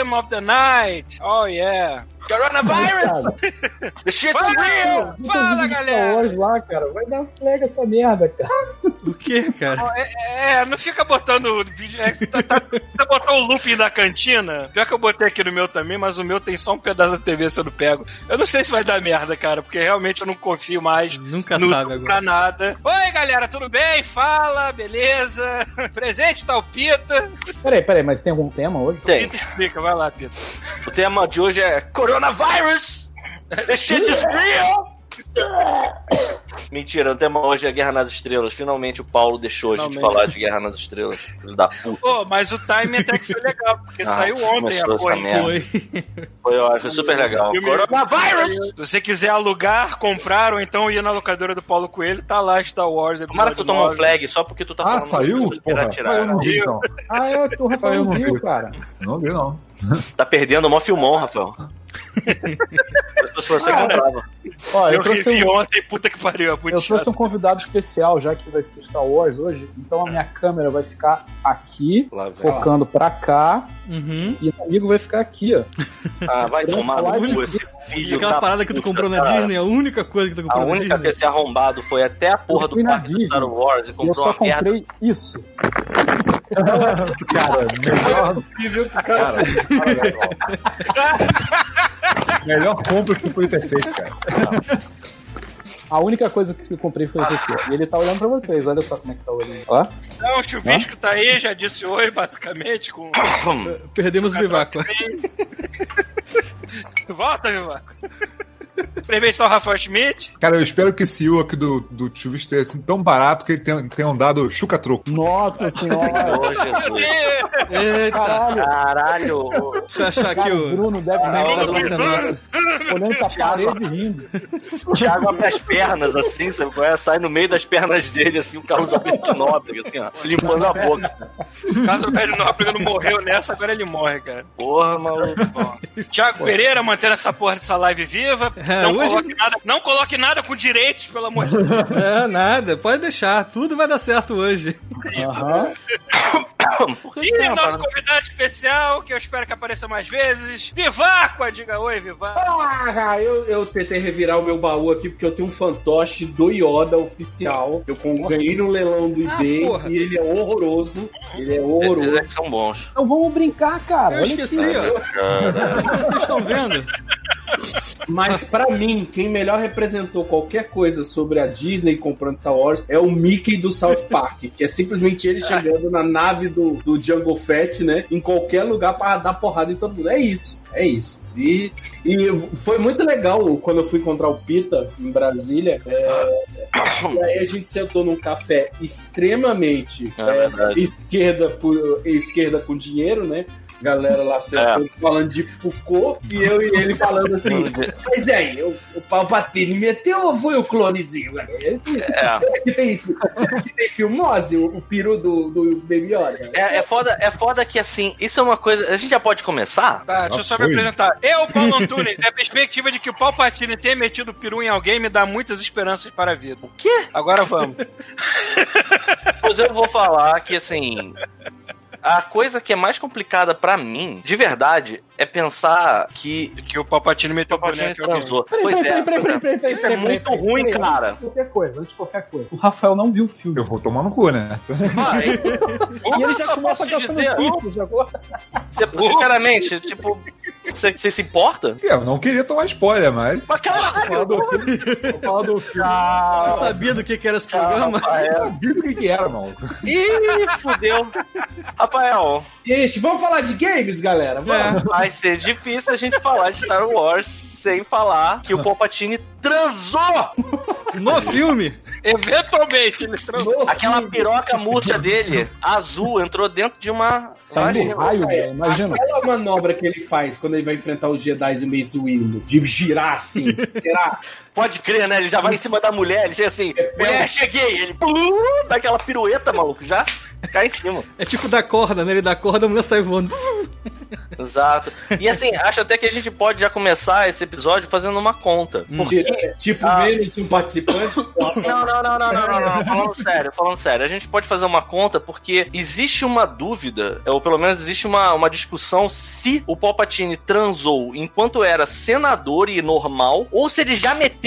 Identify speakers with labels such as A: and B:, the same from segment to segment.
A: is rhythm of the night! Oh yeah!
B: Coronavirus! The shit is real!
A: Fala, galera!
C: Hoje lá, cara, vai dar flag essa merda, cara.
D: O que, cara?
A: É, é, não fica botando vídeo. É, tá, tá, você botou o looping da cantina? Pior que eu botei aqui no meu também, mas o meu tem só um pedaço da TV sendo pego. Eu não sei se vai dar merda, cara, porque realmente eu não confio mais
D: Nunca
A: no
D: sabe
A: pra
D: agora.
A: nada. Oi, galera, tudo bem? Fala, beleza? Presente tá o Pita.
C: Peraí, peraí, mas tem algum tema hoje?
B: Tem.
A: Pita explica, vai lá, Pita.
B: O tema de hoje é Coronavirus! The shit is real! Mentira, o tema hoje é Guerra nas Estrelas. Finalmente o Paulo deixou a gente
A: Finalmente.
B: falar de Guerra nas Estrelas. Filho da puta.
A: Pô, mas o time até que foi legal, porque
B: Ah,
A: saiu ontem a porra.
D: Foi.
B: Foi, eu acho, super legal. Coronavirus!
A: Se você quiser alugar, comprar ou então ir na locadora do Paulo Coelho, tá lá Star Wars.
B: Tomara que tu tomou um
A: 9.
B: flag só porque tu tá
E: Ah,
B: falando
E: saiu?
B: coisas que
E: Porra, eu não vi, então.
C: Ah, eu, o Rafael
E: Eu
C: não
E: não
C: viu,
E: vi.
C: cara.
E: Não vi, não.
B: Tá perdendo o mó filmão, Rafael. Se você comprava.
C: Ó, eu,
A: Eu
C: trouxe um,
A: ontem, puta que pariu, é muito
C: eu trouxe
A: chato.
C: um convidado especial, já que vai ser Star Wars hoje. Então a minha câmera vai ficar aqui,
B: Lá
C: focando pra cá,
D: Uhum.
C: e o amigo vai ficar aqui, ó.
B: Ah, vai tomar no cu esse
D: E
B: filho
D: aquela
B: da
D: parada que tu
B: puta,
D: comprou na
B: cara.
D: Disney, a única coisa que tu
B: A
D: comprou na
B: única que
D: Disney.
B: esse arrombado foi até a porra
C: Eu
B: do
C: na
B: parque do
C: Disney.
B: Star Wars e
C: E eu
B: comprou
C: só
B: uma merda.
C: comprei isso.
E: Cara, melhor. Cara, melhor compra que podia ter feito, cara.
C: A única coisa que eu comprei foi isso aqui, ó. E ele tá olhando pra vocês, olha só como é que tá olhando. Ó.
A: Então, o chuvisco tá aí, já disse oi, basicamente, com...
D: Perdemos o Vivaco.
A: Volta, Vivaco. Presente está o Rafael Schmidt.
E: Cara, eu espero que esse U aqui do, do Chuvis esteja assim, tão barato que ele tenha, tenha dado chuca-troco.
C: Nossa senhora!
B: Ô, Jesus.
D: Eita,
C: Caralho!
B: Caralho!
D: deixa eu achar aqui
C: o. Bruno deve
D: a
C: estar
D: nota vai ser nossa.
C: olhando pra parede rindo.
B: O Thiago abre as pernas assim, sabe? é? Sai no meio das pernas dele, assim, o Carlos Alberto Nóbrega, assim, ó, limpando a boca.
A: Caso o velho Nóbrega não morreu nessa, agora ele morre, cara.
B: Porra, maluco.
A: Thiago Pereira mantendo essa porra dessa live viva.
D: É,
A: não,
D: hoje-
A: coloque nada, não coloque nada com direitos, pelo amor de Deus.
D: É, nada, pode deixar. Tudo vai dar certo hoje.
B: Que
A: E nosso convidado especial, que eu espero que apareça mais vezes, Viváqua, diga oi, Viváqua.
F: Ah, eu, eu tentei revirar o meu baú aqui porque eu tenho um fantoche do Yoda oficial. Eu ganhei no leilão do
D: Ah,
F: eBay
D: porra.
F: e ele é horroroso. Ele é horroroso.
B: é que são bons.
C: Então vamos brincar, cara.
D: Eu
C: Olha
D: esqueci,
C: aqui.
D: ó. Não sei se vocês estão vendo.
F: Mas pra mim, quem melhor representou qualquer coisa sobre a Disney comprando Star Wars é o Mickey do South Park, que é simplesmente ele chegando na nave do, do Jungle Fett, né? Em qualquer lugar pra dar porrada em todo mundo. É isso, é isso. E, e foi muito legal quando eu fui encontrar o Pita em Brasília. é, e aí a gente sentou num café extremamente
B: É
F: é, esquerda, por, esquerda com dinheiro, né? Galera lá sentou falando de Foucault e eu e ele falando assim. Mas aí, o, o Palpatine meteu ou foi o clonezinho, galera?
B: É,
F: Será que tem, será que tem filmose, o, o peru do, do Baby Yoda?
B: é, é, foda, é foda que assim, isso é uma coisa. A gente já pode começar?
A: Tá, deixa eu só me apresentar. Eu, Paulo Antunes, a perspectiva de que o Palpatine tenha metido o peru em alguém me dá muitas esperanças para a vida. O
B: quê?
A: Agora vamos.
B: Pois eu vou falar que assim. A coisa que é mais complicada pra mim, de verdade, é pensar que
A: Que o Palpatine meteu
B: o
A: boneco em alguém.
B: transou.
C: Peraí,
B: Pois
C: peraí,
B: é,
C: peraí, peraí, peraí, peraí,
B: Isso é muito ruim, cara.
C: Antes de qualquer coisa, antes de qualquer coisa. O Rafael não viu o filme.
E: Eu vou tomar no cu, né?
B: Vai.
C: E ele
B: Eu
C: já começa
B: dizer, sinceramente, tipo, você, se importa?
E: Eu não queria tomar spoiler, mas.
B: Mas caralho!
E: Falar do filme. Vou falar do filme.
D: Eu sabia do que, que era esse programa.
E: Eu
B: Rafael.
E: sabia do que, que era, mano.
B: Ih, fudeu. Rafael,
F: Gente, vamos falar de games, galera? Vamos.
D: É.
B: vai ser difícil a gente falar de Star Wars sem falar que o Palpatine transou!
D: No filme.
A: Eventualmente, eles transam.
B: Aquela piroca murcha dele, azul, entrou dentro de uma.
C: Saindo raio, velho. Imagina.
F: Aquela manobra que ele faz quando ele vai enfrentar os Jedi e o Mace Windu, de girar assim, será?
B: Pode crer, né? Ele já vai em cima da mulher, ele chega assim, mulher, cheguei! Ele plum, dá aquela pirueta, maluco, já cai em cima.
D: É tipo da corda, né? Ele dá corda, a mulher sai voando.
B: Exato. E assim, acho até que a gente pode já começar esse episódio fazendo uma conta. Porque.
F: Tipo,
B: Ah.
F: menos um participante.
B: Não, não, não, não, não, não, não, falando sério, falando sério. A gente pode fazer uma conta porque existe uma dúvida, ou pelo menos existe uma, uma discussão se o Palpatine transou enquanto era senador e normal, ou se ele já meteu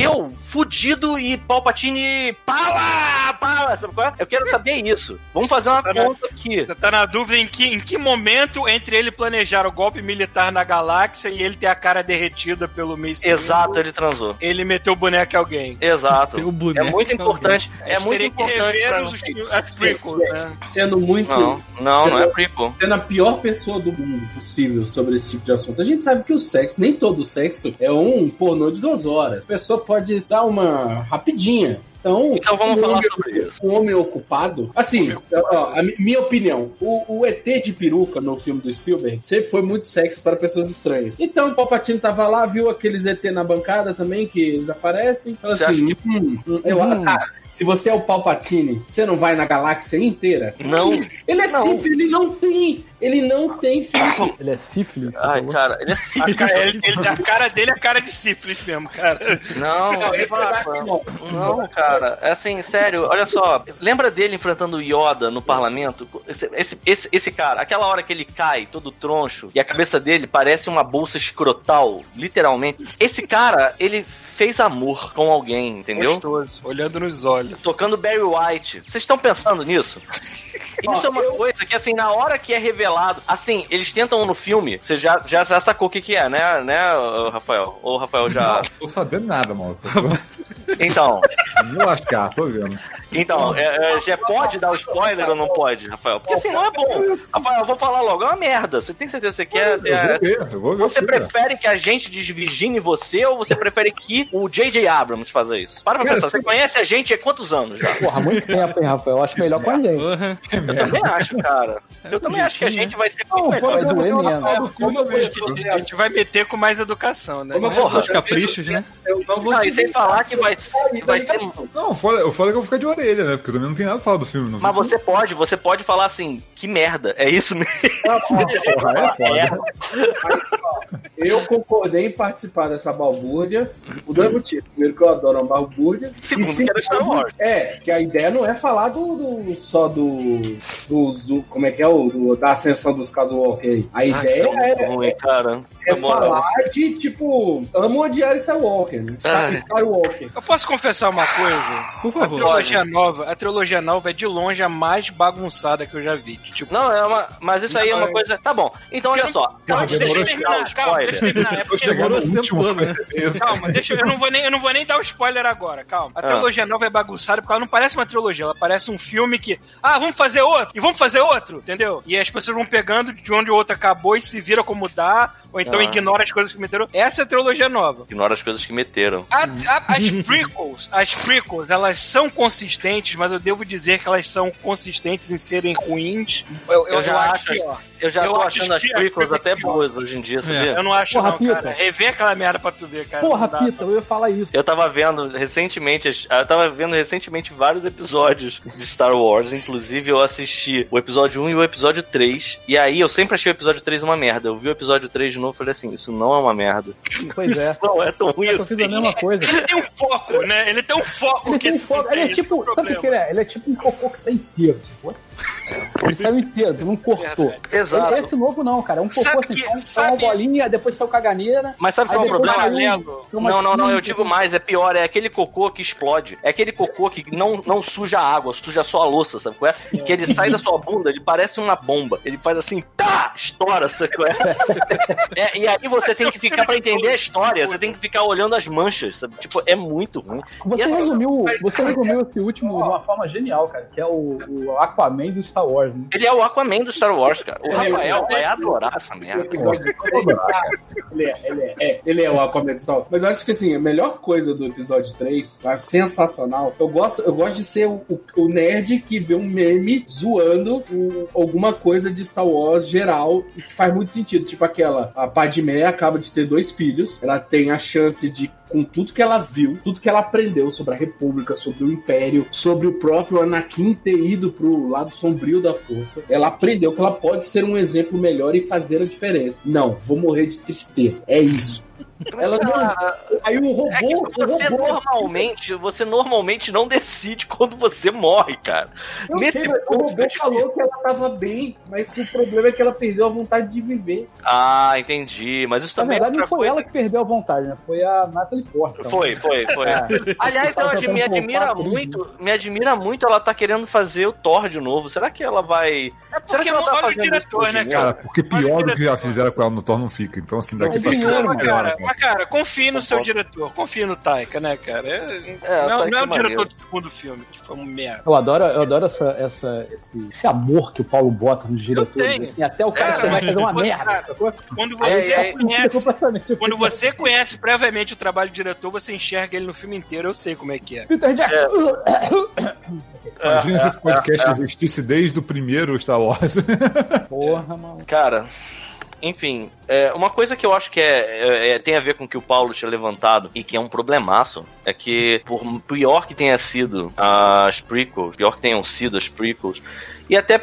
B: fudido e Palpatine pala, pala, sabe qual é? Eu quero saber isso. Vamos fazer uma
A: Tá na-
B: conta aqui.
A: Você tá na dúvida em que, em que momento entre ele planejar o golpe militar na galáxia e ele ter a cara derretida pelo Mace
B: Exato, ele transou.
A: ele meteu o boneco em alguém.
B: Exato.
D: Tem o boneco
B: É muito importante. É muito
A: Teria que
B: importante.
A: rever
B: pra-
A: os, as prequels, né?
F: Sendo muito.
B: Não, não, não é prequel.
F: Sendo a pior pessoa do mundo possível sobre esse tipo de assunto. A gente sabe que o sexo, nem todo sexo, é um pornô de duas horas. A pessoa pode dar uma rapidinha. Então,
B: Então vamos
F: um
B: falar
F: homem-
B: sobre isso.
F: Um homem ocupado. Assim, ó, a mi- minha opinião: o, o ET de peruca no filme do Spielberg sempre foi muito sexo para pessoas estranhas. Então o Palpatine tava lá, viu aqueles ET na bancada também, que eles aparecem. Falou
B: Você
F: assim:
B: acha
F: hum, hum, eu,
C: Hum.
F: cara, se você é o Palpatine, você não vai na galáxia inteira?
B: Não.
F: Ele é
B: Não.
F: sífilis, ele não tem. Ele não tem filho.
C: Ele é sífilis.
B: Ai,
C: falou?
B: cara, ele é
A: A cara, ele- ele- a cara dele é cara de sífilis mesmo, cara.
B: Não,
F: Não, daqui não.
B: não, cara. É assim, sério, olha só. Lembra dele enfrentando o Yoda no parlamento? Esse, esse, esse, esse cara, aquela hora que ele cai, todo troncho, e a cabeça dele parece uma bolsa escrotal, literalmente. Esse cara, ele fez amor com alguém, entendeu?
A: Gostoso, olhando nos olhos.
B: Tocando Barry White. Vocês estão pensando nisso? Isso é uma coisa que, assim, na hora que é revelado, assim, eles tentam no filme, você já, já, já sacou o que, que é, né, né, Rafael? Ou Rafael já.
E: Não tô sabendo nada, maluco.
B: Então,
E: Vou lascar, tô vendo.
B: então, é, é, já pode dar o spoiler ou não pode, Rafael? Porque assim não é bom. Rafael, eu vou falar logo, é uma merda. Você tem certeza que você quer.
E: Eu vou
B: é,
E: ver, eu vou ver o
B: você
E: filme.
B: prefere que a gente desvirgine você ou você prefere que o J.J. Abrams faça isso? Para pra
E: Cara,
B: pensar, você conhece a gente há quantos anos já?
C: Porra, muito tempo, hein, Rafael? Eu acho melhor com a gente.
B: Eu também acho, cara. Eu também acho que a gente vai ser muito
C: Não,
B: melhor.
C: vai doer menos.
F: Eu
A: A gente vai meter com mais educação, né?
F: Como eu
D: Porra,
F: vou
D: os caprichos, né?
F: Eu não vou te
B: e sem falar que vai, vai ser.
E: Não, foda, foda é que eu vou ficar de orelha, né? Porque eu também não tenho nada pra falar do filme. Não
B: Mas você pode, você pode falar assim, que merda, é isso mesmo.
E: Porra, é foda.
F: Eu concordei em participar dessa balbúrdia por dois motivos. Primeiro, que eu adoro uma balbúrdia.
B: Segundo,
F: e
B: que era Star Wars.
F: É, que a ideia não é falar do, do- só do, do, zo- Como é que é? O, do- da ascensão dos Skywalker aí. A
B: Ai,
F: ideia
B: é
F: é,
B: ruim, cara.
F: é
B: Na moral.
F: falar de, tipo, amo odiar Skywalker. Né?
B: Ai.
F: Skywalker.
A: Eu posso confessar uma coisa?
D: Por
A: A
D: favor.
A: trilogia nova, a trilogia nova é de longe a mais bagunçada que eu já vi. Tipo,
B: Não, é uma. Mas isso aí é uma coisa. Tá bom. Então olha só.
E: Chegar
B: dar o
A: terminar, calma, deixa eu terminar. É porque
E: no
D: Demorou esse tempo todo, né?
A: Calma, deixa eu, eu não vou nem eu não vou nem dar o spoiler agora, calma. A
B: Ah.
A: trilogia nova é bagunçada porque ela não parece uma trilogia, ela parece um filme que, ah, vamos fazer outro, e vamos fazer outro, entendeu? E as pessoas vão pegando de onde o outro acabou e se vira como dá, ou então
B: Ah.
A: ignora as coisas que meteram. Essa é a trilogia nova.
B: Ignora as coisas que meteram.
A: A- a- as prequels, as prequels, elas são consistentes, mas eu devo dizer que elas são consistentes em serem ruins. Eu, eu,
B: Eu já
A: acho
B: acho-
A: pior.
B: Eu já
A: Eu
B: tô achando as
A: que-
B: prequels até boas hoje em dia, sabia?
A: Eu não acho
C: Porra,
A: não,
C: Pita.
A: cara. Rever aquela merda pra tu ver, cara.
C: Porra. Pita, eu ia falar isso.
B: Eu tava vendo recentemente, eu tava vendo recentemente vários episódios de Star Wars, inclusive eu assisti o episódio 1 e o episódio 3, e aí eu sempre achei o episódio 3 uma merda. Eu vi o episódio 3 de novo e falei assim, isso não é uma merda.
C: Pois é.
B: Isso não é tão ruim
C: Eu fiz a
B: assim.
C: mesma coisa.
A: Ele tem um foco, né? Ele tem um foco
C: Ele
A: que
C: tem um foco. Ele é tipo. Sabe o que ele é? Ele é tipo um cocô que sai inteiro, sacou? Ele saiu inteiro, não cortou.
B: Exato.
C: Esse novo não, cara. É um cocô
A: Sabe
C: assim,
A: que- sabe-
C: uma bolinha, depois saiu caganeira.
B: Mas sabe qual é o problema?
C: uma
B: Não, não, não, eu digo mais, é pior, é aquele cocô que explode. É aquele cocô que não, não suja a água, suja só a louça, sabe qual é? Que ele sai da sua bunda, ele parece uma bomba. Ele faz assim, tá, estoura, sabe qual é? É, E aí você tem que ficar, pra entender a história, você tem que ficar olhando as manchas, sabe? Tipo, é muito ruim.
C: Você
B: E assim-
C: resumiu, você resumiu esse último de uma forma genial, cara, que é o, o Aquaman Aquaman do Star Wars, né?
B: Ele é o Aquaman do Star Wars, cara. O
F: é
B: Rafael vai adorar essa merda.
F: episódio ele, é, ele, é, é, ele é o Aquaman do Star Wars. Mas eu acho que assim, a melhor coisa do episódio 3, eu acho sensacional. Eu gosto, eu gosto de ser o, o- o nerd que vê um meme zoando o- alguma coisa de Star Wars geral e que faz muito sentido. Tipo aquela, a Padmé acaba de ter dois filhos, ela tem a chance de, com tudo que ela viu, tudo que ela aprendeu sobre a República, sobre o Império, sobre o próprio Anakin ter ido pro lado sombrio da força, ela aprendeu que ela pode ser um exemplo melhor e fazer a diferença. Não, vou morrer de tristeza. É isso. Ela não.
B: Cara,
F: Aí o robô.
B: É que você
F: robô
B: normalmente, você normalmente não decide quando você morre, cara.
F: Eu
B: Nesse
F: sei, mas o
B: ponto
F: robô
B: é
F: falou que ela tava bem, mas o problema é que ela perdeu a vontade de viver.
B: Ah, entendi. Mas isso
C: Na
B: também
C: verdade,
B: é
C: não foi
B: coisa.
C: ela que perdeu a vontade, né? Foi a Natalie Portman.
B: Foi, foi, foi.
C: É.
B: Aliás, eu admi- me admira muito, me admira muito ela tá querendo fazer o Thor de novo. Será que ela vai. Será
A: porque
B: que ela tá fazendo
A: diretor, né,
E: Cara,
B: mesmo?
E: porque pior do que já fizeram com ela no Thor não fica. Então, assim, daqui
C: É
E: pra frente.
A: cara,
E: cara.
A: Mas, cara, confie no seu diretor, confie no Taika, né, cara? É,
B: É,
A: não,
B: Taika
A: não é
B: é
A: o diretor
B: maneiro.
A: do segundo filme, que foi um merda.
C: Eu adoro, eu adoro essa, essa, esse, esse amor que o Paulo bota nos diretores. Assim, até o cara
A: Cara,
C: chegar e fazer uma merda.
A: cara? Quando
B: É,
A: você
B: é,
A: conhece. Quando você conhece previamente o trabalho do diretor, você encherga ele no filme inteiro, eu sei como é que é.
C: Peter Jackson.
E: Imagina se esse podcast existisse desde o primeiro Star Wars.
C: Porra, mano.
B: Cara, enfim, é, uma coisa que eu acho que é, é- é- tem a ver com o que o Paulo tinha levantado e que é um problemaço é que, por pior que tenha sido as prequels, pior que tenham sido as prequels, e até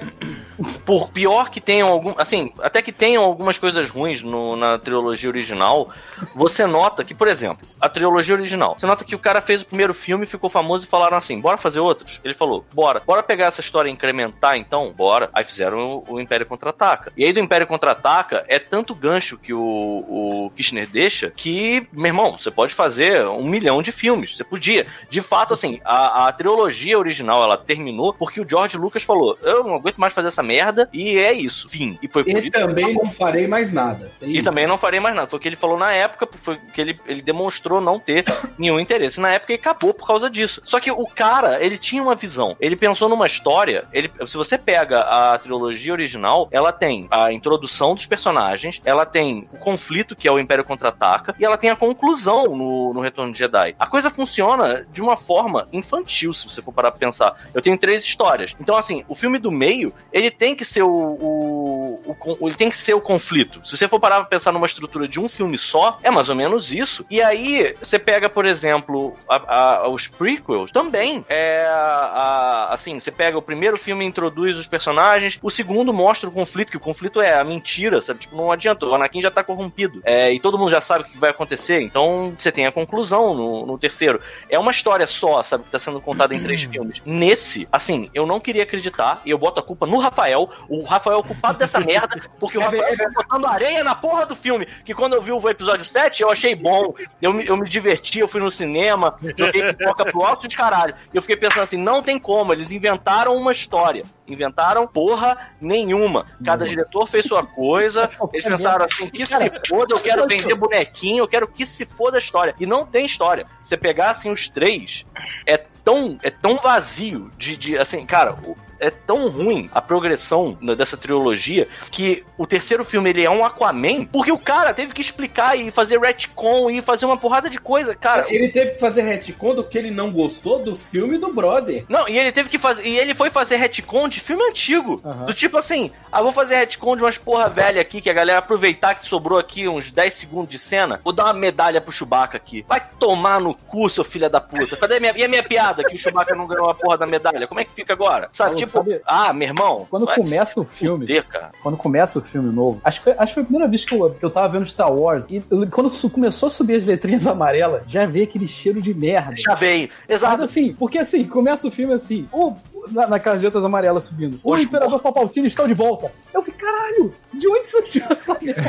B: por pior que tenham algum, assim, até que tenham algumas coisas ruins no- na trilogia original, você nota que, por exemplo, a trilogia original, você nota que o cara fez o primeiro filme, ficou famoso e falaram assim, bora fazer outros? Ele falou, bora, bora pegar essa história e incrementar então? Bora. Aí fizeram o, o Império Contra-Ataca. E aí do Império Contra-Ataca é tanto gancho que o, o Kirchner deixa que, meu irmão, você pode fazer um milhão de filmes, você podia. De fato, assim, a, a trilogia original, ela terminou porque o George Lucas falou, eu não aguento mais fazer essa merda, e é isso, fim. E foi por
F: E também não farei mais nada. Tem
B: e
F: isso.
B: também não farei mais nada. Foi o que ele falou na época, foi o que ele, ele demonstrou não ter nenhum interesse na época e acabou por causa disso. Só que o cara, ele tinha uma visão. Ele pensou numa história. Ele, se você pega a trilogia original, ela tem a introdução dos personagens, ela tem o conflito, que é o Império Contra-Ataca, e ela tem a conclusão no, no Retorno de Jedi. A coisa funciona de uma forma infantil, se você for parar pra pensar. Eu tenho três histórias. Então, assim, o filme do meio, ele tem que ser o, o, o ele tem que ser o conflito. Se você for parar pra pensar numa estrutura de um filme só, é mais ou menos isso. E aí, você pega, por exemplo, a- a- os prequels, também é a- assim, você pega o primeiro filme e introduz os personagens, o segundo mostra o conflito, que o conflito é a mentira, sabe? Tipo, não adianta, o Anakin já tá corrompido. É, e todo mundo já sabe o que vai acontecer, então você tem a conclusão no, no terceiro. É uma história só, sabe, que tá sendo contada em três filmes. Nesse, assim, eu não queria acreditar, e eu boto a culpa no Rafael, o Rafael é o culpado dessa merda, porque o Rafael tá botando areia na porra do filme, que quando eu vi o episódio 7, eu achei bom, eu me, eu me diverti, eu fui no cinema, joguei pipoca pro alto de caralho. E eu fiquei pensando assim, não tem como, eles inventaram uma história. Inventaram porra nenhuma. Cada diretor fez sua coisa, eles pensaram assim, que se foda, eu quero vender bonequinho, eu quero que se foda a história. E não tem história. Você pegar assim os três, é tão, é tão vazio de, de assim, cara, o- é tão ruim a progressão dessa trilogia que o terceiro filme ele é um Aquaman porque o cara teve que explicar e fazer retcon e fazer uma porrada de coisa, cara.
F: Ele teve que fazer retcon do que ele não gostou do filme do Brother.
B: Não, e ele teve que fazer. E ele foi fazer retcon de filme antigo.
C: Aham.
B: Do tipo assim, ah, vou fazer retcon de umas porra velha aqui, que a galera aproveitar que sobrou aqui uns 10 segundos de cena. Vou dar uma medalha pro Chewbacca aqui. Vai tomar no cu, seu filho da puta. Cadê minha, e a minha piada que o Chewbacca não ganhou a porra da medalha? Como é que fica agora? Sabe, tipo,
C: sabe-
B: ah, meu irmão.
C: Quando começa o filme,
B: fuder, cara.
C: quando começa o filme novo, acho que foi, acho que foi a primeira vez que eu, que eu tava vendo Star Wars. E eu- quando começou a subir as letrinhas amarelas, já veio aquele cheiro de merda.
B: Já veio.
C: Mas
B: Exato.
C: assim, porque assim, começa o filme assim, o, na, naquelas letras amarelas subindo. O
B: Os
C: Imperador Palpatine está de volta. Eu falei, caralho, de onde surgiu essa merda?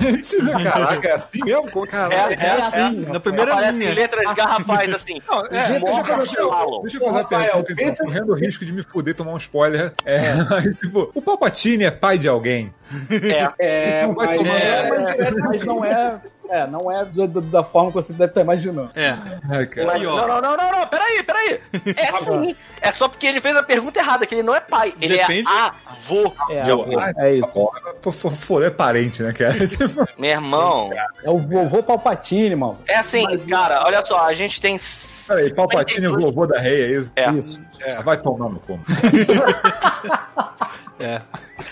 E: Caraca, é assim mesmo? Como- Caraca.
B: É, é assim.
D: Na primeira
B: Aparece
D: linha.
B: letras garrafais assim.
E: Não, é,
C: Gente,
E: deixa, eu
B: morra,
E: fazer, deixa eu fazer a pergunta, então,
F: pensa-
E: correndo o risco de me fuder, tomar um spoiler. É, mas, tipo, o Palpatine é pai de alguém?
B: É.
F: É, mas é,
C: mas, mas não é. É, não é da, da- da forma que você deve estar imaginando.
D: É.
E: Ai, cara.
B: Mas, não, não, não, não, não, peraí, peraí. É sim. É só porque ele fez a pergunta errada. que ele não é pai, ele
D: Depende.
B: é avô.
C: É,
B: de
C: é,
B: alguém.
C: é isso.
E: Pô, for, é parente, né, cara? Tipo,
B: Meu irmão,
C: É o vovô Palpatine, mano.
B: é assim, cara, olha só, a gente tem.
E: Peraí, Palpatine, o vovô da rei, é isso?
B: É.
C: Isso.
E: É, vai tomar no cu.
D: É.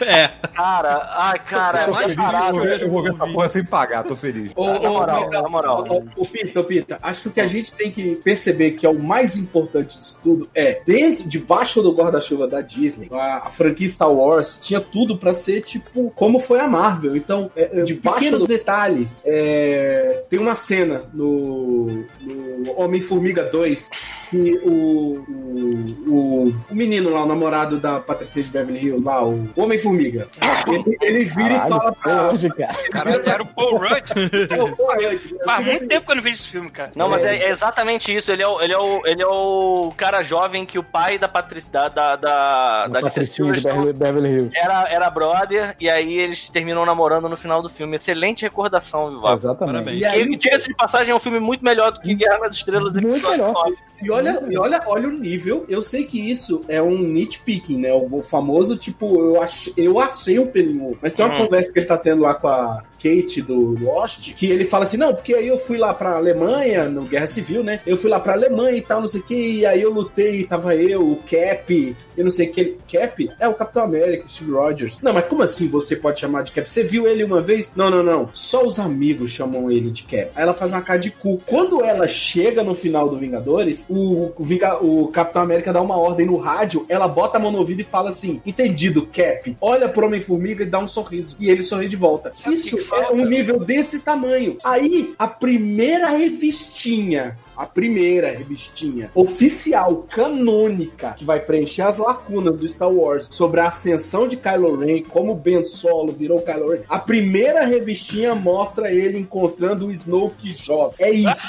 D: É.
B: Cara, ai, cara,
E: Tô
B: mas
E: feliz, eu
B: caralho.
E: vou ver- eu vou ver essa porra sem pagar, tô feliz.
F: Ô,
B: Na moral,
F: Pita,
B: na moral.
F: ô, ô, Pita, ô, Pita, acho que o que a gente tem que perceber que é o mais importante disso tudo é, dentro, debaixo do guarda-chuva da Disney, a, a franquia Star Wars tinha tudo pra ser tipo como foi a Marvel. Então, é, é, debaixo dos detalhes, é, tem uma cena no, no Homem-Formiga 2 que o, o, o, o menino lá, o namorado da Patricia de Beverly Hills, lá, o Homem-Formiga, ele, ele vira e fala
C: Caralho,
F: pra.
C: hoje, cara.
A: Caralho, era o Paul Rudd.
F: Pô, pô, antes,
A: Faz muito tempo que eu não vejo esse filme, cara.
B: Não, mas é, é exatamente isso. Ele é, o, ele, é o, ele é o cara jovem que o pai da Patrícia. Da, da, da, da
C: Patricinha de Beverly, Beverly Hills.
B: era, era brother, e aí eles terminam namorando no final do filme. Excelente recordação, Vivaco.
C: Exatamente.
D: Parabéns.
F: E aí,
B: Que, diga-se de passagem, é um filme muito melhor do que Guerra nas Estrelas.
C: Muito melhor.
F: E olha, e olha, olha o nível. Eu sei que isso é um nitpicking, né? O, o famoso, tipo, eu, ach, eu achei um pelinho. Mas tem uma
B: Hum.
F: conversa que ele tá tendo lá com a Kate do Lost, que ele fala assim: não, porque aí eu fui lá pra Alemanha, no Guerra Civil, né? Eu fui lá pra Alemanha e tal, não sei o que, e aí eu lutei, tava eu, o Cap, eu não sei o que. Cap? É o Capitão América, Steve Rogers. Não, mas como assim você pode chamar de Cap? Você viu ele uma vez? Não, não, não. Só os amigos chamam ele de Cap. Aí ela faz uma cara de cu. Quando ela chega no final do Vingadores, o, o, Vinga- o Capitão América dá uma ordem no rádio, ela bota a mão no ouvido e fala assim: Entendido, Cap. Olha pro Homem-Formiga e dá um sorriso. E ele sorri de volta.
A: Sabe
F: Isso
A: que?
F: Um nível desse tamanho. Aí, a primeira revistinha. A primeira revistinha oficial, canônica, que vai preencher as lacunas do Star Wars sobre a ascensão de Kylo Ren, como Ben Solo virou Kylo Ren. A primeira revistinha mostra ele encontrando o Snoke jovem. É isso.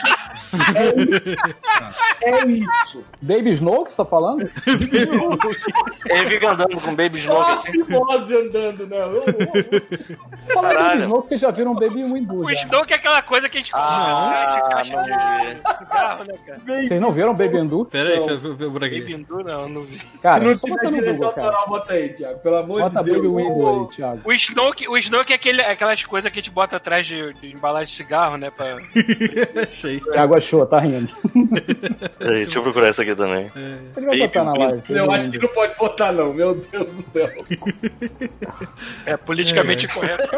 F: É isso. É isso.
C: Baby Snow que você tá falando?
B: Ele fica andando com Baby Snoke
F: a
B: assim.
F: andando, né? Eu- eu-
C: Fala
B: Caralho.
C: Baby Snow que vocês já viram Baby Windu.
A: O. Snoke é aquela coisa que a gente
B: Ah,
A: caixa
B: não
A: de
B: vi.
A: cigarro, né, cara?
C: Vocês não viram Baby Windu?
D: Pera aí,
F: Não.
D: deixa eu ver por aqui.
A: Bindu, não, não vi.
C: Cara,
F: Se não tiver
C: bota
F: direito autoral, bota aí, Thiago. Pelo amor
C: Bota
F: de Deus.
C: Baby Windu aí, Thiago.
A: O Snoke, o Snoke é aquele, aquelas coisas que a gente bota atrás de, de embalagem de cigarro, né? Pra...
D: Achei.
C: Thiago achou, tá rindo.
B: Peraí, deixa eu procurar isso aqui também.
C: Ele vai botar na live.
F: Eu acho que não pode botar, não. Meu Deus do céu.
A: É politicamente correto.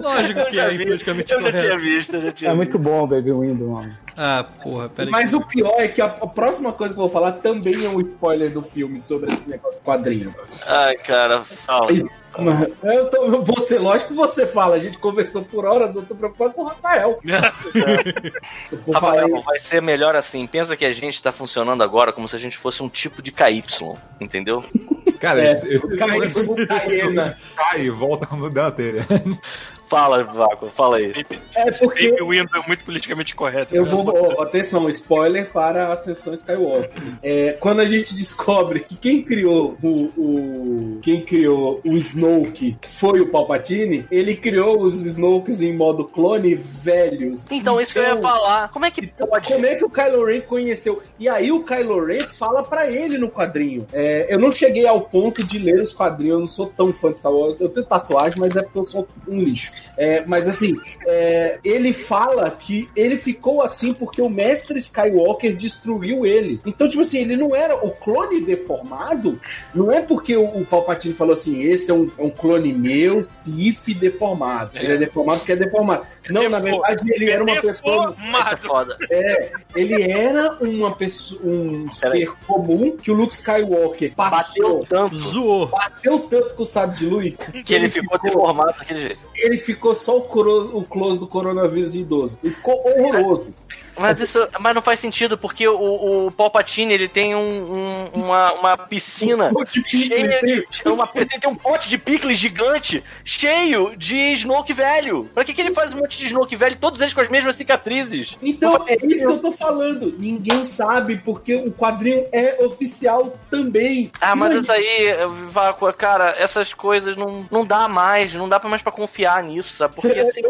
D: Lógico que é politicamente
B: Eu já tinha
D: correto.
B: visto, eu já tinha
C: É muito bom o Baby Windu, mano.
D: Ah, porra, pera aí.
F: Mas o pior é que a, a próxima coisa que eu vou falar também é um spoiler do filme sobre esse negócio quadrinho.
B: Ai, cara, fala.
F: Eu tô, você, lógico que você fala, a gente conversou por horas, eu tô preocupado com o Rafael. Eu falar
B: Rafael, vai ser melhor assim. Pensa que a gente tá funcionando agora como se a gente fosse um tipo de KY, entendeu?
E: Cara,
F: É, como Cayena.
E: cai e volta quando der na telha.
B: Fala, Vaco, fala aí.
F: É porque
A: Baby Windu é muito politicamente correto.
F: Eu
A: né?
F: vou, ó, atenção, spoiler para a Ascensão Skywalker. É, quando a gente descobre que quem criou o, o- quem criou o Snoke foi o Palpatine, ele criou os Snokes em modo clone velhos.
B: Então, isso que eu ia falar. Como é que pode?
F: Como é que o Kylo Ren conheceu? E aí o Kylo Ren fala pra ele no quadrinho. É, eu não cheguei ao ponto de ler os quadrinhos, eu não sou tão fã de Star Wars. Eu tenho tatuagem, mas é porque eu sou um lixo. É, mas assim, é, ele fala que ele ficou assim porque o mestre Skywalker destruiu ele. Então, tipo assim, ele não era o clone deformado, não é porque o, o Palpatine falou assim: esse é um, é um clone meu, Sif deformado. Ele é deformado porque é deformado. Não, na verdade, ele era uma pessoa.
B: É
A: Deformado.
B: foda.
F: É, ele era uma pessoa, um ser comum que o Luke Skywalker
B: Bateu
F: passou,
B: tanto
D: Zoou.
F: bateu tanto com o sábio de luz
B: que ele ficou deformado daquele jeito.
F: ele ficou só o, coro- o close do coronavírus idoso. E ficou horroroso.
B: Mas isso mas não faz sentido, porque o, o Palpatine ele tem um, um- uma, uma piscina
F: Um de
B: cheia de.
F: tem-
B: Uma, ele tem um pote de picles gigante cheio de Snoke velho. Pra que, que ele faz um monte de Snoke velho, todos eles com as mesmas cicatrizes?
F: Então, é isso que eu tô falando. Ninguém sabe, porque o quadrinho é oficial também.
B: Ah, mas isso aí, Vaco, cara, essas coisas não, não dá mais, não dá pra mais pra confiar nisso, sabe? Porque
F: Cê-
B: assim,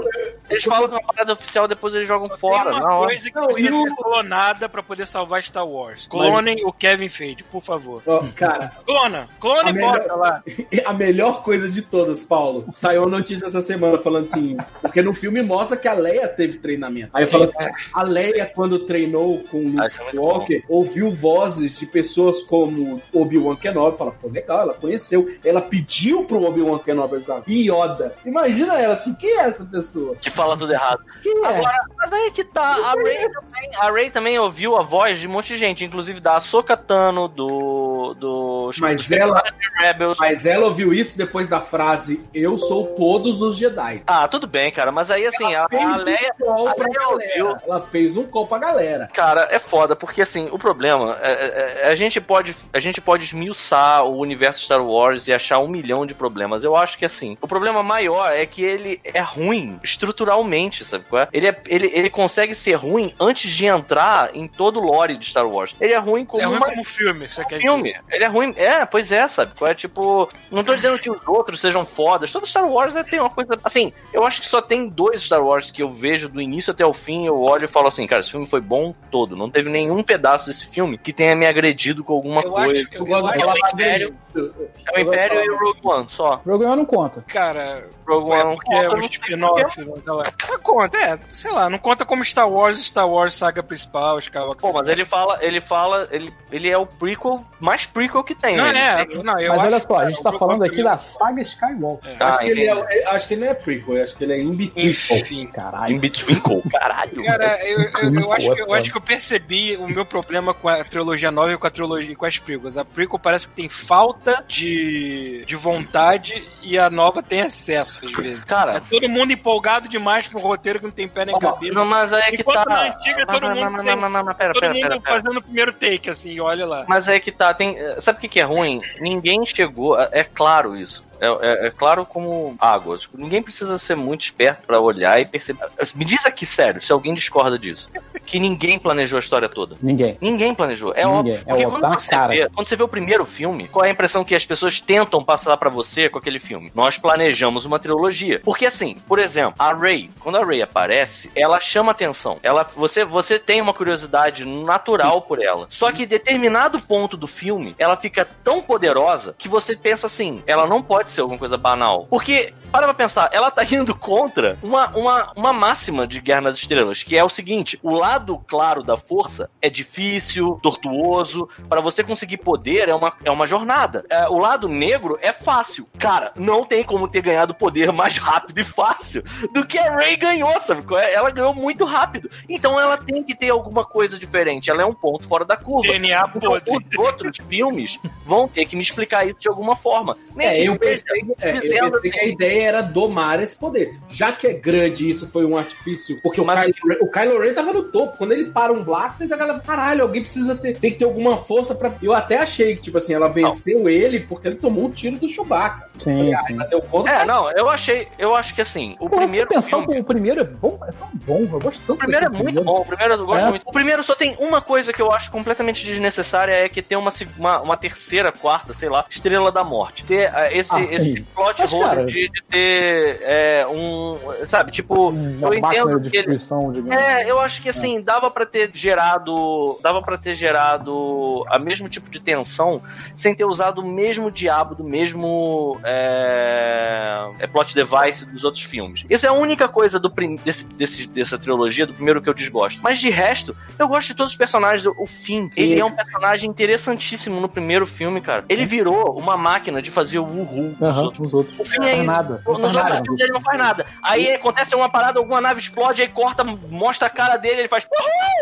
B: eles falam que é uma parada oficial, depois eles jogam
A: Tem
B: fora.
A: uma
B: Não,
A: coisa
F: Não,
A: precisa
F: e o-
A: ser clonada pra poder salvar Star Wars. Clonem o Kevin Feige, por favor.
F: Ó, cara,
A: Clona! Clone
F: A
A: e
F: melhor-
A: bota lá.
F: a melhor coisa de todas, Paulo, saiu uma notícia essa semana falando assim, porque no filme mostra que a Leia teve treinamento. Aí fala assim, a Leia quando treinou com o
B: Ah,
F: Luke
B: isso é muito
F: Skywalker, ouviu vozes de pessoas como Obi-Wan Kenobi, fala, pô, legal, ela conheceu, ela pediu pro Obi-Wan Kenobi ajudar. E Yoda. Imagina ela assim, quem é essa pessoa?
B: Que fala tudo errado.
F: Quem é?
B: Agora, mas aí que tá, a Ray, também, a Ray também ouviu a voz de um monte de gente, inclusive da Ahsoka Tano, do. do
F: Mas ela-
B: Rebels.
F: Mas ela ouviu isso depois da frase, eu sou todos os Jedi.
B: Ah, tudo bem, cara, mas aí assim, a,
F: Fez
B: a Leia.
F: um call
B: a
F: pra
B: Leia
F: galera.
B: ouviu.
F: Ela fez um call pra galera.
B: Cara, é foda, porque assim, o problema é, é- é- a gente pode a gente pode esmiuçar o universo Star Wars e achar um milhão de problemas. Eu acho que assim, o problema maior é que ele é ruim estruturalmente, sabe qual é? Ele, é, ele, ele consegue ser ruim antes de entrar em todo o lore de Star Wars. Ele é ruim como
A: É ruim
B: uma
A: como filme, você quer
B: filme. Ele é ruim. É, pois é, sabe? É tipo. Não tô dizendo que os outros sejam fodas. Todo Star Wars é, tem uma coisa. Assim, eu acho que só tem dois Star Wars que eu vejo do início até o fim. Eu olho e falo assim, cara, esse filme foi bom todo. Não teve nenhum pedaço desse filme que tenha me agredido com alguma
A: Eu
B: coisa.
A: acho que eu, eu acho
B: é o Império, é o Império e o Rogue One, só.
C: Rogue One não conta.
A: Cara,
B: Rogue
A: é
B: One
A: porque
B: não
A: é
B: conta,
A: um
B: não sei
A: spin-off. né, Não conta, é, sei lá, não conta como Star Wars, Star Wars saga principal, Skywalker.
B: Pô, mas ele fala, ele fala, ele, ele é o prequel, mais prequel que tem.
A: Não,
B: Ele
A: é,
B: tem-
A: não, eu
C: Mas
A: acho
C: olha só, a gente
A: cara,
C: tá falando aqui da saga Skywalker.
A: É.
B: Ah,
F: acho, que ele
B: entendi.
F: é, acho que ele não é prequel, acho que ele é in between.
A: Enfim.
C: Caralho.
B: In Betwinkle, caralho.
A: Cara, eu, eu, eu acho que, eu acho que eu percebi o meu problema com a trilogia nova e com a trilogia com as prequels. A prequel parece que tem falta de, de vontade e a nova tem excesso, às vezes.
B: Cara,
A: É todo mundo empolgado demais pro roteiro que não tem pé nem cabeça.
B: Não, mas aí é que
A: Enquanto
B: tá.
A: Na antiga, todo
B: Não,
A: mundo
B: não,
A: sem-
B: não, pera,
A: todo
B: pera,
A: mundo
B: pera, pera.
A: fazendo o primeiro take, assim, olha lá.
B: Mas é que tá, tem. Sabe o que, que é ruim? Ninguém chegou. É claro isso. É, é- é claro como água. Tipo, ninguém precisa ser muito esperto pra olhar e perceber. Me diz aqui, sério, se alguém discorda disso. Que ninguém planejou a história toda.
C: Ninguém.
B: Ninguém planejou. É
C: Ninguém.
B: óbvio.
C: É
B: Porque
C: óbvio,
B: quando, você
C: cara.
B: vê, quando você vê o primeiro filme, qual é a impressão que as pessoas tentam passar pra você com aquele filme? Nós planejamos uma trilogia. Porque assim, por exemplo, a Ray, quando a Ray aparece, ela chama atenção. Ela, você, você tem uma curiosidade natural por ela. Só que em determinado ponto do filme, ela fica tão poderosa que você pensa assim, ela não pode ser alguma coisa banal. Porque para pra pensar, ela tá indo contra uma, uma, uma máxima de Guerra nas Estrelas, que é o seguinte: o lado claro da força é difícil, tortuoso. Para você conseguir poder é uma, é uma jornada. É, o lado negro é fácil. Cara, não tem como ter ganhado poder mais rápido e fácil do que a Rey ganhou, sabe? é? Ela ganhou muito rápido. Então ela tem que ter alguma coisa diferente. Ela é um ponto fora da curva.
A: DNA
B: Então,
A: podre.
B: os outros filmes vão ter que me explicar isso de alguma forma. Nem
F: É,
B: que
F: pensei, é, eu
B: dizendo
F: pensei que a
B: assim,
F: ideia era domar esse poder. Já que é grande isso foi um artifício, porque o,
B: Mas-
F: Kylo, Ren, o Kylo Ren tava no topo. Quando ele para um blaster, a galera, caralho, alguém precisa ter, tem que ter alguma força pra. Eu até achei que, tipo assim, ela venceu ele porque ele tomou um tiro do Chewbacca.
C: Sim, sim.
F: Ela deu conta.
B: É, não, eu achei, eu acho que assim, o primeiro
C: pensar
B: filme,
C: que o primeiro é bom, é tão bom, eu gosto tanto
B: o primeiro é muito bom, o primeiro eu gosto
C: É.
B: muito. O primeiro só tem uma coisa que eu acho completamente desnecessária, é que tem uma, uma, uma terceira, quarta, sei lá, Estrela da Morte. Ter ah, esse,
C: Ah,
B: esse
C: sim.
B: plot
C: Mas,
B: hole
C: cara-
B: de, de ter é, um, sabe, tipo,
C: Uma
B: eu entendo
C: de
B: que ele,
C: digamos.
B: É, eu acho que assim, dava pra ter gerado. Dava para ter gerado a mesmo tipo de tensão sem ter usado o mesmo diabo do mesmo é, é, plot device dos outros filmes. Isso é a única coisa do, desse, desse- dessa trilogia, do primeiro que eu desgosto. Mas de resto, eu gosto de todos os personagens. O Finn, ele é um personagem interessantíssimo no primeiro filme, cara. Ele virou uma máquina de fazer o uhul
C: Aham,
B: outros.
C: os outros.
B: O
C: não
B: é
C: faz
B: isso.
C: nada. Não
B: Nos
C: faz
B: outros filmes ele não faz nada. Aí acontece uma parada, alguma nave explode, aí corta, mostra a cara dele, ele faz.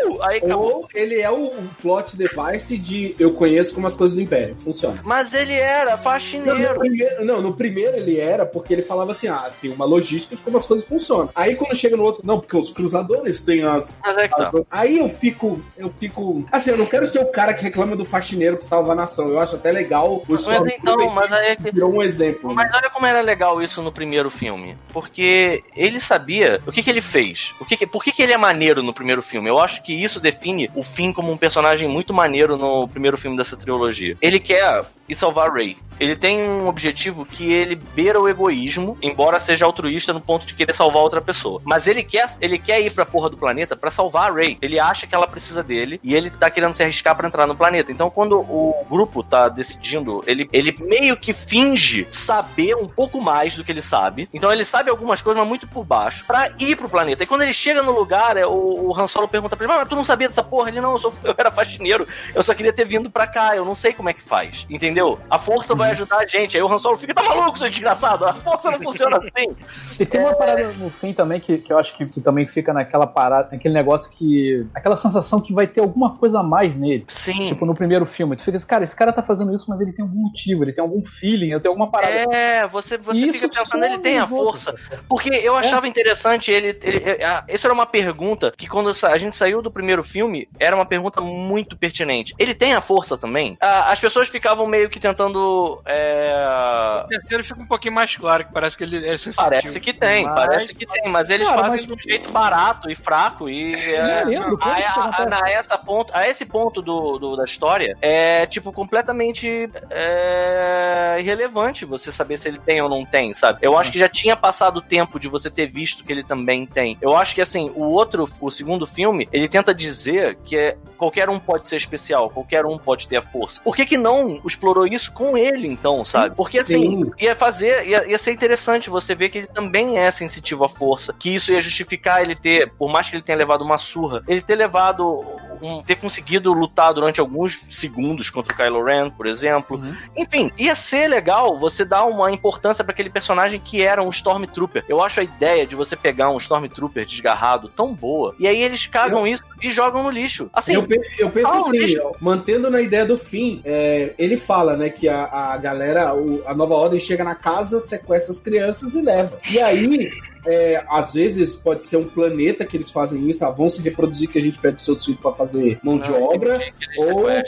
B: Uhul! Aí acabou.
F: Ou ele é o, o plot device de eu conheço como as coisas do Império. Funciona.
B: Mas ele era
F: Não, no
B: faxineiro.
F: primeiro, não, no primeiro ele era porque ele falava assim: ah, tem uma logística de como as coisas funcionam. Aí quando chega no outro, não, porque os cruzadores têm as.
B: Mas é que tá.
F: as- Aí eu fico, eu fico. Assim, eu não quero ser o cara que reclama do faxineiro que salva a nação. Eu acho até legal o
B: Mas então, mas aí é que.
F: virou um exemplo.
B: Mas olha como era legal isso no primeiro filme. Porque ele sabia o que, que ele fez. O que que- por que, que ele é maneiro no primeiro filme. Eu acho que isso define o Finn como um personagem muito maneiro no primeiro filme dessa trilogia. Ele quer ir salvar Rey. Ele tem um objetivo que ele beira o egoísmo, embora seja altruísta no ponto de querer salvar outra pessoa. Mas ele quer, ele quer ir pra porra do planeta pra salvar a Rey. Ele acha que ela precisa dele e ele tá querendo se arriscar pra entrar no planeta. Então, quando o grupo tá decidindo, ele, ele meio que finge saber um pouco mais do que ele sabe. Então, ele sabe algumas coisas, mas muito por baixo, pra ir pro planeta. E quando ele chega no lugar, é, o, o Han Solo pergunta pra ele: Mas tu não sabia dessa porra? Ele não, eu, sou, eu era faxineiro. Eu só queria ter vindo pra cá. Eu não sei como é que faz. Entendeu? A força vai ajudar a gente. Aí o Han Solo fica: Tá maluco, seu desgraçado? A força não funciona assim.
C: E tem uma parada no fim também que, que eu acho que, que também fica naquela parada, naquele negócio que. aquela sensação que vai ter alguma coisa a mais nele.
B: Sim.
C: Tipo, no primeiro filme. Tu fica assim, cara, esse cara tá fazendo isso, mas ele tem algum motivo, ele tem algum feeling, ele tem alguma parada.
B: É, você, você
C: isso
B: fica pensando, ele tem a força. Porque eu achava interessante ele. ele é, ah, Isso era uma pergunta que quando a gente saiu do primeiro filme, era uma pergunta muito pertinente. Ele tem a força também? As pessoas ficavam meio que tentando. é,
A: O terceiro fica um pouquinho mais claro, que parece que ele é sensitivo.
B: Parece que tem,
A: Mas-
B: parece que tem, mas eles
C: Cara,
B: fazem
C: mas-
B: de um jeito barato e fraco e é,
C: lembro,
B: a, essa ponto, a esse ponto do, do- da história é tipo completamente é, irrelevante você saber se ele tem ou não tem, sabe? Eu acho que já tinha passado o tempo de você ter visto que ele também tem. Eu acho que assim, o outro, o segundo filme, ele tenta dizer que é, qualquer um pode ser especial, qualquer um pode ter a força. Por que que não explorou isso com ele então, sabe? Porque assim,
F: Sim.
B: ia fazer, ia, ia ser interessante você ver que ele também é sensitivo à força, que isso ia justificar ele ter, por mais que ele tenha levado uma surra, ele ter levado, um- ter conseguido lutar durante alguns segundos contra o Kylo Ren, por exemplo.
C: Uhum.
B: Enfim, ia ser legal você dar uma importância pra aquele personagem que era um Stormtrooper. Eu acho a ideia de você pegar um Stormtrooper desgarrado tão boa, e aí eles cagam isso e jogam no lixo. Assim,
F: Eu, pe- eu penso
B: Ah,
F: assim, ó, mantendo na ideia do fim, é, ele fala, né, que a, a galera, o- a nova ordem chega na casa, sequestra as crianças e leva. E aí, é, às vezes pode ser um planeta que eles fazem isso, ah, vão se reproduzir que a gente pede seus filhos pra fazer mão de
B: Não,
F: obra.
B: eles
F: ou-. É,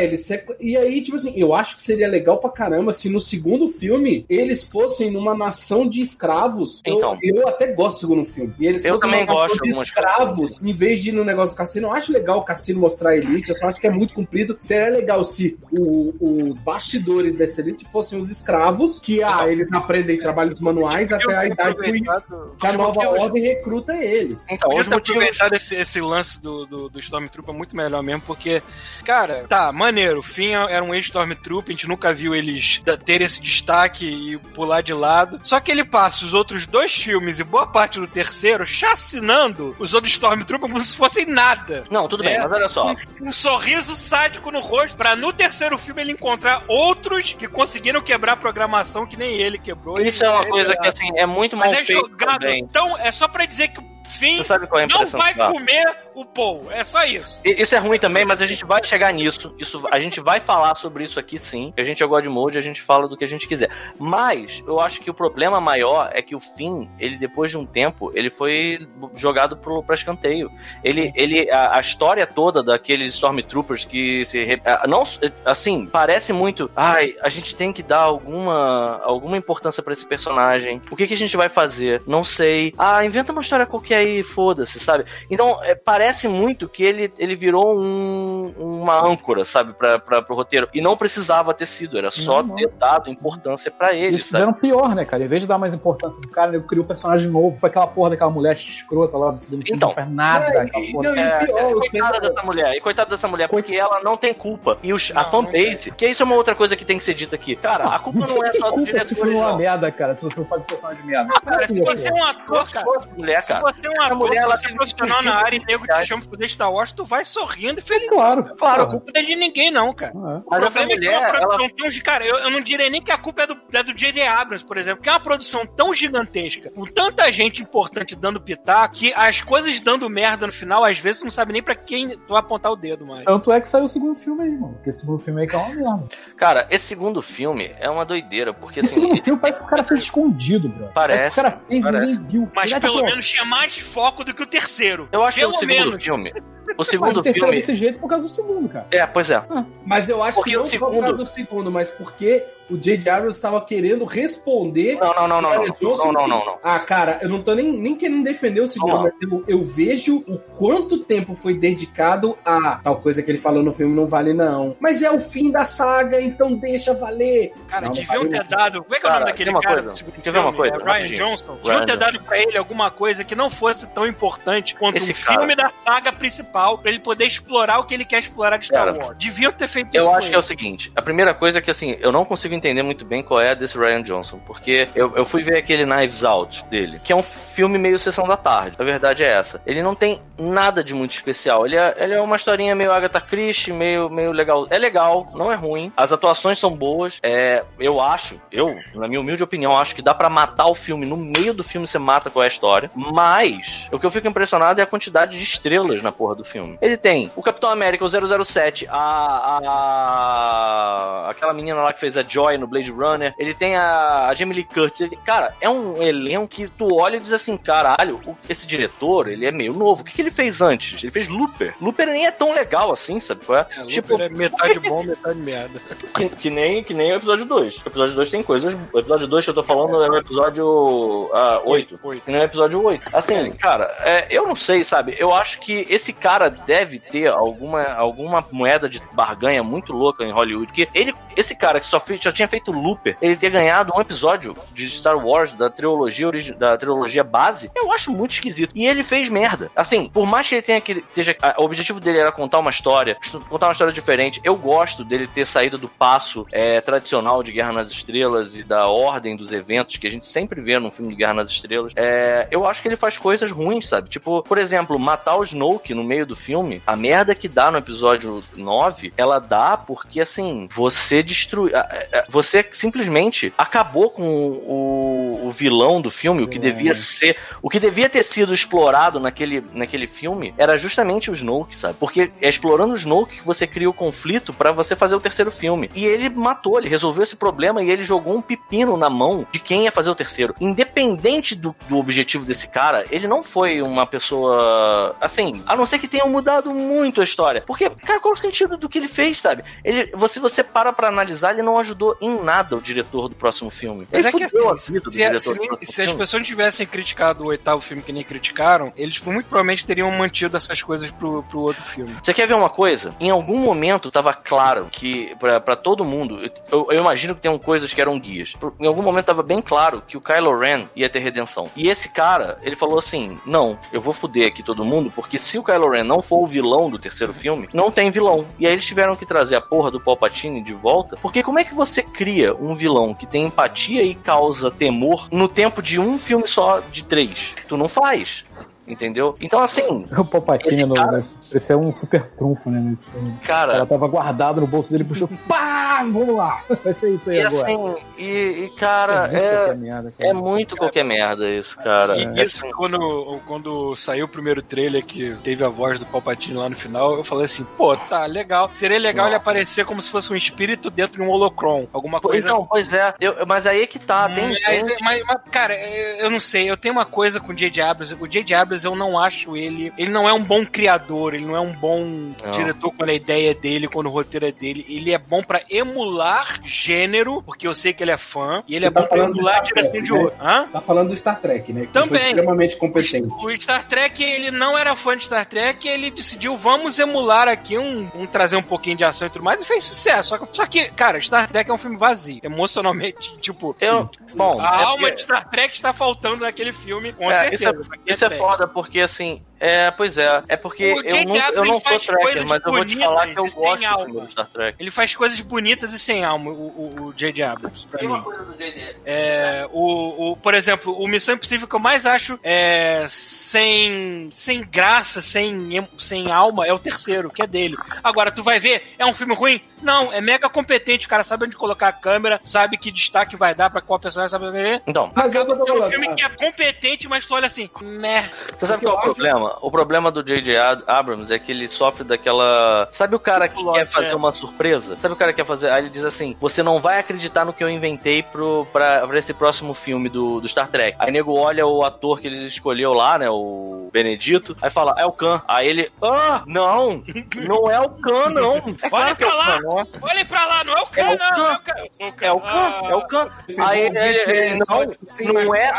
F: é, eles sequ... E aí, tipo assim, eu acho que seria legal pra caramba se no segundo filme eles fossem numa nação de escravos. Eu-
B: Então.
F: Eu, até gosto do segundo filme. E eles
B: Eu
F: fossem
B: também gosto
F: de escravos, em vez de ir no negócio do cassino. Eu acho legal o cassino mostrar a elite, eu só acho que é muito comprido. Seria legal se o- os bastidores dessa elite fossem os escravos, que ah, eles aprendem trabalhos manuais até a idade que, que a nova
A: Porque os-
F: ordem recruta eles.
B: Então,
A: ter
B: motivos.
A: aproveitado esse, esse lance do, do, do Stormtrooper muito melhor mesmo, porque, cara, tá, maneiro. O Finn era um ex-Stormtrooper, a gente nunca viu eles ter esse destaque e pular de lado. Só que ele passa os outros dois filmes e boa parte do terceiro chacinando os outros Stormtroopers como se fossem nada.
B: Não, tudo bem,
A: É.
B: mas olha só.
A: Um sorriso sádico no rosto, pra no terceiro filme ele encontrar outros que conseguiram quebrar a programação que nem ele quebrou.
B: Isso é uma
A: Ele-
B: coisa que, assim, é muito mal
A: é jogado.
B: também.
A: Então, é só pra dizer que o Finn
B: é
A: não vai comer o Paul. É só isso.
B: Isso é ruim também, mas a gente vai chegar nisso. Isso, a gente vai falar sobre isso aqui sim. A gente é God Mode, a gente fala do que a gente quiser. Mas eu acho que o problema maior é que o Finn, ele depois de um tempo, ele foi jogado pro, pra escanteio. Ele, ele a, a história toda daqueles Stormtroopers que se não assim, parece muito, ai, a gente tem que dar alguma alguma importância pra esse personagem. O que que a gente vai fazer? Não sei. Ah, inventa uma história qualquer aí, foda-se, sabe? Então, é, parece muito que ele, ele virou um- uma âncora, sabe, pra, pra, pro roteiro. E não precisava ter sido, era só
C: Não, não.
B: ter dado importância pra ele,
C: Eles
B: sabe?
C: fizeram pior, né, cara? Em vez de dar mais importância pro cara, ele criou um personagem novo pra aquela porra daquela mulher escrota lá do filme,
B: Então.
C: não faz nada.
F: É, e-
C: porra.
F: não, e
B: É,
F: pior,
B: é, coitada dessa mulher, e coitada dessa mulher, porque ela não tem culpa. E os, a fanbase, que isso é uma outra coisa que tem que ser dita aqui. Cara, a culpa não é só do
C: se
B: diretor
C: for uma
B: original.
C: merda, cara, se você faz personagem de merda.
A: Cara, se você é um ator, cara.
B: Mulher,
A: Se
B: cara.
A: você é um ator,
B: mulher, ela
A: você é profissional na
B: 20
A: área e nego chama pra poder Star Wars, tu vai sorrindo e feliz.
C: Claro,
A: Claro, a culpa não é de ninguém, não, cara.
C: É.
A: O
B: Mas essa
A: problema é que
B: mulher,
A: uma
B: ela
A: tão de cara, eu, eu não diria nem que a culpa é do, é do J.J. Abrams, por exemplo, que é uma produção tão gigantesca, com tanta gente importante dando pitaco, que as coisas dando merda no final, às vezes tu não sabe nem pra quem tu vai apontar o dedo mais.
C: Tanto é que saiu o segundo filme aí, mano. Porque esse segundo filme aí que é uma merda.
B: Cara, esse segundo filme é uma doideira, porque
C: Esse
B: assim.
C: segundo filme parece que o cara fez escondido, bro.
B: Parece,
C: que o cara fez e
B: parece.
C: ninguém viu.
A: Mas
C: Direto
A: pelo menos tinha mais foco do que o terceiro.
B: Eu acho que
A: pelo
B: o segundo
A: menos.
B: filme. O
C: Mas
B: segundo
C: o terceiro é
B: filme.
C: desse jeito por causa do segundo, cara.
B: É, pois é.
F: Mas eu acho
B: Porque
F: que não
B: o
F: foi por
B: segundo-
F: causa do segundo, mas porque o J.J. Abrams estava querendo responder.
B: Não, não, não, não, não. Não, não, não, não.
F: Ah, cara, eu não tô nem, nem querendo defender o segundo, mas eu, eu vejo o quanto tempo foi dedicado a tal coisa que ele falou no filme não vale não. Mas é o fim da saga, então deixa valer.
A: Cara,
F: Não, não
A: deviam
F: vale
A: ter
F: não.
A: dado. Como é que é o nome daquele
B: uma
A: cara
B: coisa.
A: segundo
B: Quer ver uma coisa?
A: É Ryan. Johnson. Deviam ter dado pra ele alguma coisa que não fosse tão importante quanto
B: Esse
A: um filme da saga principal, pra ele poder explorar o que ele quer explorar de Star
B: Cara,
A: Wars. Deviam ter feito isso.
B: Eu acho que é o seguinte: a primeira coisa é que assim, eu não consigo entender muito bem qual é a desse Ryan Johnson, porque eu, eu fui ver aquele Knives Out dele, que é um filme meio sessão da tarde. A verdade é essa. Ele não tem nada de muito especial. Ele é, ele é uma historinha meio Agatha Christie, meio, meio legal. É legal, não é ruim. As atuações são boas. É, eu acho, eu, na minha humilde opinião, acho que dá pra matar o filme. No meio do filme você mata qual é a história. Mas, o que eu fico impressionado é a quantidade de estrelas na porra do filme. Ele tem o Capitão América, o 007, a, a aquela menina lá que fez a Joy no Blade Runner. Ele tem a, a Jamie Lee Curtis. Ele- cara, é um elenco que tu olha e diz assim, caralho, o- esse diretor, ele é meio novo. O que, que ele fez antes? Ele fez Looper. Looper nem é tão legal assim, sabe? qual é?
A: É,
B: tipo,
A: Looper é metade bom, metade merda.
B: que, que nem, que nem o episódio 2. O episódio 2 tem coisas. O episódio 2 que eu tô falando é o episódio ah, 8.
A: Oito.
B: Que não é o episódio 8. Assim, cara, é, eu não sei, sabe? Eu acho que esse cara deve ter alguma, alguma moeda de barganha muito louca em Hollywood. Porque ele, esse cara que só, fez, só tinha feito Looper, ele ter ganhado um episódio de Star Wars, da trilogia, da trilogia base, eu acho muito esquisito. E ele fez merda. Assim, por mais que ele tenha que. Esteja, o objetivo dele era contar uma história, contar uma história diferente. Eu gosto dele ter saído do passo é, tradicional de Guerra nas Estrelas e da ordem dos eventos que a gente sempre vê num filme de Guerra nas Estrelas. É, eu acho que ele faz coisas ruins, sabe? Tipo, por exemplo, matar o Snoke no meio do filme, a merda que dá no episódio 9, ela dá porque, assim, você destrui. a- a- Você simplesmente acabou com o, o vilão do filme, o que devia ser. O que devia ter sido explorado naquele, naquele filme era justamente o Snoke, sabe? Porque é explorando o Snoke que você cria o conflito pra você fazer o terceiro filme. E ele matou, ele resolveu esse problema e ele jogou um pepino na mão de quem ia fazer o terceiro. Independente do, do objetivo desse cara, ele não foi uma pessoa. Assim, a não ser que tenham mudado muito a história. Porque, cara, qual o sentido do que ele fez, sabe? Ele, você, você para pra analisar, ele não ajudou em nada o diretor do próximo filme.
A: Mas
B: ele
A: é que
B: fudeu
A: assim,
B: a vida do
A: se,
B: diretor
A: se- se as pessoas não tivessem criticado o oitavo filme que nem criticaram, eles muito provavelmente teriam mantido essas coisas pro, pro outro filme.
B: Você quer ver uma coisa? Em algum momento tava claro que, pra, pra todo mundo, eu, eu imagino que tem coisas que eram guias. Em algum momento tava bem claro que o Kylo Ren ia ter redenção. E esse cara, ele falou assim: Não, eu vou fuder aqui todo mundo, porque se o Kylo Ren não for o vilão do terceiro filme, não tem vilão. E aí eles tiveram que trazer a porra do Palpatine de volta, porque como é que você cria um vilão que tem empatia e causa temor no tempo de um filme só de três? Tu não faz. Entendeu? Então, assim,
C: O Palpatine
B: Esse
C: no,
B: cara-
C: esse é um super trunfo, né? Nesse filme. O
B: cara,
C: cara tava guardado no bolso dele, puxou, pá, vamos lá. Vai ser isso aí
B: E
C: agora.
B: assim, e, e, cara,
C: muito qualquer
B: é,
C: merda, cara.
B: é muito qualquer merda isso, cara.
A: E
B: É
A: isso, quando, quando saiu o primeiro trailer que teve a voz do Palpatine lá no final, eu falei assim, pô, tá, legal. Seria legal ele aparecer como se fosse um espírito dentro de um holocron. Alguma coisa
B: não, pois é. Eu- mas aí é que tá, tem,
A: Mas,
B: tem-
A: mas- mas, cara, eu eu não sei, eu tenho uma coisa com o J.J. Abrams. O J.J. Abrams, eu não acho ele. Ele não é um bom criador, ele não é um bom
B: Não.
A: diretor quando a ideia é dele, quando o roteiro é dele. Ele é bom pra emular gênero, porque eu sei que ele é fã, e ele
F: Você
A: é
F: tá
A: bom pra emular a
F: Star
A: direção
F: Trek,
A: de
F: né?
A: outro. Hã?
F: Tá falando do Star Trek, né? Que
A: Também.
F: Foi extremamente competente.
A: O Star Trek, ele não era fã de Star Trek, ele decidiu, vamos emular aqui um, um trazer um pouquinho de ação e tudo mais, e fez sucesso. Só que, só que, cara, Star Trek é um filme vazio, emocionalmente, tipo,
B: eu, bom,
A: a
B: é
A: alma
B: porque-
A: de Star Trek está faltando naquele filme, com
B: É, isso
A: certeza.
B: é, isso é foda porque assim, é, pois é, é porque
A: O
B: eu
A: J.J.
B: não, eu não sou
A: faz
B: tracker,
A: coisas
B: mas eu vou te
A: bonitas
B: falar que eu
A: e sem
B: gosto do Star Trek.
A: Ele faz coisas bonitas e sem alma, o, o, o J.J. Abrams, pra
B: Tem
A: mim.
B: uma coisa do JD.
A: É, o, o, por exemplo, o Missão Impossível que eu mais acho é, sem, sem graça, sem, em- sem alma, é o terceiro, que é dele. Agora, tu vai ver, é um filme ruim? Não, é mega competente, o cara sabe onde colocar a câmera, sabe que destaque vai dar pra qual personagem, sabe o que
B: Então,
F: Mas eu
A: Acaba
F: tô
A: sendo um
F: falando,
A: filme que é competente, mas tu olha assim, meh.
B: você sabe qual é o
F: eu
B: problema? Problema, o problema do J.J. Abrams é que ele sofre daquela. Sabe o cara que quer fazer
A: é.
B: uma surpresa? Sabe o cara que quer fazer? Aí ele diz assim: Você não vai acreditar no que eu inventei pro, pra, pra esse próximo filme do, do Star Trek. Aí nego olha o ator que ele escolheu lá, né? O Benedito. Aí fala: É o Khan. Aí ele: Ah, não! Não é o Khan, não. É claro que é o
A: pra lá.
B: Khan, não é?
A: Olhem pra lá, não é o
B: É
A: cara,
B: o
A: não, não é
B: Khan.
A: o o
B: É o Khan, é o Khan. Aí ele, ele- ele- não, não é.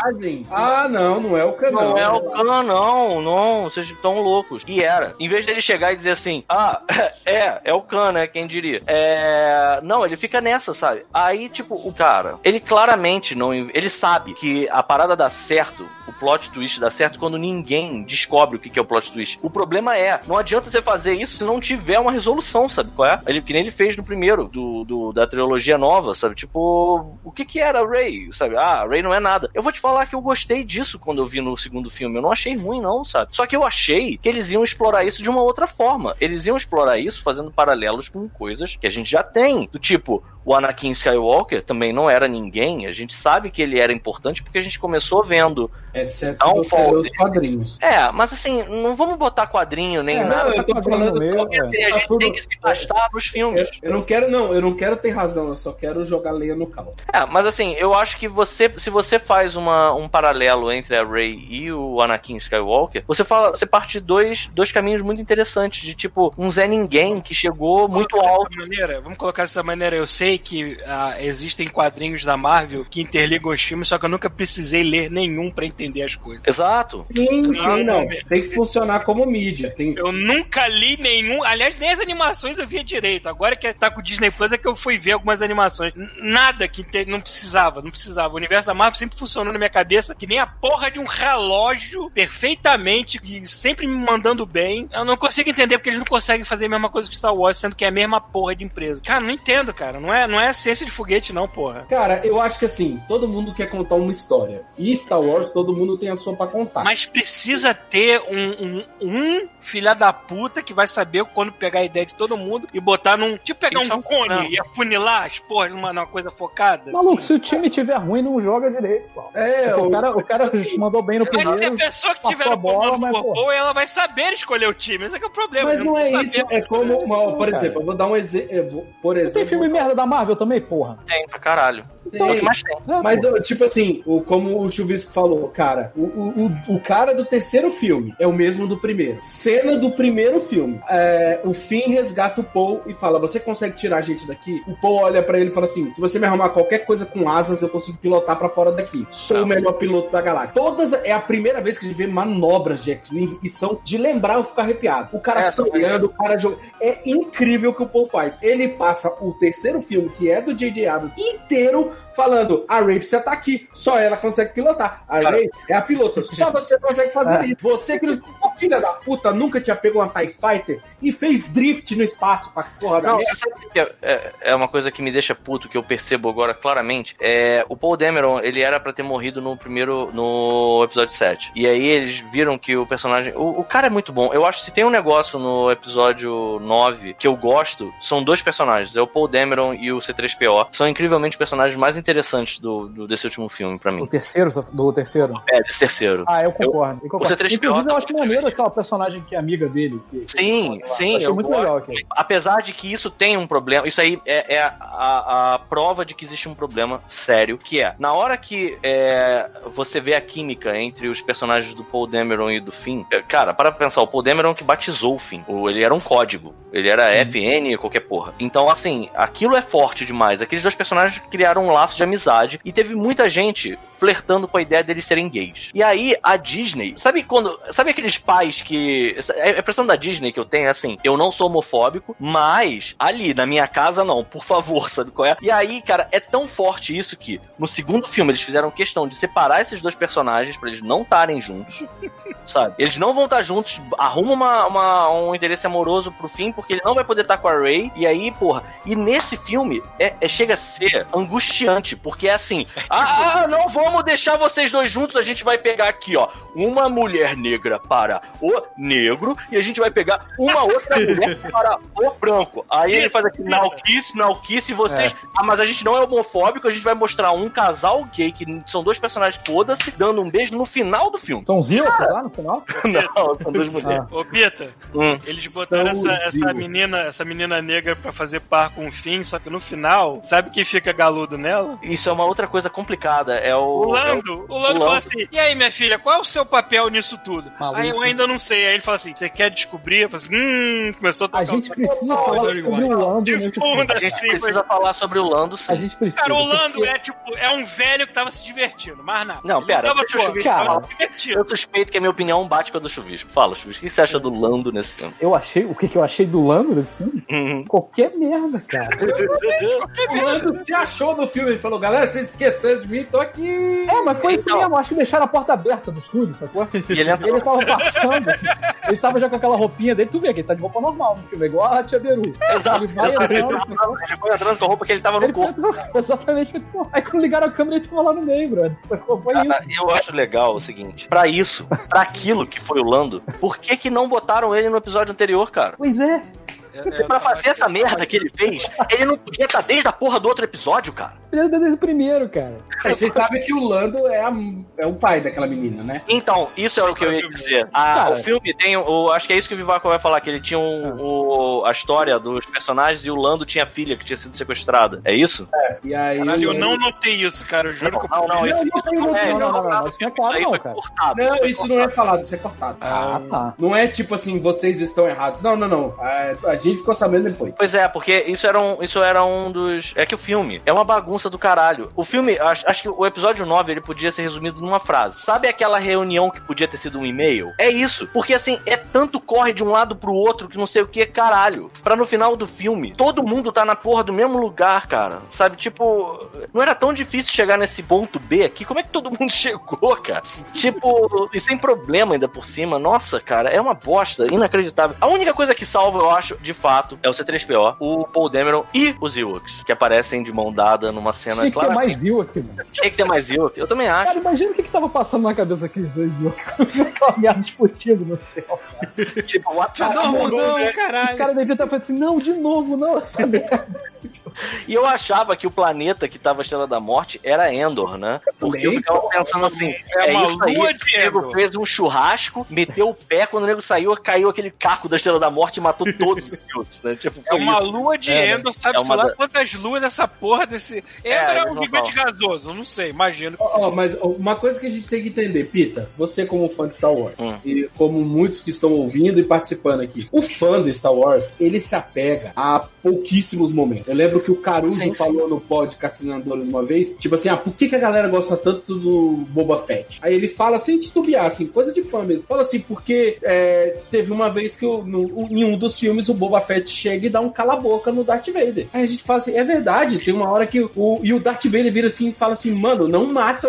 F: Ah, não, não é o canal.
B: Não é o Khan, não, não, vocês estão loucos. E era. Em vez dele chegar e dizer assim, ah, é, é o Khan, né? Quem diria? É. Não, ele fica nessa, sabe? Aí, tipo, o cara, ele claramente não. Ele sabe que a parada dá certo, o plot twist dá certo quando ninguém descobre o que que é o plot twist. O problema é, não adianta você fazer isso se não tiver uma resolução, sabe qual é? Ele, que nem ele fez no primeiro, do, do- da trilogia nova, sabe? Tipo, o que que era Ray, sabe? Ah, Ray não é nada. Eu vou te falar que eu gostei disso quando eu vi no segundo filme. Eu não achei ruim, não, sabe? Só que eu achei que eles iam explorar isso de uma outra forma. Eles iam explorar isso fazendo paralelos com coisas que a gente já tem. Do tipo, o Anakin Skywalker também não era ninguém. A gente sabe que ele era importante porque a gente começou vendo.
F: Exceto
B: um
F: você ler
B: folder.
F: os quadrinhos.
B: É, mas assim, não vamos botar quadrinho nem
F: É,
B: nada.
F: não, eu tô
E: Tá
F: falando
E: meio,
F: só
E: é.
B: Assim, a
F: tá
B: gente
F: tudo-
B: tem que se bastar nos
F: Eu,
B: filmes.
F: eu não quero, não, eu não quero ter razão, eu só quero jogar lenha no cal.
B: É, mas assim, eu acho que você, se você faz uma, um paralelo entre a Rey e o Anakin Skywalker, você fala, você parte de dois, dois caminhos muito interessantes, de tipo, um Zé Ninguém que chegou muito
A: Vamos colocar
B: alto.
A: maneira, vamos colocar dessa maneira. Eu sei que ah, existem quadrinhos da Marvel que interligam os filmes, só que eu nunca precisei ler nenhum pra entender as coisas.
B: Exato.
F: Sim,
A: Não,
F: sim, não. Tem que funcionar como mídia. Tem...
A: Eu nunca li nenhum. Aliás, nem as animações eu via direito. Agora que tá com o Disney Plus é que eu fui ver algumas animações. Nada que te- não precisava, não precisava. O universo da Marvel sempre funcionou na minha cabeça que nem a porra de um relógio perfeitamente e sempre me mandando bem. Eu não consigo entender porque eles não conseguem fazer a mesma coisa que Star Wars, sendo que é a mesma porra de empresa. Cara, não entendo, cara. Não é, não é ciência de foguete, não, porra.
F: Cara, eu acho que assim, todo mundo quer contar uma história. E Star Wars, todo mundo tem a sua pra contar.
A: Mas precisa ter um, um, um filha da puta que vai saber quando pegar a ideia de todo mundo e botar num. Tipo, pegar um
B: um
A: cone
B: não.
A: e afunilar as porras numa, numa coisa focada.
C: Maluco,
A: assim.
C: se o time tiver ruim, não joga direito, pô.
F: É,
C: o cara, o cara
F: assim,
C: mandou bem no
A: Mas se a
C: primeiro.
A: pessoa que tiver
C: a
A: no
C: bola, mas,
A: boa, ela vai saber escolher o time. Esse é que é o problema.
F: Mas
A: Eles
F: não é isso, é como,
C: isso,
F: uma- por
C: cara.
F: exemplo, eu vou dar um exemplo, por
C: Não tem
F: exemplo,
C: filme merda da Marvel também, porra?
B: Tem pra caralho.
F: Tem.
B: Mas tem.
C: É,
F: Mas,
C: pô.
F: eu, tipo assim, o, como o Chuvisco falou, cara, o, o, o- cara do terceiro filme é o mesmo do primeiro. Cena do primeiro filme. É, o Finn resgata o Paul e fala: Você consegue tirar a gente daqui? O Paul olha pra ele e fala assim: Se você me arrumar qualquer coisa com asas, eu consigo pilotar pra fora daqui. Sou o melhor piloto da galáxia. Todas. É a primeira vez que a gente vê manobras de X-Wing e são de lembrar eu ficar arrepiado. O cara
B: É, são
F: freando, o cara jogando. É incrível o que o Paul faz. Ele passa o terceiro filme, que é do J.J. Abrams, inteiro falando: a Ray precisa estar aqui, só ela consegue pilotar. A
B: Cara.
F: É a pilota, só você consegue fazer
C: É.
F: isso. Você que. Ô, filha da puta, nunca tinha pego uma TIE Fighter e fez drift no espaço pra porra da
B: Não, você sabe que é, é, é uma coisa que me deixa puto, que eu percebo agora claramente. É, o Paul Dameron, ele era pra ter morrido no primeiro, no episódio 7. E aí eles viram que o personagem. O, o cara é muito bom. Eu acho que se tem um negócio no episódio 9 que eu gosto, são dois personagens: é o Paul Dameron e o C3PO. São incrivelmente os personagens mais interessantes do, do- desse último filme, pra
C: O
B: mim.
C: terceiro, do terceiro.
B: É, desse terceiro.
C: Ah, eu concordo. Eu concordo.
B: O C3PO
C: Inclusive, eu acho maneiro aquela personagem que é amiga dele. Que,
B: Sim, sim.
C: Achei
B: eu
C: muito
B: gosto.
C: legal aquilo.
B: Apesar de que isso tem um problema, isso aí é, é a, a prova de que existe um problema sério, que é, na hora que é, você vê a química entre os personagens do Paul Dameron e do Finn, é, cara, para pra pensar, o Paul Dameron que batizou o Finn, o- ele era um código, ele era FN, qualquer porra. Então, assim, aquilo é forte demais, aqueles dois personagens criaram um laço de amizade, e teve muita gente flertando com a ideia deles serem gays. E aí, a Disney, sabe quando, sabe aqueles pais que, a impressão da Disney que eu tenho é assim, eu não sou homofóbico, mas ali, na minha casa, não, por favor, sabe qual é? E aí, cara, é tão forte isso que no segundo filme eles fizeram questão de separar esses dois personagens pra eles não estarem juntos, sabe? Eles não vão estar juntos, arruma uma, uma- um interesse amoroso pro fim, porque ele não vai poder estar com a Ray, e aí, porra, e nesse filme, é, é- chega a ser angustiante porque é assim: ah, ah, não vamos deixar vocês dois juntos, a gente vai pegar aqui, ó, uma mulher negra para o negro e a gente vai pegar uma outra mulher para o branco. Aí ele faz aqui, nalquice, nalquice, e vocês. Ah, mas a gente não é homofóbico, a gente vai mostrar um casal gay, que são dois personagens, foda-se, dando um beijo no final do filme.
C: São Ewoks lá no final?
B: Não, são duas mulheres.
A: Ô, Pita,
B: Hum.
A: eles botaram
F: São
A: essa, essa menina, essa menina negra pra fazer par com o Finn, só que no final, sabe quem fica galudo nela?
B: Isso é uma outra coisa complicada. É o.
A: O Lando. O Lando
B: o
A: fala
B: Lando.
A: assim: E aí, minha filha, qual é o seu papel nisso tudo?
C: Maluco.
A: Aí eu ainda não sei. Aí ele fala assim: Você quer descobrir? Eu falo assim: Hum, começou a tocar
C: A
A: o
C: gente
A: som
C: precisa falar sobre o
D: White.
C: Lando
A: de fundo,
B: A gente
A: assim.
B: precisa falar sobre o Lando, sim.
C: A gente precisa.
A: Cara, o Lando
C: porque-
A: é tipo, é um velho que tava se divertindo, mais nada.
B: Não,
A: Ele
B: pera,
A: tava,
B: o Chuvisco
A: tava se divertindo.
B: Eu suspeito que a minha opinião bate com a do Chuvisco. Fala, Chuvisco, o que você acha do Lando nesse filme?
C: Eu achei. O que, que eu achei do Lando nesse filme?
B: Uhum.
C: Qualquer merda, cara.
F: O Lando se achou no filme, falou, galera, vocês esqueceram de mim, tô aqui.
C: É, mas foi isso
B: Então.
C: mesmo. Acho que deixaram a porta aberta do estúdio, sacou?
B: E ele entrou.
C: Ele tava passando, ele tava já com aquela roupinha dele. Tu vê que ele tá de roupa normal no filme, igual a Tia Beru.
B: Exato.
C: Ele vai entrando,
B: Ele foi entrando com a roupa que ele tava no
C: ele
B: corpo.
C: exatamente. Pô, Aí quando ligaram a câmera, ele tava lá no meio, brother. Sacou? Foi
B: Ah,
C: isso.
B: Eu acho legal o seguinte: pra isso, pra aquilo que foi o Lando, por que que não botaram ele no episódio anterior, cara?
C: Pois é.
B: Se pra fazer essa merda que ele fez, ele não podia estar desde a porra do outro episódio, cara.
C: Ele é desde o primeiro, cara.
F: Mas vocês sabem que o Lando é, a- é o pai daquela menina, né?
B: Então, isso era o que eu ia dizer. A-
C: Cara.
B: o filme tem. O, acho que é isso que o Vivaco vai falar, que ele tinha um, o- a história dos personagens e o Lando tinha filha que tinha sido sequestrada. É isso?
F: E aí.
A: Caralho, eu não notei isso, cara. Eu juro que eu
B: Não, não, isso,
C: Não,
B: isso
C: não, não,
B: é,
C: não, não, não, não, isso não é claro, não, cara.
F: Não, isso não é falado, isso é cortado.
C: Ah, tá.
F: Não é tipo assim, vocês estão errados. Não, não, não. A, a gente ficou sabendo depois.
B: Pois é, porque isso era, um, isso era um dos. É que o filme é uma bagunça do caralho. O filme, acho, acho que o episódio 9 ele podia ser resumido numa frase. Sabe aquela reunião que podia ter sido um e-mail? É isso. Porque assim, é tanto corre de um lado pro outro que não sei o que, caralho. Pra no final do filme, todo mundo tá na porra do mesmo lugar, cara. Sabe, tipo, não era tão difícil chegar nesse ponto B aqui. Como é que todo mundo chegou, cara? Tipo, e sem problema ainda por cima. Nossa, cara, é uma bosta, inacreditável. A única coisa que salva, eu acho, de fato, é o C3PO, o Paul Dameron e os Ewoks, que aparecem de mão dada numa cena
C: Tinha que ter mais aqui, mano.
B: Tinha que ter mais Ewok. Eu também acho.
C: Cara, imagina o que, que tava passando na cabeça daqueles dois quando viu aquela merda explodindo no céu.
B: tipo, what the
D: Não,
B: fuck?
D: não,
C: Os
D: caralho.
C: caras deviam estar falando assim, não, de novo, não, essa merda.
B: E eu achava que o planeta que tava a Estrela da Morte era Endor, né? Porque eu ficava pensando assim,
A: É
B: é,
A: uma
B: isso aí,
A: lua de
B: o nego fez um churrasco, meteu o pé, quando o nego saiu, caiu aquele caco da Estrela da Morte e matou todos os Ewoks, né? Tipo,
A: É uma
B: isso.
A: lua de
B: É, né?
A: Endor, sabe
B: É uma
A: lá quantas luas dessa porra desse. Endor
B: É,
A: é, um
B: não
A: gigante gasoso, eu não sei, imagino. que
F: Ó, ó, mas uma coisa que a gente tem que entender, Pita, você como fã de Star Wars,
B: Hum.
F: e como muitos que estão ouvindo e participando aqui, o fã de Star Wars, ele se apega a pouquíssimos momentos. Eu lembro que o Caruso
B: Sim, sim.
F: falou no pod Castinadores uma vez, tipo assim, ah, por que, que a galera gosta tanto do Boba Fett? Aí ele fala sem titubear, assim, coisa de fã mesmo. Fala assim, porque é, teve uma vez que o- no- em um dos filmes o Boba Fett chega e dá um cala-boca no Darth Vader. Aí a gente fala assim, é verdade, tem uma hora que o, e o Darth Vader vira assim e fala assim, mano, não mata,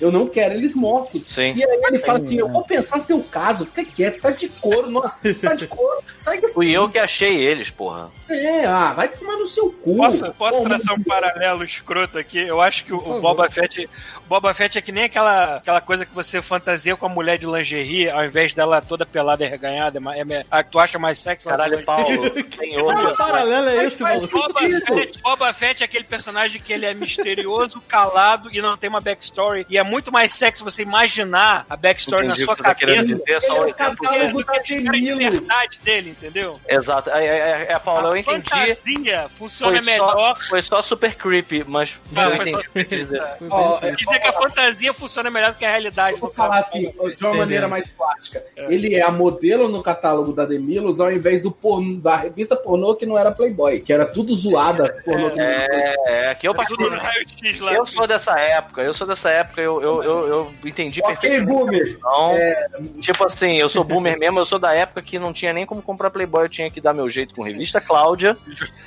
F: eu não quero eles mortos.
B: Sim.
F: E aí ele fala assim, eu vou pensar no teu caso, fica quieto, você tá de couro, não, você tá de couro, sai daqui.
B: Fui eu que achei eles, porra.
F: É, ah, vai tomar no seu cu.
A: Posso, posso
F: Pô,
A: traçar um paralelo escroto aqui? Eu acho que o. Boba Fett. Boba Fett é que nem aquela, aquela coisa que você fantasia com a mulher de lingerie, ao invés dela toda pelada e reganhada. é É, tu acha mais sexy.
B: Caralho,
A: tem-
B: Paulo, senhor.
D: Que paralelo é esse,
A: Mas
D: maluco?
A: Boba Fett, Boba Fett é aquele personagem que ele é misterioso, calado e não tem uma backstory. E é muito mais sexy você imaginar a backstory
B: Entendi
A: na sua
B: tá
A: cabeça.
B: dizer, só
F: Ele é catálogo
A: do
F: da
A: que a história de
F: Demilo.
A: liberdade dele, entendeu?
B: Exato. É, é, é, Paulo, eu
A: a
B: entendi.
A: fantasia funciona
B: Foi
A: melhor.
B: só, foi só super creepy, mas
A: Ah,
B: eu
A: foi
B: entendi
A: só-
B: o que você quis dizer.
F: Ó, é,
A: Dizer que a fantasia funciona melhor do que a realidade.
F: Vou falar assim, de uma
D: Entendemos.
F: maneira mais plástica. Ele é a modelo no catálogo da Demilos ao invés do porno, da revista pornô que não era Playboy, que era tudo zoada. pornô que-
B: É, é, que eu
A: Tudo no raio-x lá.
B: Eu sou dessa época, eu sou dessa época, eu, eu, eu, eu entendi
F: Ok,
B: perfeitamente.
F: boomer.
B: Então, tipo assim, eu sou boomer mesmo, eu sou da época que não tinha nem como comprar Playboy, eu tinha que dar meu jeito com revista Cláudia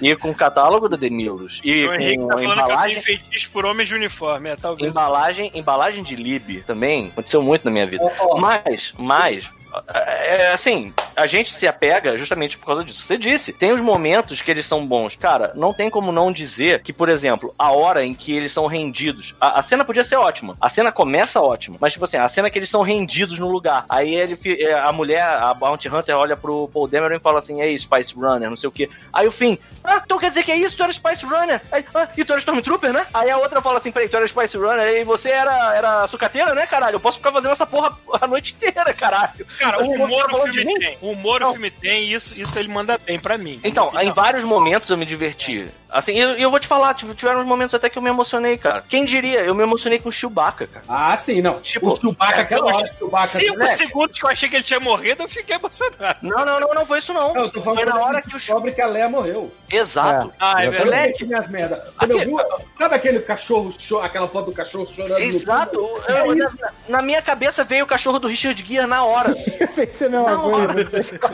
B: e com catálogo da Demilos. E
A: O Henrique
B: com
A: tá falando que eu
B: embalagem,
A: tenho feitiço por homens de uniforme, é, talvez.
B: embalagem, embalagem de Lib também, aconteceu muito na minha vida.
F: Ó, ó.
B: Mas, mas, é, assim, a gente se apega justamente por causa disso. Você disse, tem os momentos que eles são bons. Cara, não tem como não dizer que, por exemplo, a hora em que eles são rendidos. A, a cena podia ser ótima. A cena começa ótima. Mas, tipo assim, a cena que eles são rendidos no lugar. Aí ele, é, a mulher, a Bounty Hunter, olha pro Paul Dameron e fala assim: Ei, Spice Runner, não sei o que. Aí o fim, ah, então quer dizer que é isso? Tu era Spice Runner? Aí, ah, e tu era Stormtrooper, né? Aí a outra fala assim: Peraí, tu era Spice Runner e você era, era sucateira, né, caralho? Eu posso ficar fazendo essa porra a noite inteira, caralho.
A: Cara, o humor o filme tem. O humor o filme tem e isso, isso ele manda bem pra mim.
B: Então, em vários momentos eu me diverti. Assim, e eu, eu vou te falar, tive- tiveram uns momentos até que eu me emocionei, cara. Quem diria? Eu me emocionei com o Chewbacca, cara.
F: Ah, sim, não.
B: Tipo,
F: o Chewbacca,
A: é,
F: aquela hora que o Chewbacca...
A: Cinco
B: moleque.
A: segundos que eu achei que ele tinha morrido, eu fiquei emocionado.
B: Não, não, não, não foi isso não.
F: Não, eu tô falando
B: foi na hora que o
F: descobre que a Leia morreu.
B: Exato.
A: Ah, é
F: Eu
A: verdade.
F: Minhas merda. Quando eu vi, sabe aquele cachorro, cho- aquela foto do cachorro chorando? no
B: Exato.
F: fundo?
B: Eu-
F: É
B: na, na minha cabeça veio o cachorro do Richard Gere na hora.
C: Pensei a mesma
B: Na
C: coisa.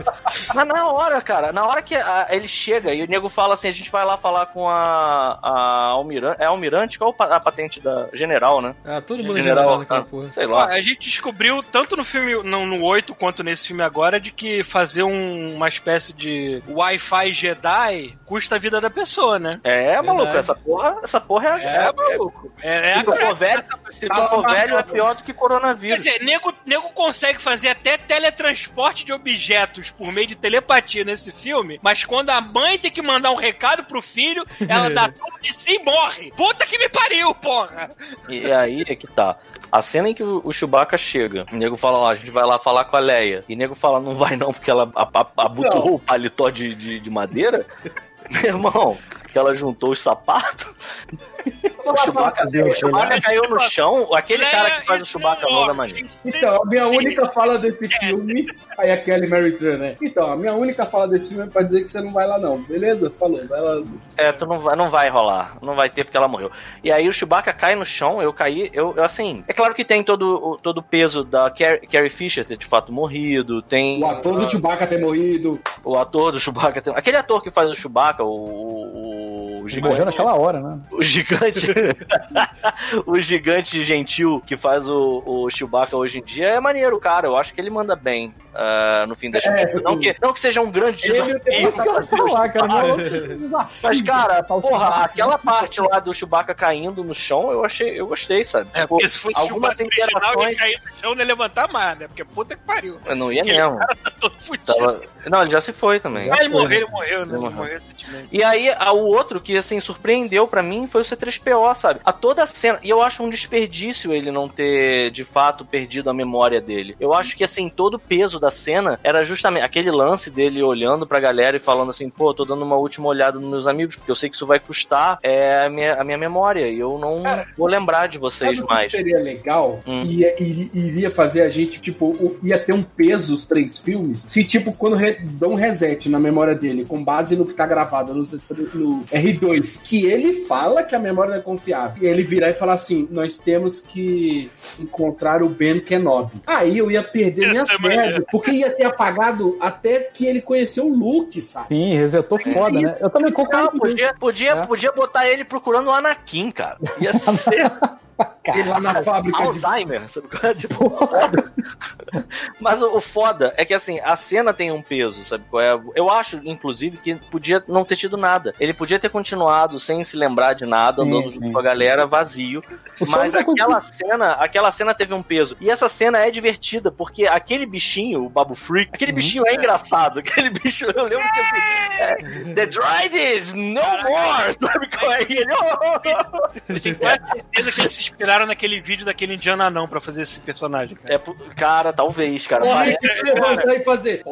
B: Mas na hora, cara, na hora que a- ele chega e o nego fala assim, a gente vai lá falar com a, a Almirante, é Almirante? Qual a
D: Ah,
B: patente da General, né?
D: Ah, todo mundo é general naquela
B: ah,
D: porra.
B: sei lá.
A: a gente descobriu, tanto no filme, no, no 8 quanto nesse filme agora, de que fazer um- uma espécie de Wi-Fi Jedi custa a vida da pessoa, né?
B: É, maluco, essa porra, essa porra é,
A: É,
B: é,
A: maluco. É, é
B: se tu for velho, se tu for velho é pior do que
A: Quer
B: coronavírus.
A: dizer, nego, nego consegue fazer até teletransporte de objetos por meio de telepatia nesse filme, mas quando a mãe tem que mandar um recado pro filho, ela dá tudo de si e morre. Puta que me pariu, porra!
B: E aí é que tá. A cena em que o Chewbacca chega, o nego fala lá, a gente vai lá falar com a Leia. E o nego fala, não vai não, porque ela a- a- abotoou o paletó de, de, de madeira. Meu irmão, que ela juntou os sapatos. O Chewbacca, o Chewbacca caiu no chão. Aquele cara que faz o Chewbacca não da maneira.
F: Então, a minha única fala desse filme. Aí a Kelly Mary Tran, né? Então, a minha única fala desse filme é pra dizer que você não vai lá, não. Beleza? Falou. Vai lá.
B: É, tu não vai, não vai rolar. Não vai ter porque ela morreu. E aí o Chewbacca cai no chão, eu caí, eu, eu, assim. É claro que tem todo o todo o peso da Car Carrie Fisher ter de fato morrido, tem.
F: O ator do Chewbacca ter morrido.
B: O ator do Chewbacca. Tem... Aquele ator que faz o Chewbacca, o. o, o gigante.
C: naquela hora, né?
B: O gigante. o gigante gentil que faz o, o Chewbacca hoje em dia é maneiro, cara. Eu acho que ele manda bem ah, no fim das
F: É,
B: contas. Não que, não que seja um grande
F: Ele tem
C: Isso que eu ia falar, cara. meu louco,
B: Mas, cara,
C: Tá
B: porra, aquela parte lá do Chewbacca caindo no chão, eu achei, eu gostei, sabe?
A: É,
B: Tipo,
A: porque se fosse o
B: algumas
A: Chewbacca original, ele ia
B: interações.
A: cair no chão e não ia levantar mais, né? Porque puta que pariu.
B: Eu não ia mesmo.
A: cara tá todo fudido.
B: Tava- Não, ele já se foi também.
A: Ah, ele morreu, ele morreu, né?
B: Ele
A: Ele
B: morreu.
A: morreu recentemente.
B: E aí, a- o outro que, assim, surpreendeu pra mim foi o C3PO, sabe? A toda a cena. E eu acho um desperdício ele não ter, de fato, perdido a memória dele. Eu acho que, assim, todo o peso da cena era justamente aquele lance dele olhando pra galera e falando assim: pô, tô dando uma última olhada nos meus amigos, porque eu sei que isso vai custar é, a, minha, a minha memória. E eu não vou lembrar de vocês mais.
F: seria legal?
B: Hum.
F: Ia, iri- iria fazer a gente, tipo, ia ter um peso os três filmes. Se, tipo, quando re, dão um reset na memória dele, com base no que tá gravado no, no R2, que ele fala que a memória não é confiável, e ele virar e falar assim: nós temos que encontrar o Ben Kenobi. Aí eu ia perder minhas
A: maneiro.
F: merdas, porque ia ter apagado até que ele conheceu o Luke, sabe?
C: Sim, resetou foda, né? Eu também concordo
B: podia, podia,
C: É.
B: podia botar ele procurando o Anakin, cara. Ia ser
F: Ele lá na fábrica de
B: Alzheimer, sabe qual é? Tipo, Mas o, o foda é que assim, a cena tem um peso, sabe qual é? Eu acho, inclusive, que podia não ter tido nada. Ele podia ter continuado sem se lembrar de nada, andando
C: sim.
B: junto com a galera, vazio.
C: O
B: Mas
C: Sonic
B: aquela cena, aquela cena teve um peso. E essa cena é divertida, porque aquele bichinho, o Babu Freak, aquele bichinho é engraçado. Aquele bicho, eu lembro que assim, é, The Droids, no more! Sabe qual é? Ele, "Oh!"
A: Você tem quase certeza que eles se inspiraram naquele vídeo daquele Indiana Anão pra fazer esse personagem, cara.
B: É, cara, talvez, cara.
F: Porra,
B: parece-
F: tem que levantar e fazer.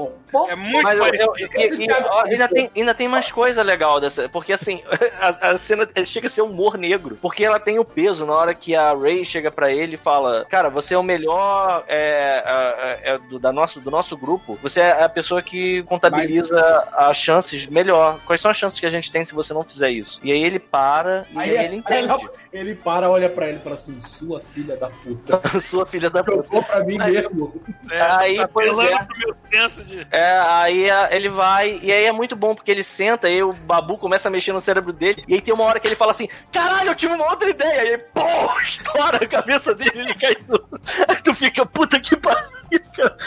A: É muito
B: Mas eu-
A: parecido.
B: eu- e- e- ó, ainda, tem, ainda tem mais coisa legal dessa. Porque assim, a, a cena chega a ser humor negro. Porque ela tem o peso na hora que a Ray chega pra ele e fala: Cara, você é o melhor é, é, é, do, da nosso, do nosso grupo. Você é a pessoa que contabiliza as chances melhor. Quais são as chances que a gente tem se você não fizer isso? E aí ele para e
F: Aí,
B: aí
F: aí
B: ele entende.
F: ela- ele para, olha pra ele e fala assim: Sua filha da puta.
B: Sua filha da puta.
F: Jogou pra mim
B: Aí-
F: mesmo.
A: É,
B: aí,
A: tá
B: pois é.
A: pro meu senso de.
B: É, aí a- ele vai, e aí é muito bom, porque ele senta, e aí o babu começa a mexer no cérebro dele, e aí tem uma hora que ele fala assim: caralho, eu tive uma outra ideia, e aí, pô, estoura a cabeça dele, ele cai tudo. Aí tu fica, puta que pariu.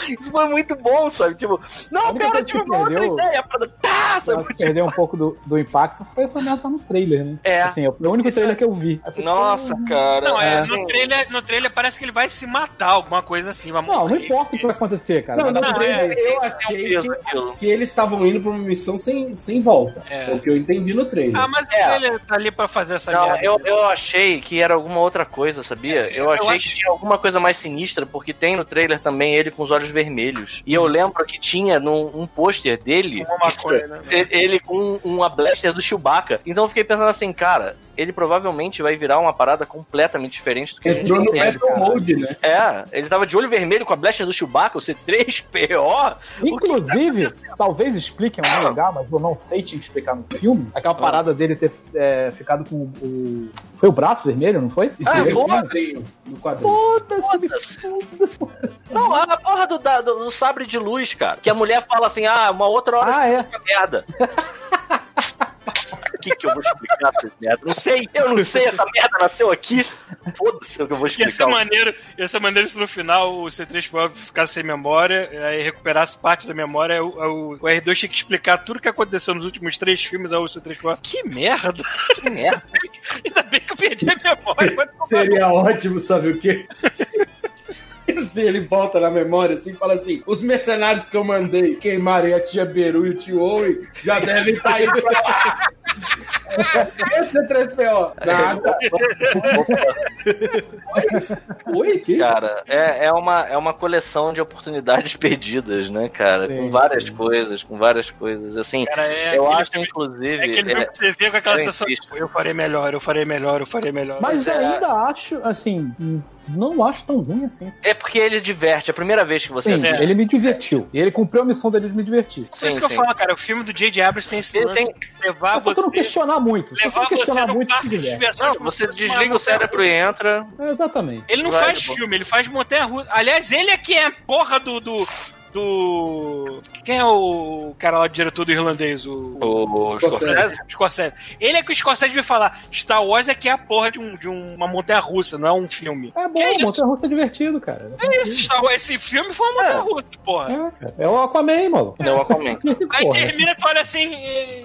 B: Isso foi muito bom, sabe? Tipo, não, cara,
C: coisa
B: tive uma outra
C: perdeu-
B: ideia. Pra... Tá,
C: Pra
B: sabe?
C: perder um pouco do, do impacto foi essa merda no trailer, né?
B: É.
C: Assim, é o único trailer que eu vi. Eu
B: Nossa,
C: "Pô,
B: cara.
A: Não, é,
C: É.
A: no, trailer, no trailer parece que ele vai se matar, alguma coisa assim. Vai
C: Não, não importa o que vai acontecer, cara.
F: Não, não,
C: tudo
A: é,
F: eu
B: Tem um
F: achei
B: peso
F: que, que eles estavam indo pra uma missão sem, sem volta.
A: É.
F: É o que eu entendi no trailer.
A: Ah, mas
B: É.
A: o trailer tá ali pra fazer essa
B: Não,
A: merda.
B: eu, eu achei que era alguma outra coisa, sabia? Eu
A: eu
B: achei
A: acho-
B: que tinha alguma coisa mais sinistra, porque tem no trailer também ele com os olhos vermelhos. E eu lembro que tinha num, um pôster dele
A: Uma maconha, né?
B: ele com uma blaster do Chewbacca. Então eu fiquei pensando assim, cara, ele provavelmente vai virar uma parada completamente diferente do que a gente
F: Entrou no. Battle Mode, né?
B: É, ele tava de olho vermelho com a blaster do Chewbacca, o C3PO.
C: Inclusive, talvez expliquem em algum lugar, mas eu não sei te explicar no filme. Aquela parada dele ter é, ficado com o. Foi o braço vermelho, não foi?
F: Isso
B: Ah,
F: é no quadrinho. No quadrinho.
C: Foda-se.
B: Não, a porra do, da- do, do sabre de luz, cara. Que a mulher fala assim, ah, uma outra hora
C: Ah, é.
B: merda. O que, que eu vou explicar essa merda? Não sei, eu não sei, essa merda nasceu aqui. Foda-se o que eu vou
A: Ia ser
B: explicar.
A: maneiro, ia ser maneiro se no final o C3PO ficasse sem memória, aí recuperasse parte da memória, o, o- o R2 tinha que explicar tudo que aconteceu nos últimos três filmes ao C3PO. Que merda!
B: Que merda.
A: Ainda bem que eu perdi a memória.
F: Seria ótimo, sabe o quê? Se ele volta na memória assim e fala assim: os mercenários que eu mandei queimarem a tia Beru e o tio Owen já devem estar indo pra lá. Esse é 3PO. Nada. Oi, que?
B: Cara, é, é, uma, é uma coleção de oportunidades perdidas, né, cara?
C: Sim,
B: com várias
C: sim.
B: coisas, com várias coisas. Assim,
A: Cara, é
B: eu acho,
A: filme-
B: inclusive.
A: É aquele
B: é-
A: que você vê com aquela
B: eu
A: sensação tipo, eu farei melhor, eu farei melhor, eu farei melhor.
C: Mas
B: é-
C: ainda acho, assim, não acho tão ruim assim.
B: É porque ele diverte. A primeira vez que você
C: Sim,
B: assiste.
C: ele me divertiu. E ele cumpriu a missão dele de me divertir.
A: Por isso
B: Sim,
A: que eu
B: sim.
A: falo, cara, o filme do J.J. Abrams tem esse
B: Ele
A: lance
B: tem-
A: levar
C: É pra não
A: você...
C: questionar muito. Se você
A: você
C: questionar
A: no
C: muito.
B: Não, você desliga o cérebro e entra.
C: É, exatamente.
A: Ele não
B: Vai,
A: faz
B: pô.
A: filme, ele faz montanha russa. Aliás, ele é que é a porra do. do. Do- Quem é o cara lá, o diretor do irlandês? O.
B: O
F: Scorsese.
B: Scorsese.
A: Scorsese. Ele é que o Scorsese vai falar. Star Wars é que é a porra de, um, de uma montanha russa, não é um filme.
C: É bom,
A: Que isso?
C: Montanha Russa é divertido, cara.
A: É isso, Star Wars, esse filme foi uma montanha russa, porra.
C: É. É o Aquaman, mano.
B: É o Aquaman.
A: Aí
C: Porra.
A: termina, tu olha assim,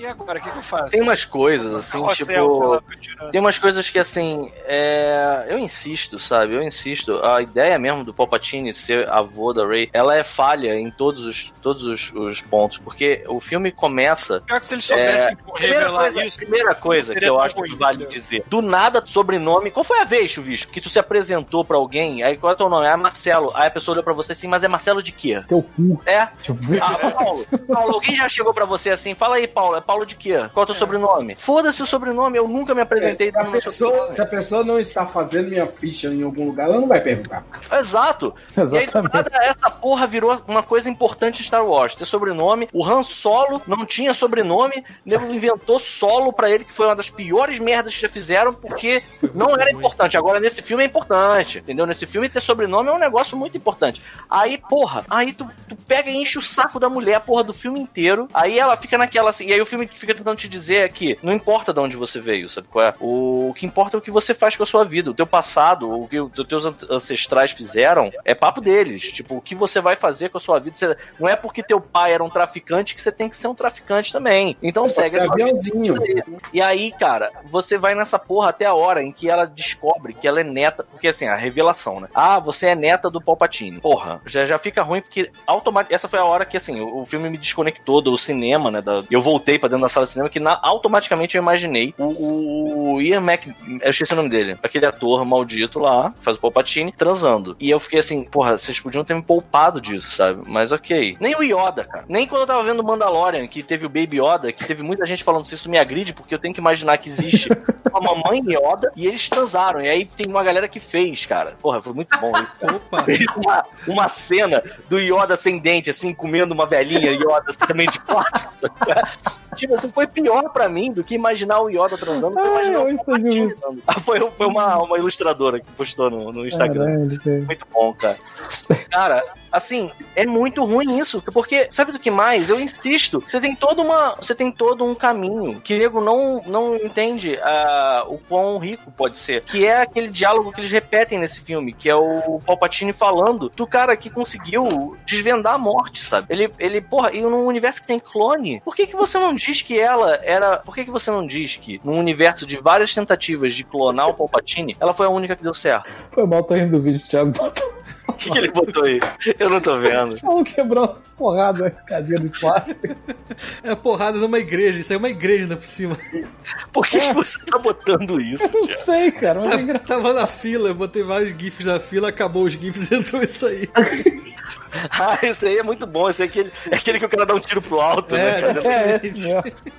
A: e agora, o que, que eu faço?
B: Tem umas coisas, assim,
A: sei
B: tipo.
A: tirando.
B: Tem umas coisas que, assim, é... eu insisto, sabe? Eu insisto. A ideia mesmo do Palpatine ser avô da Rey, ela é falha em todos os, todos os, os pontos, porque o filme começa.
A: Pior que se eles soubessem
B: Primeira
A: revelar
B: coisa,
A: isso.
B: primeira coisa que eu acho
A: ruim,
B: que vale
A: entendeu?
B: dizer. Do nada, sobrenome. Qual foi a vez, Chuvisco, que tu se apresentou pra alguém? Aí qual é o teu nome? Ah, Marcelo. Aí a pessoa olhou pra você assim, mas é Marcelo de quê?
C: Teu cu.
B: É? Ah, Paulo, Paulo, alguém já chegou pra você assim? Fala aí, Paulo, é Paulo de quê? Qual é o teu sobrenome? Foda-se o sobrenome, eu nunca me apresentei
F: Se a,
B: dando meu
F: pessoa, se a pessoa não está fazendo minha ficha em algum lugar, ela não vai perguntar.
B: Exato. E aí, do
C: Exatamente.
B: nada, essa porra virou uma coisa importante em Star Wars. Ter sobrenome. O Han Solo não tinha sobrenome. O nego inventou Solo pra ele, que foi uma das piores merdas que já fizeram, porque não era importante. Agora, nesse filme é importante. Entendeu? Nesse filme, ter sobrenome é um negócio muito importante. Aí, porra, aí tu, tu pega e enche o saco da mulher, porra do filme inteiro. Aí ela fica naquela assim. E aí o filme fica tentando te dizer que não importa de onde você veio, sabe qual é? O, que importa é o que você faz com a sua vida. O teu passado, o que os teus an- ancestrais fizeram, é papo deles. Tipo, o que você vai fazer com a sua vida. Você- não é porque teu pai era um traficante que você tem que ser um traficante também. Então segue a
F: aviãozinho.
B: e aí, cara, você vai nessa porra até a hora em que ela descobre que ela é neta. Porque assim, a revelação, né? Ah, você é neta do Palpatine. Porra, já, já fica ruim porque automaticamente. Essa foi a hora que, assim, o, o filme me desconectou do cinema, né? da- eu voltei pra dentro da sala de cinema que na- automaticamente eu imaginei o, o, o Ian Mac. Eu esqueci o nome dele. Aquele ator maldito lá, que faz o Palpatine, transando. E eu fiquei assim, porra, vocês podiam ter me poupado disso, sabe? Mas ok. Nem o Yoda, cara. Nem quando eu tava vendo Mandalorian, que teve o Baby Yoda, que teve muita gente falando se isso me agride, porque eu tenho que imaginar que existe uma mamãe Yoda e eles transaram. E aí tem uma galera que fez, cara. Porra, foi muito bom.
D: Opa!
B: Fez uma, uma cena do Yoda sem dente, assim, comendo uma velhinha Yoda assim, também de quatro. tipo assim, foi pior pra mim do que imaginar o Yoda transando do que
C: Ai,
B: imaginar o
C: isso.
B: Ah, Foi, foi uma, uma ilustradora que postou no, no Instagram.
C: Caralho, cara.
B: Muito bom, cara. Cara, Assim, é muito ruim isso. Porque, sabe do que mais? Eu insisto, você tem toda uma. Você tem todo um caminho que o nego não, não entende ah, o quão rico pode ser. Que é aquele diálogo que eles repetem nesse filme, que é o Palpatine falando do cara que conseguiu desvendar a morte, sabe? Ele, ele porra, e num universo que tem clone, por que, que você não diz que ela era. Por que, que você não diz que num universo de várias tentativas de clonar o Palpatine, ela foi a única que deu certo?
C: Foi mal, tô rindo do vídeo, Thiago.
B: O que, que ele botou aí? Eu não tô vendo.
C: Não quebrou uma porrada na cadeira de plástico.
D: É porrada numa igreja, isso aí é uma igreja ainda por cima.
B: Por que, que você tá botando isso?
C: Não sei, cara, mas é engraçado.
D: Tava na fila, eu botei vários GIFs na fila, acabou os GIFs, entrou isso aí.
B: Ah, esse aí é muito bom. Esse é aquele, é aquele que o cara dá um tiro pro alto, né?
D: É,
B: cara?
C: É, esse.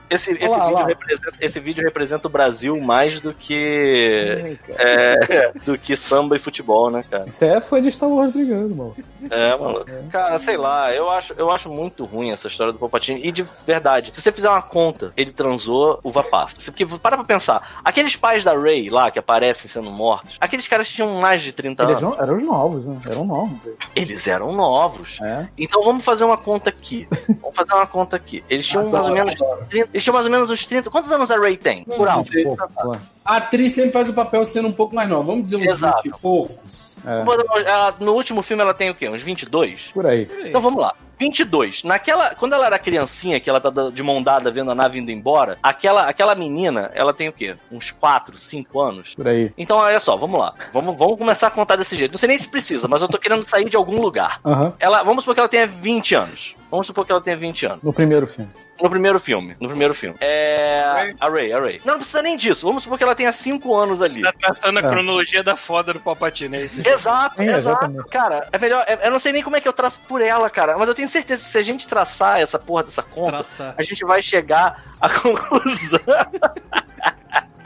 B: Esse, esse,
C: lá,
B: vídeo
C: lá.
B: representa, esse vídeo representa o Brasil mais do que. é, do que samba e futebol, né, cara?
C: Isso é fã de Star Wars brigando, mano.
B: É, mano. Cara, sei lá, eu acho, eu acho muito ruim essa história do Palpatine. E de verdade, se você fizer uma conta, ele transou uva passa. Porque para pra pensar, aqueles pais da Rey lá que aparecem sendo mortos, aqueles caras tinham mais de 30
C: Eles
B: anos.
C: eram, eram os novos, né? Eram novos. aí.
B: Eles eram novos.
C: É.
B: Então vamos fazer uma conta aqui. Vamos fazer uma conta aqui. Eles tinham mais ou menos 30, eles tinham mais ou menos uns 30. Quantos anos a Ray tem? Por alto.
C: Pô, pô,
F: A atriz sempre faz o papel sendo um pouco mais nova. Vamos dizer uns
B: Exato.
F: 20 e poucos.
C: é,
B: Ela- No último filme ela tem o quê? Uns 22?
C: por aí.
B: Então vamos lá. 22. Naquela, quando ela era criancinha, que ela tá de mão dada vendo a nave indo embora, aquela, aquela menina, ela tem o quê? Uns 4, 5 anos?
C: Por aí.
B: Então, olha só, vamos lá. Vamos, vamos começar a contar desse jeito. Não sei nem se precisa, mas eu tô querendo sair de algum lugar.
C: Aham.
B: Ela, vamos supor que ela tenha 20 anos. Vamos supor que ela tenha 20 anos.
C: No primeiro filme.
B: No primeiro filme. No primeiro filme. É. A Ray, a Ray. Não, não precisa nem disso. Vamos supor que ela tenha 5 anos ali.
A: Tá traçando a
C: É.
A: cronologia da foda do Palpatine, é isso?
B: Exato,
C: Sim,
B: exato.
C: exatamente.
B: Cara, é melhor. é- Eu não sei nem como é que eu traço por ela, cara. Mas eu tenho certeza que se a gente traçar essa porra dessa conta,
D: Traçar.
B: a gente vai chegar à conclusão.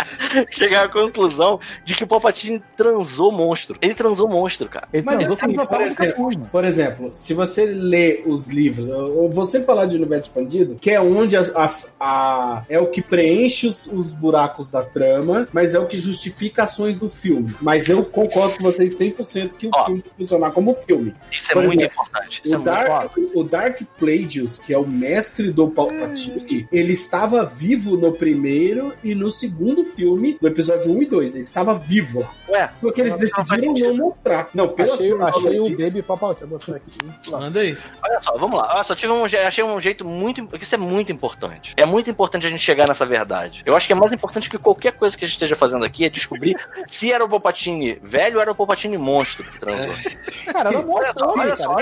B: chegar à conclusão de que o Palpatine transou monstro. Ele transou monstro, cara.
C: Ele
F: Mas
C: transou
F: assim,
C: com
F: por exemplo, por exemplo, se você lê os livros, vou sempre falar de universo expandido, que é onde as, as- a, é o que preenche os, os buracos da trama, mas é o que justifica ações do filme. Mas eu concordo com vocês 100% que o
B: Ó.
F: filme tem que funcionar como filme.
B: Isso é
F: Por
B: muito
F: exemplo,
B: importante. Isso é
F: O
B: muito
F: Dark, o Dark Plagueis, que é o mestre do Palpatine, ele estava vivo no primeiro e no segundo filme, no episódio 1 e 2. Ele estava vivo.
B: Ué,
F: Porque eles decidiram não mostrar. Não, pela
C: Achei, achei o Baby Papai. Deixa eu botar aqui.
D: Manda aí.
B: Olha só, vamos lá. Olha só, tive um, achei um jeito muito. Isso é muito importante. É muito importante a gente chegar nessa verdade. Eu acho que é mais importante que qualquer coisa que a gente esteja fazendo aqui é descobrir se era o Palpatine velho ou era o Palpatine monstro que transou.
C: Cara,
B: Olha só, olha só,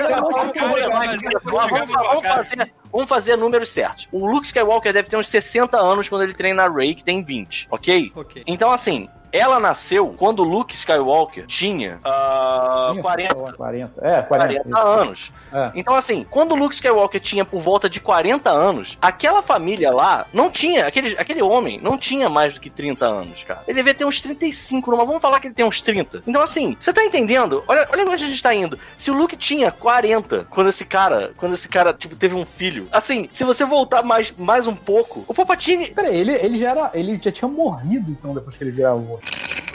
B: vamos fazer, vamos fazer números certos. O Luke Skywalker deve ter uns 60 anos quando ele treina a Rey, que tem 20, ok?
D: Ok.
B: Então, assim, ela nasceu quando o Luke Skywalker tinha ah, 40,
C: 40. É, 40.
B: 40 anos.
C: É.
B: Então, assim, quando o Luke Skywalker tinha por volta de 40 anos, aquela família lá não tinha, aquele, aquele homem não tinha mais do que 30 anos, cara. Ele devia ter uns 35, mas vamos falar que ele tem uns 30. Então, assim, você tá entendendo? Olha, olha onde a gente tá indo. Se o Luke tinha 40 quando esse cara, quando esse cara, tipo, teve um filho, assim, se você voltar mais, mais um pouco, o Palpatine,
C: Peraí, ele, ele já era. Ele já tinha morrido então depois que ele gravou.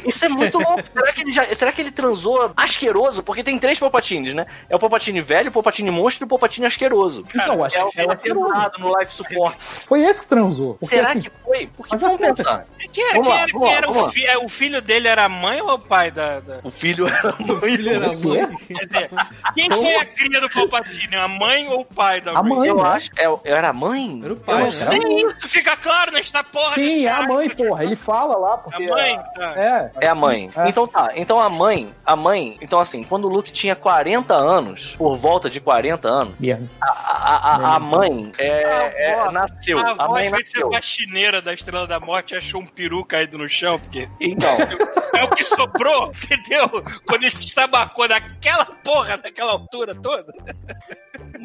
B: O isso é muito louco. será que ele já, será que ele transou asqueroso? Porque tem três Palpatines, né? É o Palpatine velho, o Palpatine monstro e o Palpatine asqueroso.
C: Então, acho
B: É o
C: que
B: é
C: asqueroso.
B: pendurado no life support.
C: Foi esse que transou. Porque,
B: Será
C: assim,
B: que foi? Porque
C: Mas
B: vamos
C: a
B: pensar.
A: Quem,
B: Vamos
A: quem
B: lá,
A: era,
B: vamos
A: quem
B: lá,
A: era
B: vamos
A: o, fi- é, o filho dele era a mãe ou o pai da. da-
B: O filho era mãe.
D: Filho era mãe.
A: Quer dizer, quem foi a cria do Palpatine? A mãe ou o pai da
C: A mãe,
B: Eu
C: né?
B: acho. É, era a mãe?
D: Era o
B: Eu
D: pai,
B: não
D: né?
B: sei.
A: Isso fica claro nesta porra
C: Sim, é a
A: cara.
C: mãe, porra. Ele fala lá,
A: A
C: porque.
A: mãe? Tá.
C: É.
B: É a mãe.
C: É.
B: Então tá. Então a mãe, a mãe, então assim, quando o Luke tinha 40 anos, por volta de 40 anos,
C: Merda.
B: a, a, a, a mãe é,
A: A
B: é-
A: avó-
B: nasceu.
A: A
B: A,
A: avó,
B: mãe nasceu.
A: faxineira da Estrela da Morte, achou um peru caído no chão, porque
B: Então,
A: é o que sobrou, entendeu? Quando ele se estabacou naquela porra, daquela altura toda.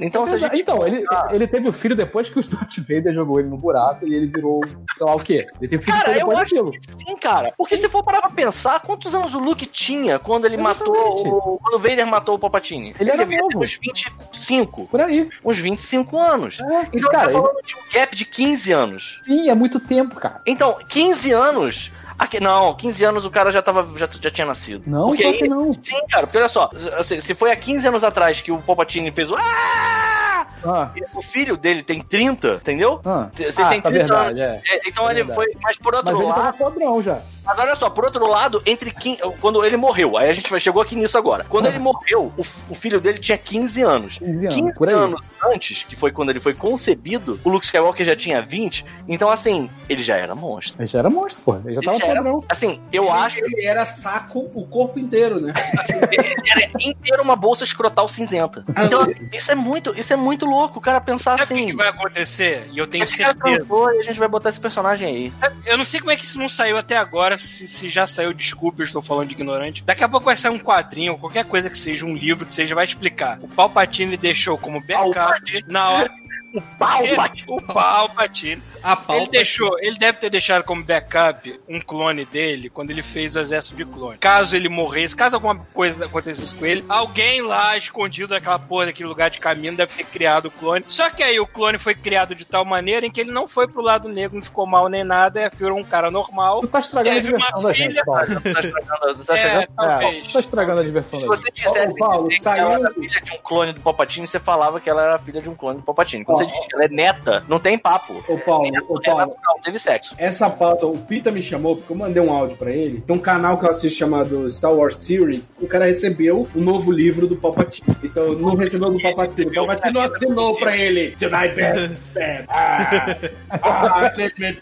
B: Então se a gente
C: Então, ele, ele teve o filho depois que o Darth Vader jogou ele no buraco e ele virou, sei lá o quê. Ele teve filho
B: Cara,
C: só
B: eu
C: depois
B: acho
C: daquilo.
B: que sim, cara. Porque se for parar pra pensar, quantos anos o Luke tinha quando ele
C: Exatamente.
B: matou o. Quando o Vader matou o Palpatine?
C: Ele era
B: devia ter
C: novo.
B: uns 25.
C: Por aí.
B: Uns 25 anos.
C: É,
B: Então
C: cara,
B: tá falando de um gap de 15 anos.
C: sim, é muito tempo, cara.
B: Então, 15 anos. Aqui, não, 15 anos o cara já, tava, já, já tinha nascido.
C: Não,
B: porque aí,
C: não.
B: Sim, cara, porque olha só, se, se foi há 15 anos atrás que o Palpatine fez o. Ah!
C: Ah,
B: O filho dele tem 30, entendeu?
C: ah.
B: Você
C: Ah,
B: tem
C: tá
B: 30
C: verdade,
B: anos.
C: é.
B: É, Então
C: É
B: ele
C: verdade.
B: foi. Mas por outro
C: Mas ele
B: lado.
C: tava podrão já.
B: Mas olha só, por outro lado, entre 15, quando ele morreu, aí a gente chegou aqui nisso agora. Quando ele morreu, o, o filho dele tinha 15 anos.
C: 15 anos,
B: 15
C: por aí.
B: anos antes, que foi quando ele foi concebido, o Luke Skywalker já tinha 20. Então, assim, ele já era monstro.
C: Ele já era monstro, pô. Ele já
B: Ele
C: tava
B: já era-
C: podrão.
B: Assim, eu acho que
F: Ele era saco o corpo inteiro, né?
B: ele era inteiro uma bolsa escrotal cinzenta. Então, isso é muito, isso é muito louco, o cara pensar
A: Sabe o que
B: assim.
A: que vai acontecer? E eu tenho
B: Esse cara
A: certeza.
B: transou e a gente vai botar esse personagem aí.
A: Eu não sei como é que isso não saiu até agora, se, se já saiu, desculpa, eu estou falando de ignorante. Daqui a pouco vai sair um quadrinho, ou qualquer coisa que seja, um livro que seja, vai explicar. O Palpatine deixou como backup
B: Palpatine.
A: na hora.
B: O Palpatine.
A: O Palpatine.
D: A pau.
A: Ele deixou, ele deve ter deixado como backup um clone dele quando ele fez o exército de clone. Caso ele morresse, caso alguma coisa acontecesse com ele, alguém lá escondido naquela porra daquele lugar de caminho deve ter criado o clone. Só que aí o clone foi criado de tal maneira em que ele não foi pro lado negro, não ficou mal nem nada, é virou um cara normal.
C: Tu tá estragando a
A: Teve uma
C: diversão da
A: filha-
C: gente, Paulo.
B: Tá estragando, tá
A: É,
B: chegando.
C: É,
A: talvez.
C: tu tá estragando a diversão
B: Se
C: da gente.
B: você dissesse
F: Paulo,
B: que
F: saiu-
B: ela era filha de um clone do Palpatine, você falava que ela era filha de um clone do Palpatine. Você diz que ela é neta, não tem papo.
F: Ô, Paulo,
B: Neto
F: ô,
B: é
F: Paulo,
B: natural, teve sexo.
F: essa pauta, o Pita me chamou porque eu mandei um áudio pra ele. Tem um canal que eu assisto chamado Star Wars Theory. O cara recebeu o novo livro do Palpatine. Então, não recebeu do Palpatine. O Palpatine não assinou pra ele. Jedi Best Fan. Ah,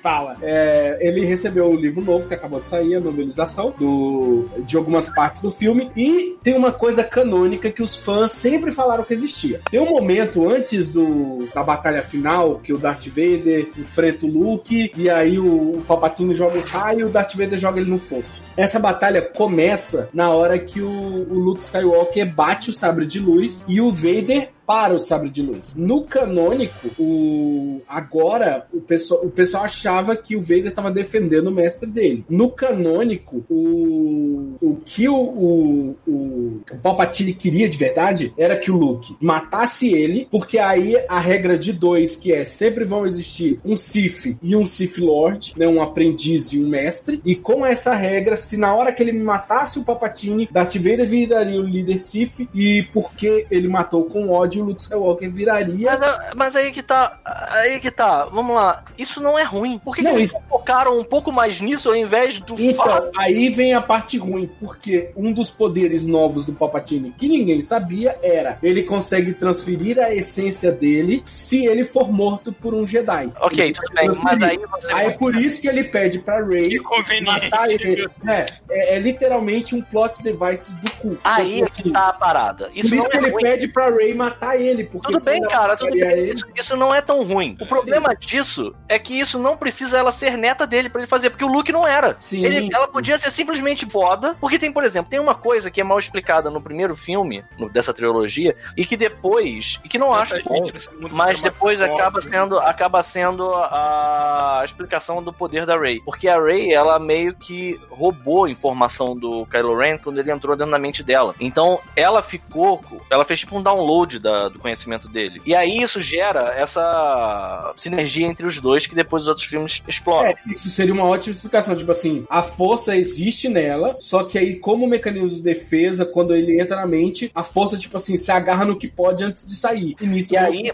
F: ah. É, ele recebeu o livro novo que acabou de sair, a novelização do, de algumas partes do filme. E tem uma coisa canônica que os fãs sempre falaram que existia. Tem um momento antes do, da batalha final que o Darth Vader enfrenta o Luke e aí o, o Palpatine joga os raios e o Darth Vader joga ele no fosso. Essa batalha começa na hora que o, o Luke Skywalker bate o sabre de luz e o Vader para o sabre de luz. No canônico, o agora o pessoal, o pessoal achava que o Vader estava defendendo o mestre dele. No canônico, o, o que o, o, o, Palpatine queria de verdade era que o Luke matasse ele, porque aí a regra de dois, que é sempre vão existir um Sith e um Sith Lord, né, um aprendiz e um mestre, e com essa regra, se na hora que ele matasse o Palpatine, Darth Vader viraria o líder Sith, e porque ele matou com ódio, o Luke Skywalker viraria
B: Mas, ah, mas aí que tá. Aí que tá. Vamos lá. Isso não é ruim. Por que,
F: Não,
B: que eles
F: isso-
B: focaram um pouco mais nisso ao invés do
F: Então,
B: fato?
F: aí vem a parte ruim, porque um dos poderes novos do Palpatine que ninguém sabia era ele consegue transferir a essência dele se ele for morto por um Jedi.
B: Ok,
F: Ele
B: tudo bem. Mas aí você.
F: Aí é por isso que ele pede pra Rey matar ele. É, é, é literalmente um plot device do cu.
B: Aí é
F: Porque,
B: que tá a parada. Isso
F: por
B: não
F: isso que
B: é
F: ele
B: ruim.
F: pede pra Rey matar ele. Porque
B: Tudo bem, cara, tudo bem.
F: ele-
B: Isso, isso não é tão ruim. O problema disso é que isso não precisa ela ser neta dele pra ele fazer, porque o Luke não era.
F: Sim.
B: Ele- ela podia ser simplesmente foda, porque tem, por exemplo, tem uma coisa que é mal explicada no primeiro filme no- dessa trilogia e que depois, e que não acho bom, mas depois acaba sendo acaba sendo a, a explicação do poder da Rey, porque a Rey ela meio que roubou a informação do Kylo Ren quando ele entrou dentro da mente dela. Então ela ficou, ela fez tipo um download da- do conhecimento dele. E aí isso gera essa sinergia entre os dois que depois os outros filmes exploram.
F: É, isso seria uma ótima explicação. Tipo assim, a força existe nela, só que aí, como mecanismo de defesa, quando ele entra na mente, a força, tipo assim, se agarra no que pode antes de sair. E nisso
B: E aí-.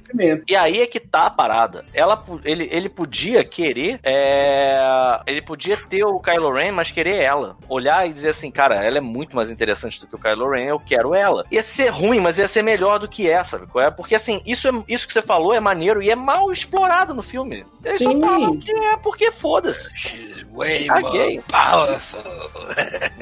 B: E aí é que tá a parada. Ela, ele, ele podia querer. é, ele podia ter o Kylo Ren, mas querer ela. Olhar e dizer assim, cara, ela é muito mais interessante do que o Kylo Ren, eu quero ela. Ia ser ruim, mas ia ser melhor do que essa, sabe? qual é? Porque assim, isso, é, isso que você falou é maneiro e é mal explorado no filme. Eles só
F: Sim.
B: falam que é porque foda-se.
A: Way more powerful.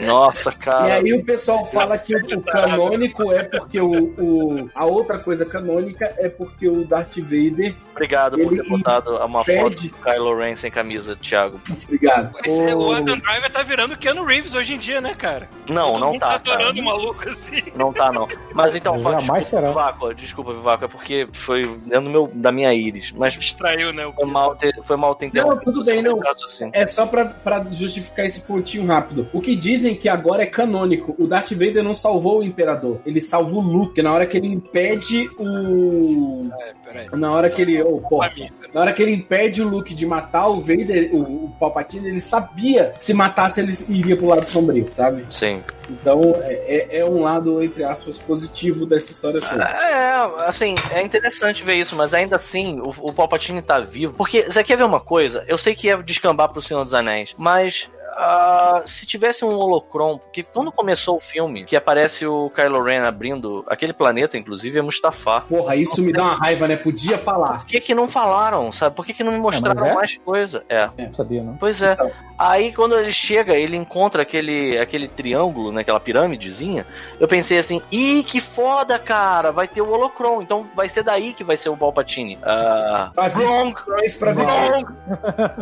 B: Nossa, cara.
F: E aí o pessoal fala que o, canônico é porque o, o- A outra coisa canônica é porque o Darth Vader.
B: Obrigado por ter botado uma foto do Kylo Ren sem camisa, Thiago.
F: Obrigado.
A: Esse- o
F: O-
A: Adam Driver tá virando Keanu Reeves hoje em dia, né, cara?
B: Não,
A: Todo
B: não
A: mundo
B: tá.
A: tá adorando
B: cara.
A: o maluco assim.
B: Não tá, não. Mas então,
C: Mas
B: fala,
C: jamais
B: desculpa,
C: será.
B: Desculpa, Vivaco, é porque foi dentro do meu, da minha íris. Mas
A: Distraiu, né? o
B: foi mal ter, foi mal ter interrompido
F: tudo bem, não.
B: raciocínio.
F: É só pra, pra justificar esse pontinho rápido. O que dizem que agora é canônico. O Darth Vader não salvou o Imperador. Ele salvou o Luke. Na hora que ele impede o,
A: É, peraí.
F: Na hora que ele. Oh, porra,
A: peraí.
F: na hora que ele impede o Luke de matar o Vader, o, o Palpatine, ele sabia que se matasse ele iria pro lado sombrio, sabe?
B: Sim.
F: Então é, é- é um lado, entre aspas, positivo dessa história toda.
B: É, assim, é interessante ver isso, mas ainda assim, o, o Palpatine tá vivo. Porque, você quer ver uma coisa? Eu sei que ia descambar pro Senhor dos Anéis, mas. Ah, se tivesse um holocron, porque quando começou o filme, que aparece o Kylo Ren abrindo aquele planeta, inclusive, é Mustafar.
F: Porra, isso me dá uma raiva, né? Podia falar.
B: Por que que não falaram, sabe? Por que que não me mostraram
C: é?
B: mais coisa? É.
C: Não sabia, não.
B: Pois é.
F: Então.
B: Aí quando ele chega, ele encontra aquele, aquele triângulo, né, aquela pirâmidezinha. Eu pensei assim, ih, que foda, cara, vai ter o Holocron, então vai ser daí que vai ser o Palpatine. Ah,
F: Faz
B: wrong, wrong,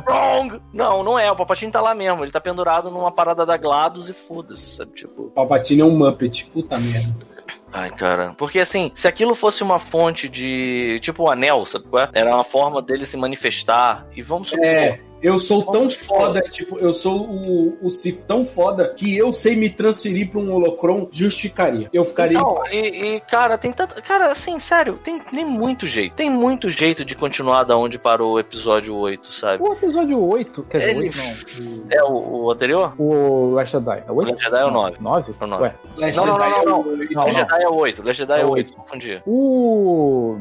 B: wrong. Não, não é, o Palpatine tá lá mesmo, ele tá pendurado numa parada da GLaDOS e foda-se, sabe, tipo...
F: Palpatine é um Muppet, puta merda.
B: Ai, cara. Porque assim, se aquilo fosse uma fonte de. Tipo o anel, sabe qual é? Era uma forma dele se manifestar. E vamos supor.
F: É, eu sou tão foda, tipo, eu sou o, o Sith tão foda que eu sei me transferir pra um holocron justificaria. Eu ficaria.
B: Então, e, e, cara, tem tanto. Cara, assim, sério, tem, tem muito jeito. Tem muito jeito de continuar da onde parou o episódio 8, sabe?
C: O episódio 8, quer dizer,
B: Ele-
C: 8 não.
B: É o, o anterior?
C: O, Last Jedi. É o 8?
B: Last Jedi é o 9.
C: 9?
B: É o nove.
C: Ué.
F: Last
B: Não, não, não,
F: é
B: não,
C: Não,
B: Last. Jedi é o 8. Last Jedi é
C: É
B: o
C: o
B: 8, confundi.
C: O.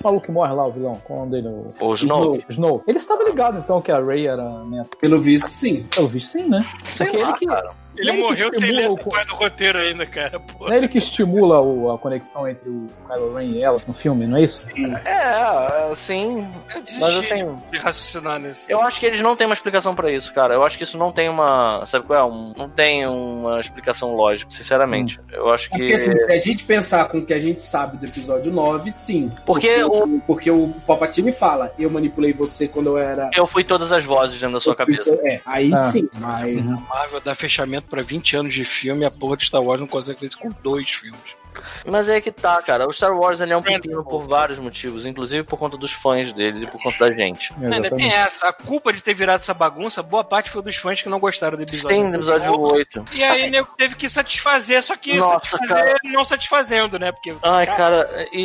C: O maluco que morre lá, o vilão. Qual é o nome dele? O
B: Snoke.
C: Snow. Ele estava ligado, então, que a Rey era neta.
F: Pelo visto, sim.
C: Pelo visto, sim, né?
B: Sei
C: Porque
B: lá,
C: ele que,
B: cara.
A: Ele
C: Ele que
A: morreu sem ler
C: o
A: parte do roteiro ainda, cara. Pô.
C: não é ele que estimula o- a conexão entre o Kylo Ren e ela no filme, não é isso?
B: É, assim.
A: Eu desisti
B: Mas assim.
A: de raciocinar nesse.
B: Eu acho que eles não têm uma explicação pra isso, cara. Eu acho que isso não tem uma. Sabe qual é? Um- não tem uma explicação lógica, sinceramente. Eu acho
F: Porque
B: que.
F: assim, se a gente pensar com o que a gente sabe do episódio 9, sim.
B: Porque
F: o, porque o Palpatine fala, eu manipulei você quando eu era.
B: Eu fui todas as vozes dentro da sua
F: eu fui-
B: cabeça.
F: É, aí
C: Ah.
F: sim, mas.
A: Marvel dá fechamento pra 20 anos de filme a porra de Star Wars não consegue fazer isso com dois filmes.
B: Mas é que tá, cara. O Star Wars ele é um pepino por vários motivos, inclusive por conta dos fãs deles e por conta da gente.
A: Ainda tem essa. A culpa de ter virado essa bagunça, boa parte foi dos fãs que não gostaram do episódio.
B: Tem no episódio 8.
A: E aí, nego teve que satisfazer, só que
B: Nossa,
A: satisfazer não satisfazendo, né? Porque.
B: Ai, cara, e,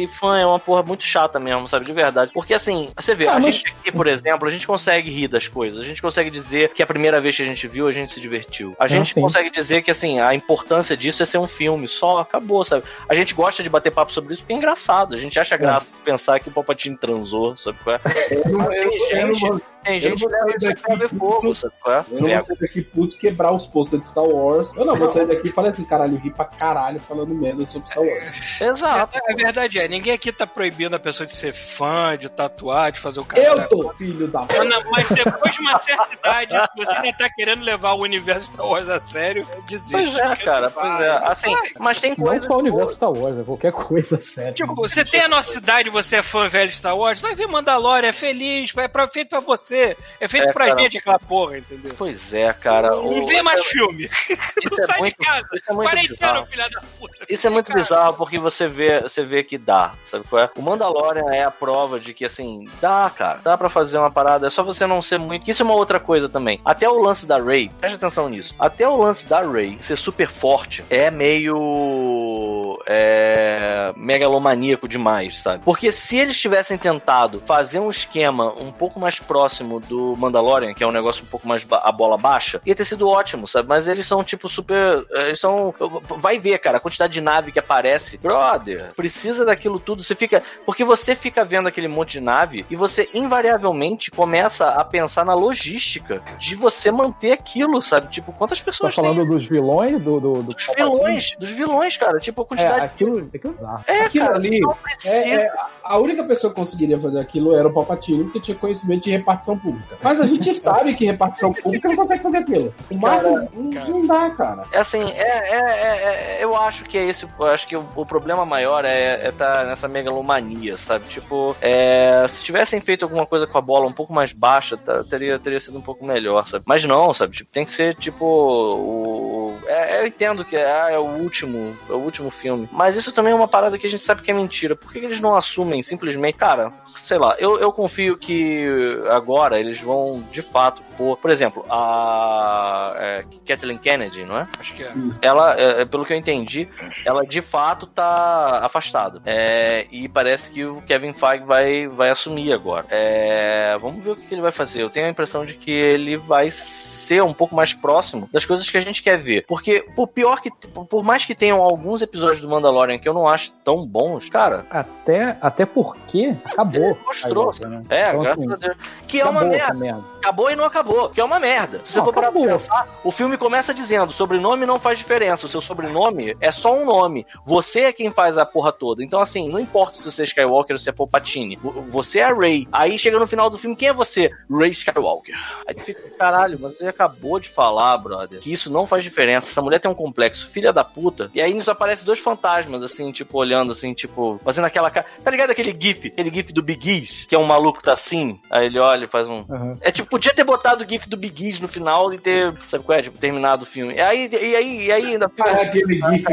B: e- e fã é uma porra muito chata mesmo, sabe? De verdade. Porque assim, você vê,
C: Ah,
B: a
C: mas-
B: gente aqui, por exemplo, a gente consegue rir das coisas. A gente consegue dizer que a primeira vez que a gente viu, a gente se divertiu. A gente
C: sim.
B: consegue dizer que, assim, a importância disso é ser um filme só, acabou, sabe? A gente gosta de bater papo sobre isso porque é engraçado. A gente acha graça pensar que o Palpatine transou, sabe qual é?
F: Eu não,
B: Tem
F: eu,
B: gente,
F: vou,
B: tem gente que fogo,
F: puto.
B: sabe qual é?
F: eu não vou sair daqui puto quebrar os posters de Star Wars. Eu não vou sair daqui e falar assim, caralho, ri pra caralho falando merda sobre Star Wars.
B: Exato.
A: A verdade é, ninguém aqui tá proibindo a pessoa de ser fã, de tatuar, de fazer o cara.
F: Eu tô, filho da
A: Mas não, Mas depois de uma certa idade, se você ainda tá querendo levar o universo Star Wars a sério, desiste.
B: Pois é, cara, pois é. Assim, mas tem
C: Não
B: coisas.
C: Só o universo Star Wars, é qualquer coisa séria.
A: Tipo, você tem a nossa idade, você é fã velho de Star Wars, vai ver Mandalorian, é feliz, é pra, feito pra você. É feito
B: É,
A: pra
B: cara.
A: gente aquela porra, entendeu?
B: Pois é, cara.
A: Não
B: o-
A: vê mais filme.
B: Isso
A: Não
B: é
A: sai
B: muito,
A: de casa.
B: é
A: Quarentena, filha da puta.
B: Isso é muito bizarro porque você vê, você vê que dá, sabe qual é? O Mandalorian é a prova de que assim, dá, cara. Dá pra fazer uma parada, é só você não ser muito. Isso é uma outra coisa também. Até o lance da Rey, preste atenção nisso. Até o lance da Rey ser super forte é meio é megalomaníaco demais, sabe? Porque se eles tivessem tentado fazer um esquema um pouco mais próximo do Mandalorian, que é um negócio um pouco mais a bola baixa, ia ter sido ótimo, sabe? Mas eles são tipo super, eles são vai ver, cara, a quantidade de nave que aparece. Brother, precisa daquilo tudo, você fica, porque você fica vendo aquele monte de nave e você invariavelmente começa a pensar na logística de você manter aquilo, sabe? Tipo, quantas
C: Tá
B: pessoas
C: falando
B: tem?
C: dos vilões, do. do, do
B: Dos vilões, dos vilões, cara, tipo a
C: É,
B: quantidade
C: aquilo, aquilo é bizarro.
B: é,
F: Aquilo
B: cara,
F: ali
B: não precisa.
F: É, é, a única pessoa que conseguiria fazer aquilo era o Palpatine, porque tinha conhecimento de repartição pública. Mas a gente sabe que repartição pública não consegue fazer aquilo. O máximo não,
A: cara.
F: não dá, cara.
B: É assim, é, é, é- é- eu acho que é esse, eu acho que o, o problema maior é, é tá nessa megalomania, sabe? Tipo, é, se tivessem feito alguma coisa com a bola um pouco mais baixa, tá- teria, teria sido um pouco melhor, sabe? Mas não, sabe? Tipo, tem que ser tipo o, é, eu entendo que é, é o último, é o último filme. Mas isso também é uma parada que a gente sabe que é mentira. Por que, que eles não assumem simplesmente, cara, sei lá, eu, eu confio que agora eles vão de fato pôr, por exemplo, a é, Kathleen Kennedy, não é?
A: Acho que é.
B: ela, é, pelo que eu entendi, ela de fato tá afastada. É, e parece que o Kevin Feige vai, vai assumir agora. É, vamos ver o que ele vai fazer. Eu tenho a impressão de que ele vai ser um pouco mais próximo das coisas que a gente quer ver. Porque, por pior que. Por mais que tenham alguns episódios do Mandalorian que eu não acho tão bons, cara.
C: Até, até porque acabou.
B: Mostrou.
C: Né?
B: É,
C: Então,
B: graças
C: assim,
B: a Deus. Que é uma merda.
C: merda.
B: Acabou e não acabou, que é uma merda. Se você for parar pra pensar, o filme começa dizendo: sobrenome não faz diferença, o seu sobrenome é só um nome. Você é quem faz a porra toda. Então, assim, não importa se você é Skywalker ou se é Palpatine, vo- você é a Rey. Aí chega no final do filme, quem é você? Rey Skywalker. Aí tu fica, caralho, você acabou de falar, brother, que isso não faz diferença. Essa mulher tem um complexo, filha da puta. E aí nisso aparece dois fantasmas, assim, tipo, olhando, assim, tipo, fazendo aquela cara. Tá ligado aquele GIF? Aquele GIF do Big Ease, que é um maluco que tá assim, aí ele olha e faz um.
C: Aham.
B: É tipo, podia ter botado o GIF do Big Ease no final e ter, sabe qual é? Tipo, terminado o filme. E aí, e aí, e aí ainda fica.
F: Ah, aquele gif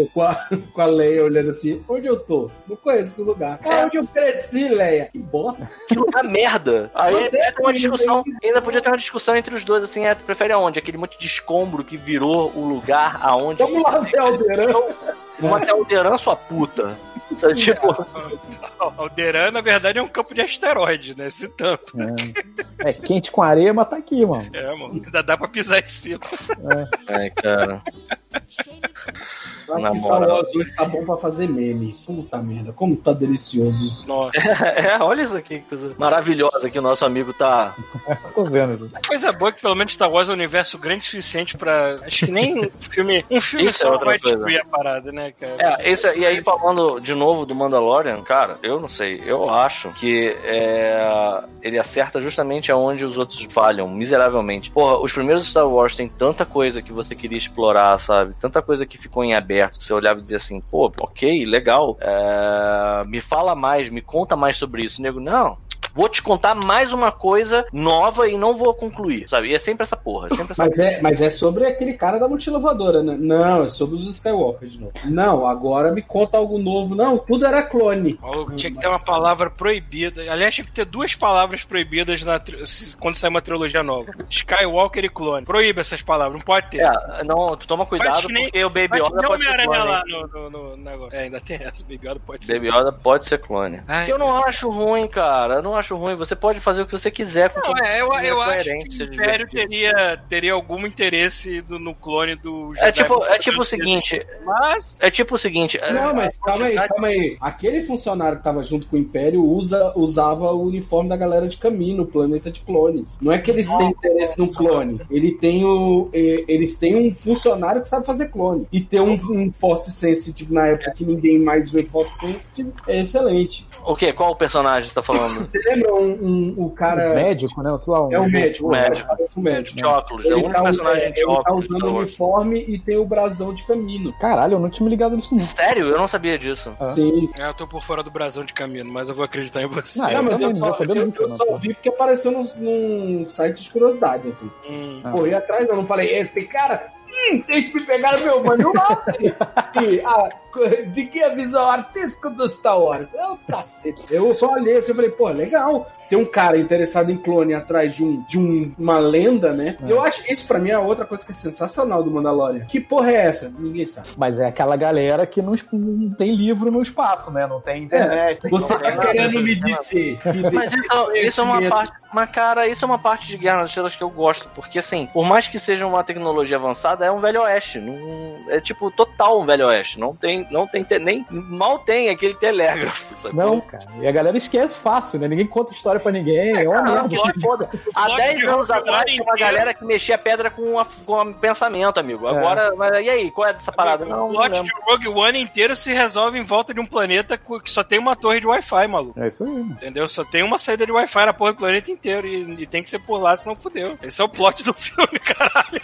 F: eu- com, a, com a Leia olhando assim, onde eu tô? Não conheço esse lugar. Ah, onde eu cresci, Leia? Que bosta.
B: Que lugar merda. Aí
F: Você
B: uma
F: é
B: discussão, ainda podia ter uma discussão entre os dois, assim, é, tu prefere aonde? Aquele monte de escombro que virou o lugar aonde.
F: Vamos lá, Zé Aldeirão.
B: Vamos até Alderan, sua puta. Sabe, tipo,
A: Alderan, na verdade, é um campo de asteroide, né? Se tanto.
C: É quente com areia, mas tá aqui, mano.
A: É, mano. Ainda dá pra pisar em cima.
B: ai, cara. Na
F: Acho que
B: moral.
F: Star Wars hoje tá bom pra fazer meme. Puta merda, como tá delicioso.
A: Nossa.
B: É, olha isso aqui, que coisa maravilhosa que o nosso amigo tá.
C: Tô vendo.
A: A coisa boa é que pelo menos Star Wars é um universo grande o suficiente pra. Acho que nem um filme. Um filme
B: Isso é
A: só
B: outra
A: vai
B: coisa.
A: destruir a parada, né, cara?
B: É, esse, e aí falando de novo do Mandalorian, cara, eu não sei, eu acho que é, ele acerta justamente aonde os outros falham, miseravelmente. Porra, os primeiros Star Wars tem tanta coisa que você queria explorar, sabe? Tanta coisa que ficou em aberto, que você olhava e dizia assim, pô, ok, legal, é, me fala mais, me conta mais sobre isso. Nego, não. Vou te contar mais uma coisa nova e não vou concluir, sabe? E é sempre essa porra, é sempre essa
F: Mas é, mas é sobre aquele cara da mochila voadora, né? Não, é sobre os Skywalker de novo. Não, agora me conta algo novo. Não, tudo era clone.
A: Tinha que ter uma palavra proibida. Aliás, tinha que ter duas palavras proibidas na tri- quando sair uma trilogia nova: Skywalker e clone. Proíbe essas palavras, não pode ter.
B: É, não, tu toma cuidado
A: nem-
B: porque o Baby Yoda pode ser clone.
A: lá no, no, no negócio. É, ainda tem essa. Baby Yoda pode ser.
B: Baby Yoda pode ser clone.
A: Ai,
B: eu não acho ruim, cara. Eu não acho ruim. Você pode fazer o que você quiser com
A: Não, é, eu,
B: é
A: eu acho que o Império teria, teria algum interesse no, no clone do
B: É
A: Jedi
B: tipo, é tipo o seguinte.
A: Mas.
B: É tipo o seguinte. é,
F: Não, mas calma aí, calma aí. Aquele funcionário que tava junto com o Império usa, usava o uniforme da galera de caminho no planeta de clones. Não é que eles têm interesse no clone. Ele tem o, eles têm um funcionário que sabe fazer clone. E ter um, um Force Sensitive na época que ninguém mais vê Force Sensitive é excelente.
B: O quê? Qual o personagem você tá falando?
F: Lembra um, um- o cara.
C: Médico, né? Sei lá, um...
F: É um médico,
B: Um médico.
F: Parece um médico.
B: de óculos. É o único
F: tá,
B: personagem
F: é,
B: de
F: ele tá
B: óculos.
F: usando
B: Star
F: o
B: Wars.
F: uniforme e tem o brasão de caminho.
C: Caralho, eu não tinha me ligado nisso não.
B: Sério? Eu não sabia disso.
C: Ah.
F: Sim.
A: É, eu tô por fora do brasão de caminho, mas eu vou acreditar em você.
C: Ah,
F: Não,
C: eu
F: mas eu
C: não
F: só,
C: vou saber
F: eu,
C: nunca,
F: eu
C: né,
F: só vi porque apareceu num, num site de curiosidade, assim.
A: Hum.
C: Ah.
F: Corri atrás, eu não falei, esse cara, hum, deixa me pegar meu manual. e, ah, de que a visão artística do Star Wars? É o cacete. Eu só olhei assim e falei, pô, legal. Tem um cara interessado em clone atrás de, um, de um- uma lenda, né?
C: É.
F: Eu acho isso pra mim é outra coisa que é sensacional do Mandalorian. Que porra é essa? Ninguém sabe.
C: Mas é aquela galera que não, não tem livro no espaço, né? Não tem internet.
F: Você tá querendo me dizer que
B: Mas isso, isso é uma parte. Mas, cara, isso é uma parte de Guerra nas Estrelas que eu gosto. Porque, assim, por mais que seja uma tecnologia avançada, é um velho oeste. Não, é tipo total um velho oeste. Não tem. Não tem. te- nem, mal tem aquele telégrafo, sabe?
C: Não, cara. E a galera esquece fácil, né? Ninguém conta história pra ninguém. É uma
B: Não,
C: merda.
B: que se foda. Há
A: plot
B: 10
A: de
B: anos atrás tinha uma galera que mexia pedra com, a, com a pensamento, amigo. Agora, mas e aí, qual é dessa parada? Não,
A: o
B: não
A: plot
B: lembro.
A: de Rogue One inteiro se resolve em volta de um planeta que só tem uma torre de Wi-Fi, maluco.
C: É isso aí.
A: Entendeu? Só tem uma saída de Wi-Fi na porra do planeta inteiro e, e tem que ser por lá, senão fudeu. Esse é o plot do filme, caralho.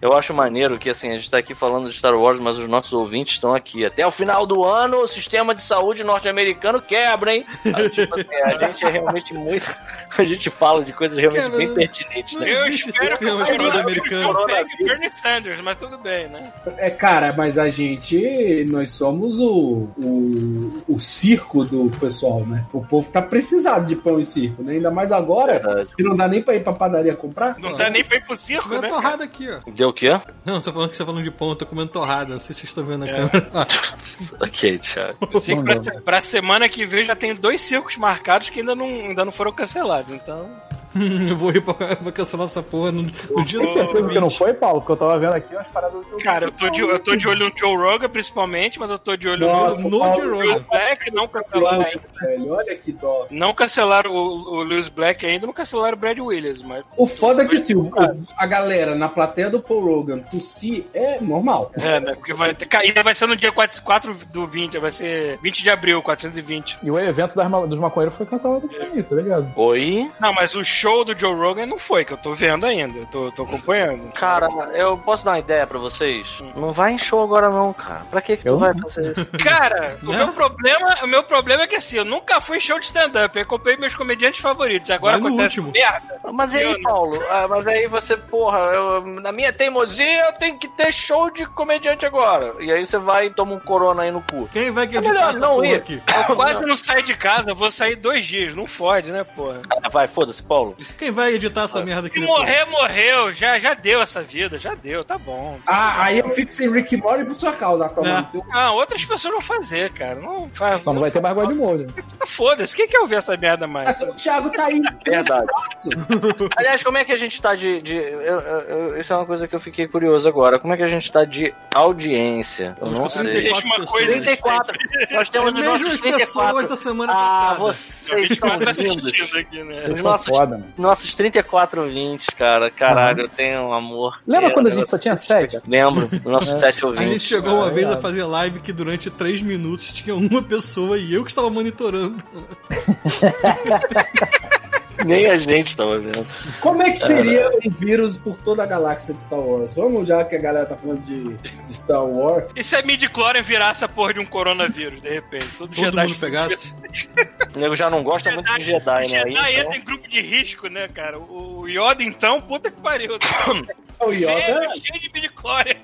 B: Eu acho maneiro que, assim, a gente tá aqui falando de Star Wars, mas os nossos ouvintes estão aqui. Até o final do ano, o sistema de saúde norte-americano quebra, hein? Ah, tipo assim, a gente é realmente muito. A gente fala de coisas realmente
D: Cara,
B: bem
D: não-
B: pertinentes, né?
A: Eu espero que o
D: de saúde
A: Corona
D: americano.
A: pegue Bernie Sanders, mas tudo bem, né?
F: É, cara, mas a gente, nós somos o, o, o circo do pessoal, né? O povo tá precisado de pão e circo, né? Ainda mais agora,
B: Verdade.
F: que não dá nem pra ir pra padaria comprar.
A: Não dá nem pra ir pro circo, né?
D: torrada aqui, ó.
B: Deu o quê?
D: Não, tô falando que você tá falando de pão, eu tô comendo torrada. Não sei se vocês estão vendo na
A: É.
D: câmera.
B: Ok, Thiago.
A: Que pra, pra semana que vem já tem dois circos marcados que ainda não, ainda não foram cancelados, então.
D: eu vou ir pra, pra cancelar essa porra no, no dia
C: Tem
D: do
C: certeza que não
D: 20.
C: foi, Paulo? Porque eu tava vendo aqui umas paradas do
A: Cara, eu tô de, eu tô de olho no Joe Rogan, principalmente, mas eu tô de olho
F: Nossa,
A: no,
D: no Joe Rogan.
A: Lewis Black, não cancelaram ainda.
F: velho, olha que dó.
A: Não cancelaram o, o Lewis Black ainda, não cancelaram o Brad Williams, mas.
F: O foda é que assim, o- a galera na plateia do Paul Rogan tossir é normal.
A: É, né? Porque vai ter. Vai ser no dia 4, 4 do 20, vai ser 20 de abril, 420.
C: E o evento das dos maconheiros foi cancelado também, tá ligado?
B: Oi?
A: Não, mas o show do Joe Rogan não foi, que eu tô vendo ainda, eu tô, tô acompanhando.
B: Cara, eu posso dar uma ideia pra vocês? Não vai em show agora não, cara. Pra que que tu
C: Eu
B: vai fazer isso?
A: Cara, o meu problema, o meu problema é que assim, eu nunca fui em show de stand-up, eu comprei meus comediantes favoritos. Agora
D: Vai no
A: acontece
D: último.
A: merda.
B: Mas e aí,
A: Eu.
B: Paulo? Ah, mas aí você, porra, eu- na minha teimosia eu tenho que ter show de comediante agora. E aí você vai e toma um corona aí no cu.
D: Quem vai que
B: É melhor não
D: porra
B: ir.
D: aqui?
A: Eu quase não saio de casa, eu vou sair dois dias, não fode, né, porra?
B: Ah, vai, foda-se, Paulo.
D: Quem vai editar essa merda aqui
A: Se
D: depois?
A: morrer, morreu, já, já deu essa vida, já deu, tá bom.
F: Ah, aí eu fico sem Rick Mori por sua causa, Aquaman.
D: É.
A: Ah, outras pessoas vão fazer, cara. Não faz.
C: Só não vai ter mais de molho.
A: Foda-se, quem quer ouvir essa merda mais?
F: O Thiago tá aí.
B: Verdade. Aliás, como é que a gente tá de. de- eu- eu- eu- isso é uma coisa que eu fiquei curioso agora. Como é que a gente tá de audiência? Eu não sei.
D: 34
A: Deixa uma coisa-
B: 34. Nós
D: É
B: temos os nossos
D: as pessoas
B: 34.
D: da semana
B: Ah,
D: passada.
B: vocês são
A: tá
B: lindos.
A: assistindo aqui, né?
B: Os nossos,
C: foda, mano.
B: nossos 34 ouvintes, cara. Caralho, eu tenho um amor.
C: Lembra
B: que
C: quando a
B: é-
C: gente só tinha sete?
B: Lembro, dos nossos sete
D: A
B: ouvintes.
D: gente chegou uma
C: Ah,
D: vez
C: é.
D: a fazer live que durante 3 minutos tinha uma pessoa e eu que estava monitorando.
B: Nem a gente tava vendo.
F: Como é que seria um vírus por toda a galáxia de Star Wars? Vamos, já que a galera tá falando de, de Star Wars.
A: E se a midi-chlorian virar essa porra de um coronavírus, de repente? Todo,
D: Todo mundo pegasse.
B: O nego já não gosta muito de Jedi, né? Aí,
A: Jedi
B: então...
A: entra em grupo de risco, né, cara? O Yoda, então, puta que pariu.
F: O Yoda
A: Cheio, cheio de midi-chlorian.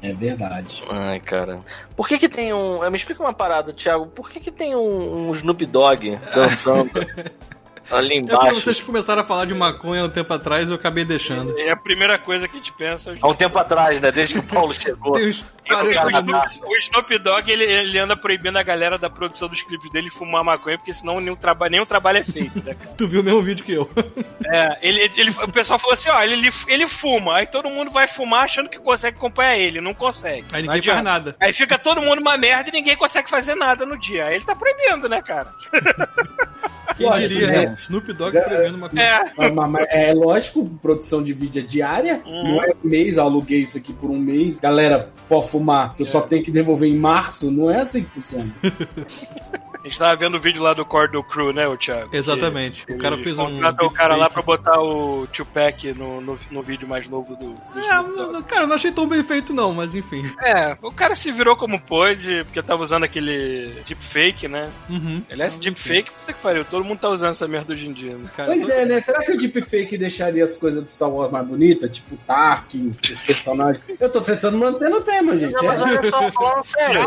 F: é verdade.
B: Ai, cara. Por que que tem um... eh, Me explica uma parada, Thiago. Por que que tem um, um Snoop Dogg dançando ali
D: É
B: embaixo?
D: vocês começaram a falar de maconha há um tempo atrás e eu acabei deixando.
A: É a primeira coisa que a gente pensa.
B: Há um tempo atrás, né? Desde que o Paulo chegou.
D: Tem uns
A: O
D: 40
B: Canadá.
D: minutos.
A: Snoop, o Snoop Dogg, ele, ele anda proibindo a galera da produção dos clipes dele fumar maconha, porque senão nenhum, traba, nenhum trabalho é feito, né, cara?
D: Tu viu o mesmo vídeo que eu.
A: É, ele, ele, o pessoal falou assim, ó, ele, ele fuma, aí todo mundo vai fumar achando que consegue acompanhar ele, não consegue.
D: Aí
A: Não
D: ninguém faz
A: adianta.
D: nada.
A: Aí fica todo mundo uma merda e ninguém consegue fazer nada no dia. Aí ele tá proibindo, né, cara?
D: Quem diria,
F: né?
D: Snoop Dogg prevendo.
A: É.
F: Mas- mas- mas é lógico, produção de vídeo é diária,
A: Uhum.
F: não é mês, eu aluguei isso aqui por um mês. Galera, pode fumar, eu só tenho que devolver em março, não é assim que funciona.
A: A gente tava vendo o vídeo lá do Cordo Crew, né, o Thiago?
D: Exatamente.
A: Que
D: O cara fez um.
A: o cara lá pra botar o Tupac no, no, no vídeo mais novo do. do
D: É, cara, eu não achei tão bem feito, não, mas enfim.
A: É, o cara se virou como pôde, porque tava usando aquele deepfake, né?
D: Uhum.
A: Aliás, deepfake, puta que pariu, todo mundo tá usando essa merda hoje em dia, né?
D: Cara,
F: Pois é, né? Será que o deepfake deixaria as coisas do Star Wars mais bonitas? Tipo, Tarkin, os personagens. Eu tô tentando manter no tema, gente.
B: Não, mas
F: É.
B: olha só, falando sério.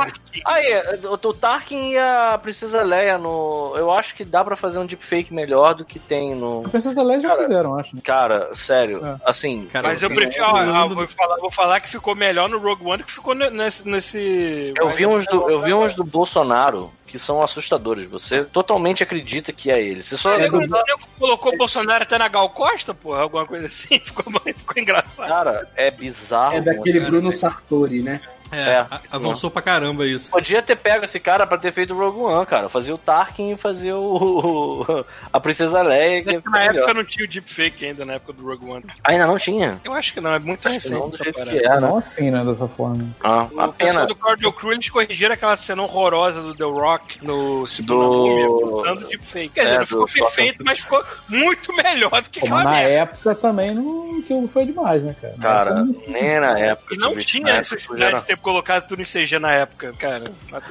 B: Aí, o, o Tarkin e a Princesa Leia no. Eu acho que dá pra fazer um deepfake melhor do que tem no.
C: A Princesa Leia já
B: Cara,
C: fizeram, acho. né?
B: Cara, sério,
C: É.
B: assim.
D: Cara,
A: Mas eu prefiro. ó,
D: Ando-
A: vou, falar, vou falar que ficou melhor no Rogue One do que ficou ne- nesse. nesse
B: Eu vi uns do, eu vi uns do Bolsonaro que são assustadores. Você totalmente acredita que é ele. Você só.
A: Você não colocou o Bolsonaro até na Gal Costa, porra? Alguma coisa assim? Ficou, ficou engraçado.
B: Cara, é bizarro.
F: É daquele
B: cara.
F: Bruno Sartori, né?
D: É,
B: É.
D: avançou pra caramba isso.
B: Podia ter pego esse cara pra ter feito o Rogue One, cara. Fazer o Tarkin e fazer o. a Princesa Leia. Que
A: Na
B: é
A: época
B: melhor.
A: não tinha o deepfake ainda, na época do Rogue One.
B: Ainda não tinha.
A: Eu acho que não, é muito
B: Acho que
A: recente.
B: não, do
A: essa
B: jeito que é, né?
C: Não assim, né? Dessa forma.
B: Ah,
A: O
B: a
A: pessoal
B: pena.
A: do Cordial Crew, eles corrigiram aquela cena horrorosa do The Rock no segundo
B: Do-
A: Múmia, usando deepfake. Quer dizer,
B: É,
A: não ficou perfeito, mas ficou muito melhor do que
C: mas na
A: merda.
C: época também não. aquilo foi demais, né, cara?
B: Cara, nem na época.
A: E não
B: que
A: tinha
B: época,
A: necessidade de ter colocado tudo em CG na época, cara.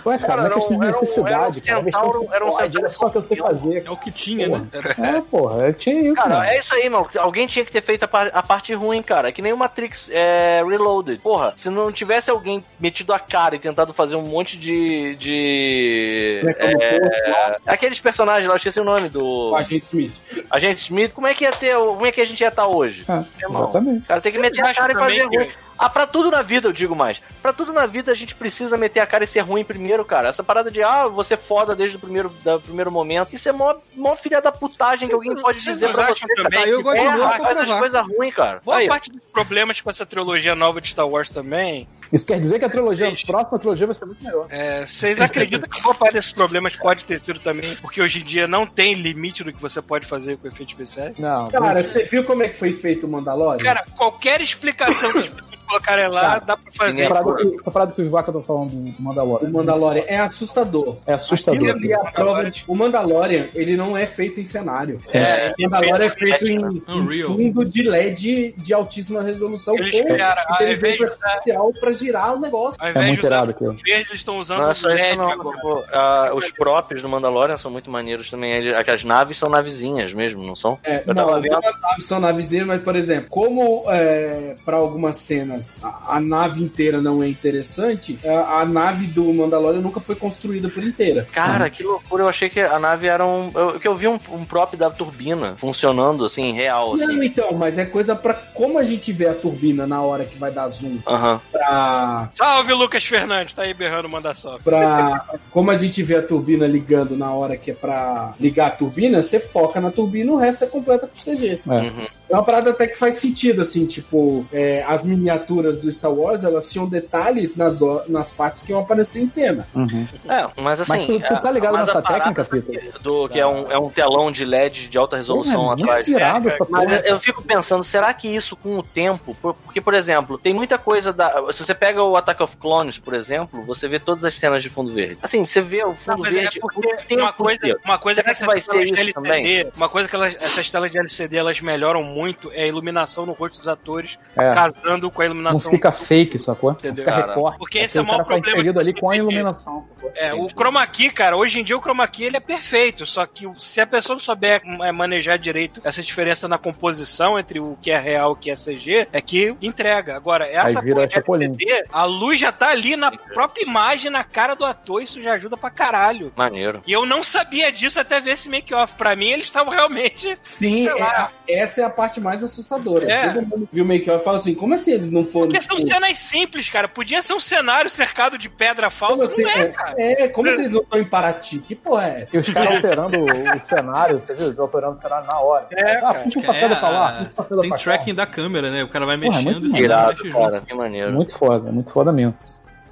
C: Ué, cara, não é
B: Era um-
C: questão de
B: era um-
C: necessidade,
B: era um.
C: É
B: centauro- era um centauro
C: é só o que eu sei fazer.
D: É o que tinha, né?
C: É, porra, tinha isso,
B: Cara,
C: mano.
B: é isso aí, mano. Alguém tinha que ter feito a, par- a parte ruim, cara. É que nem o Matrix é, Reloaded. Porra, se não tivesse alguém metido a cara e tentado fazer um monte de. de.
F: Como
B: é, aqueles personagens lá, eu esqueci o nome do.
F: O Agente Smith.
B: Agente Smith, como é que ia ter. o- Como é que a gente ia estar hoje?
C: É,
B: Irmão,
C: exatamente.
B: Cara, tem que meter a cara e fazer ruim. Ah, pra tudo na vida, eu digo mais. Pra tudo na vida a gente precisa meter a cara e ser ruim primeiro, cara. Essa parada de, ah, você é foda desde o primeiro, da, primeiro momento. Isso é mó, mó filha da putagem que alguém pode dizer pra você.
A: também
B: cara.
D: Eu gosto de
B: Faz
D: provar.
B: coisas ruins, cara.
A: Boa
B: Aí,
A: parte dos problemas com essa trilogia nova de Star Wars também.
C: Isso quer dizer que a trilogia, a próxima trilogia vai ser muito melhor.
A: é, vocês acreditam que boa parte desses problemas pode ter sido também porque hoje em dia não tem limite do que você pode fazer com efeitos especiais?
C: Não,
F: Cara, você viu como é que foi feito o Mandalorian?
A: Cara, qualquer explicação que as pessoas colocarem lá,
C: Cara,
A: dá pra fazer.
C: essa parada, que, essa parada que os vacas estão falando do Mandalorian.
F: O Mandalorian é assustador.
C: É assustador.
F: Aquilo ali é a prova de... O Mandalorian, ele não é feito em cenário.
A: É,
F: o Mandalorian é feito em, em fundo de LED de altíssima resolução
A: Eles criaram, ao invés de
F: inteligência artificial pra girar o negócio.
A: Ao
C: É muito irado aquilo.
A: verde, eles estão usando
B: Não é isso,
A: LED
B: não.
A: agora.
B: Tipo, ah, os próprios do Mandalorian são muito maneiros também. Ele- As naves são navezinhas mesmo, não são?
F: É,
B: Eu
F: não,
B: tava vendo.
F: algumas naves são navezinhas, mas, por exemplo, como é, para algumas cenas a, a nave inteira não é interessante, a, a nave do Mandalorian nunca foi construída por inteira.
B: Cara, que loucura. Eu achei que a nave era um. Eu, que eu vi um, um prop da turbina funcionando assim, real,
F: Não,
B: assim.
F: então, mas é coisa pra como a gente vê a turbina na hora que vai dar zoom
B: Aham.
F: pra.
A: Salve, Lucas Fernandes, tá aí berrando, manda só.
F: pra como a gente vê a turbina ligando na hora que é pra ligar a turbina, você foca na turbina o resto é completa com CG.
C: É.
B: Uhum.
F: É uma parada até que faz sentido, assim, tipo, é, as miniaturas do Star Wars, elas tinham detalhes nas, nas partes que iam aparecer em cena.
C: Uhum.
B: É, mas assim.
C: Mas tu, tu tá ligado nessa técnica, Peter?
B: Do, que é um, é um telão de LED de alta resolução
C: Porra, é
B: atrás.
C: Irado essa
B: Mas eu- eu fico pensando, será que isso com o tempo, por- porque, por exemplo, tem muita coisa da. Se você pega o Attack of Clones, por exemplo, você vê todas as cenas de fundo verde. Assim, você vê o
A: Não,
B: fundo
A: mas é
B: verde
A: porque
B: o tempo
A: uma coisa, uma coisa
B: Será
A: que,
B: que vai ser isso
A: de
B: também?
A: uma coisa que elas, essas telas de LCD elas melhoram muito é a iluminação no rosto dos atores,
C: É.
A: casando com a
C: Não
A: iluminação.
C: fica fake, sacou? Não
A: Entendeu,
C: fica recorte.
A: Porque esse é o maior
C: tá
A: problema que
C: ali com a iluminação. sacou?
A: É, o chroma key, cara, hoje em dia o chroma key ele é perfeito, só que se a pessoa não souber é, manejar direito essa diferença na composição entre o que é real e o que é CG, é que entrega. Agora, essa. LCD, a luz já tá ali na própria imagem, na cara do ator, isso já ajuda pra caralho.
B: Maneiro.
A: E eu não sabia disso até ver esse make-off. Pra mim, eles estavam realmente.
F: Sim, é- essa é a parte mais assustadora.
A: É.
F: Todo mundo viu o make-off e fala assim, como assim eles não foram...
A: Porque são
F: tipo,
A: cenas simples, cara. Podia ser um cenário cercado de pedra falsa.
F: como assim,
A: Não é,
F: é,
A: cara.
F: é, como vocês não estão em Paraty? Que porra é?
C: E os caras alterando o, o cenário, você viu? Alterando o cenário na hora.
A: É,
C: ah,
A: cara.
C: puxa o papel puxa o papel da
D: tem tracking da câmera, né? O cara vai
C: Porra, é
D: mexendo
C: muito
D: e o cenário
B: Irado,
D: mexe
B: cara.
D: junto.
B: Que maneiro.
C: Muito foda, muito foda mesmo.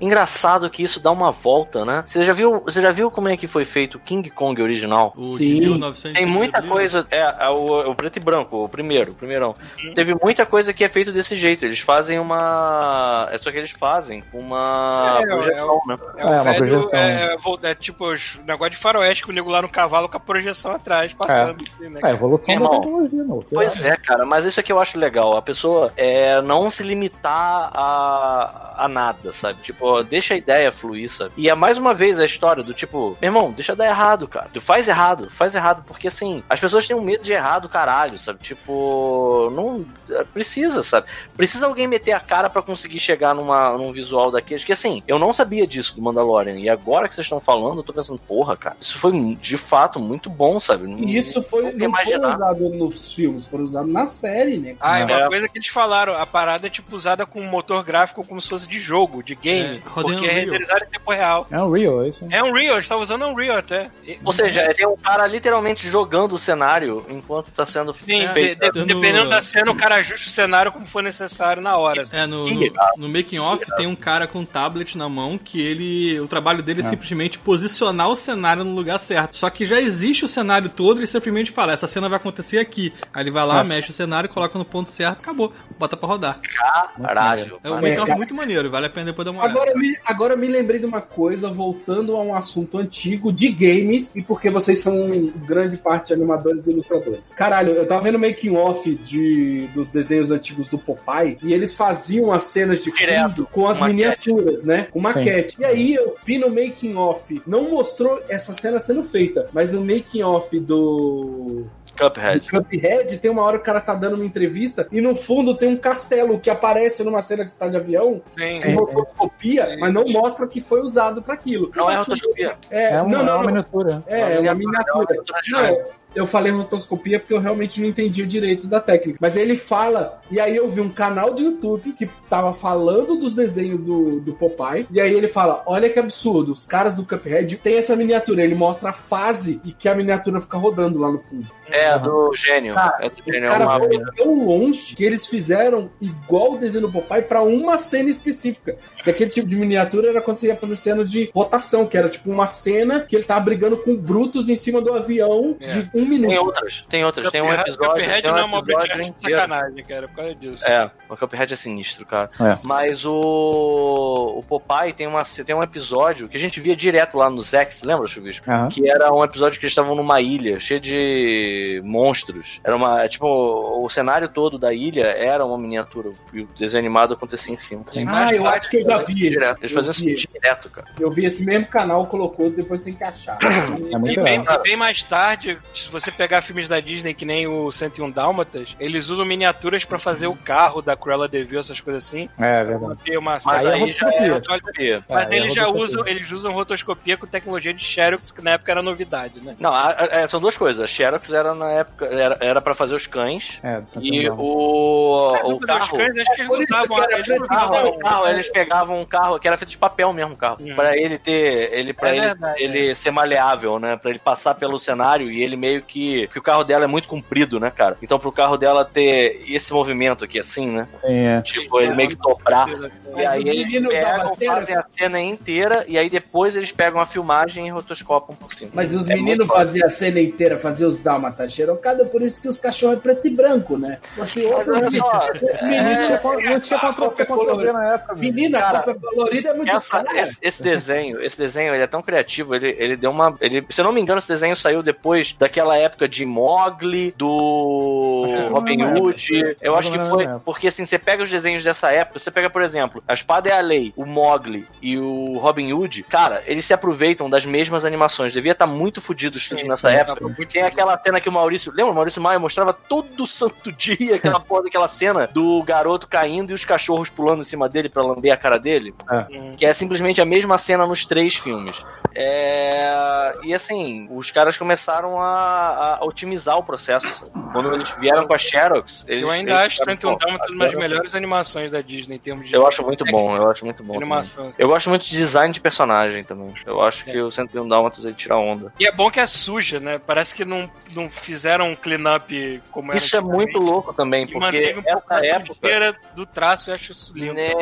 B: Engraçado que isso dá uma volta, né? Você já viu, você já viu como é que foi feito o King Kong original?
D: O
F: Sim.
D: de 1900
B: Tem muita coisa. É, é o, o preto e branco, o primeiro, o primeirão. Teve muita coisa que é feito desse jeito. Eles fazem uma. É só que eles fazem uma
A: É,
B: projeção, né?
A: É, o
C: É, uma
A: velho,
C: projeção.
A: é, vol- é tipo os negócio de faroeste com o nego lá no cavalo com a projeção atrás, passando. assim, né,
C: É, evolução da tecnologia, meu.
B: Pois é, cara, mas isso aqui eu acho legal. A pessoa é, não se limitar a, a nada, sabe? Tipo, deixa a ideia fluir, sabe? E é mais uma vez a história do tipo, meu irmão, deixa dar errado, cara. Tu faz errado, faz errado, porque assim, as pessoas têm um medo de errar do caralho, sabe? Tipo, não é, precisa, sabe? Precisa alguém meter a cara pra conseguir chegar numa, num visual daqueles. Que assim, eu não sabia disso do Mandalorian. E agora que vocês estão falando, eu tô pensando, porra, cara, isso foi de fato muito bom, sabe?
F: E isso foi, não foi
B: imaginar.
F: usado nos filmes, foi usado na série, né?
A: Ah, é uma
B: É.
A: coisa que eles falaram. A parada é tipo usada com um motor gráfico como se fosse de jogo, de game.
D: É, rodando
A: porque é
D: Unreal.
A: renderizado em tempo real.
C: É um real, é isso.
A: É Unreal, eles estavam usando Unreal até. E-
B: Ou seja, tem um cara literalmente jogando o cenário enquanto tá sendo
A: Sim, de-
B: feito.
A: de-
D: Dando-
A: dependendo da cena, o cara ajusta o cenário como for necessário na hora. assim.
D: É, no, no, no making off tem um cara com um tablet na mão que ele. O trabalho dele é,
C: É.
D: simplesmente posicionar o cenário no lugar certo. Só que já existe o cenário todo, ele simplesmente fala, essa cena vai acontecer aqui. Aí ele vai lá,
C: É.
D: mexe o cenário, coloca no ponto certo, acabou. Bota pra rodar.
B: Caralho.
D: É um
F: É,
D: making off
F: cara.
D: muito maneiro, vale a pena depois dar uma olhada.
F: Agora, me, agora me lembrei de uma coisa, voltando a um assunto antigo de games, e porque vocês são grande parte de animadores e ilustradores. Caralho, eu tava vendo making off de dos desenhos antigos do Popeye, e eles faziam as cenas de fundo com as
B: maquete.
F: miniaturas, né? Com maquete. E aí eu vi no making off, não mostrou essa cena sendo feita, mas no making off do
B: Cuphead.
F: Cuphead, tem uma hora que o cara tá dando uma entrevista e no fundo tem um castelo que aparece numa cena que está de avião,
A: Sim.
F: com rotoscopia, mas não mostra que foi usado para aquilo.
B: Não é rotoscopia.
F: É,
C: É,
F: não,
C: é uma miniatura.
F: É, é uma miniatura. Não, eu falei rotoscopia porque eu realmente não entendi o direito da técnica. Mas ele fala, e aí eu vi um canal do YouTube que tava falando dos desenhos do, do Popeye, e aí ele fala: Olha que absurdo, os caras do Cuphead tem essa miniatura. Ele mostra a fase e que a miniatura fica rodando lá no fundo.
B: É, do gênio.
F: Cara,
B: é do
F: Os
B: gênio. É
F: caras foram tão longe que eles fizeram igual o desenho do Popeye pra uma cena específica. Que aquele tipo de miniatura era quando você ia fazer cena de rotação, que era tipo uma cena que ele tava brigando com brutos em cima do avião
A: É.
F: de um
B: Tem
F: minuto.
B: outras, tem outras. Tem um episódio.
A: Cuphead
B: tem um
A: não é uma
B: inteiro.
A: sacanagem, cara, por causa disso.
B: É, o Cuphead é sinistro, cara.
C: É.
B: Mas o, o Popeye tem, uma, tem um episódio que a gente via direto lá no Zex, lembra, Chubisco?
C: Aham.
B: Que era um episódio que eles estavam numa ilha cheia de monstros. Era uma. Tipo, o cenário todo da ilha era uma miniatura. E o desenho animado acontecia em cima.
A: Tem
F: Ah, eu acho que eu já vi.
B: Direto. Eles faziam assim direto, cara.
F: Eu vi esse mesmo canal, colocou, depois tem que achar.
C: É muito
A: E bem, bem mais tarde, você pegar filmes da Disney que nem o 101 Dálmatas, eles usam miniaturas pra fazer o carro da Cruella de Vil, essas coisas assim.
C: É, verdade.
A: Ter uma
B: Mas
C: Aí é
B: aí, já é
C: rotoscopia.
A: Mas
C: É,
A: eles
C: é
A: já usam, eles usam rotoscopia com tecnologia de Xerox, que na época era novidade, né?
B: Não, a- a- é, são duas coisas. A Xerox era na época. Era, era pra fazer os cães.
C: É,
B: E o, o
A: Os
B: carro.
A: cães, acho que eles usavam. Eles
F: e
B: carro, o carro, eles pegavam um carro que era feito de papel mesmo, o carro.
A: Hum.
B: Pra ele ter. Ele, pra
A: É
B: ele,
A: verdade,
B: ele ser maleável, né? Pra ele passar pelo cenário e ele meio que. Porque o carro dela é muito comprido, né, cara? Então pro carro dela ter esse movimento aqui, assim, né?
C: Sim, é.
B: Tipo, ele meio que dobrar. E
F: Mas
B: aí eles pegam, fazem a cena inteira e aí depois eles pegam a filmagem e rotoscopam por cima.
F: Mas os
B: É
F: meninos faziam a cena inteira, faziam os dálmatas xerocada, por isso que os cachorros é preto e branco, né? Fosse
B: Mas
F: outro
B: olha
F: vídeo.
B: só,
C: Não tinha, con- não tinha Ctrl C,
F: é
C: Ctrl V na época.
F: Menina,
B: Cara,
F: a cópia colorida é muito
B: Essa-
F: cara.
B: esse, esse desenho, esse desenho, ele é tão criativo, ele, ele deu uma. Ele, se eu não me engano, esse desenho saiu depois daquela época de Mogli, do Robin Hood. Eu acho que foi. Porque assim, você pega os desenhos dessa época, você pega, por exemplo, A Espada é a Lei, o Mogli e o Robin Hood, cara, eles se aproveitam das mesmas animações. Devia estar muito fudido os filmes nessa época. Tem aquela cena que o Maurício. Lembra? O Maurício Maia mostrava todo santo dia aquela porra daquela cena do garoto caindo e os cachorros pulando em cima dele pra lamber a cara dele.
A: Hum.
B: Que é simplesmente a mesma cena nos três filmes. É... E assim, os caras começaram a, a otimizar o processo. Quando eles vieram com a Xerox, eles.
A: Eu ainda
B: eles
A: acho
B: ficaram,
A: 101
B: pô,
A: Dálmatas uma das melhores animações da Disney em termos de
B: Eu acho muito bom, eu acho muito bom. também.
A: animação.
B: Eu gosto muito de design de personagem também. Eu acho
A: É.
B: que o 101 Dálmatas ele tira onda.
A: E é bom que é suja, né? Parece que não, não fizeram um clean-up como era
B: Isso é muito louco também,
A: E
B: porque
A: um
B: essa época.
A: do traço, eu acho isso lindo.
B: Né...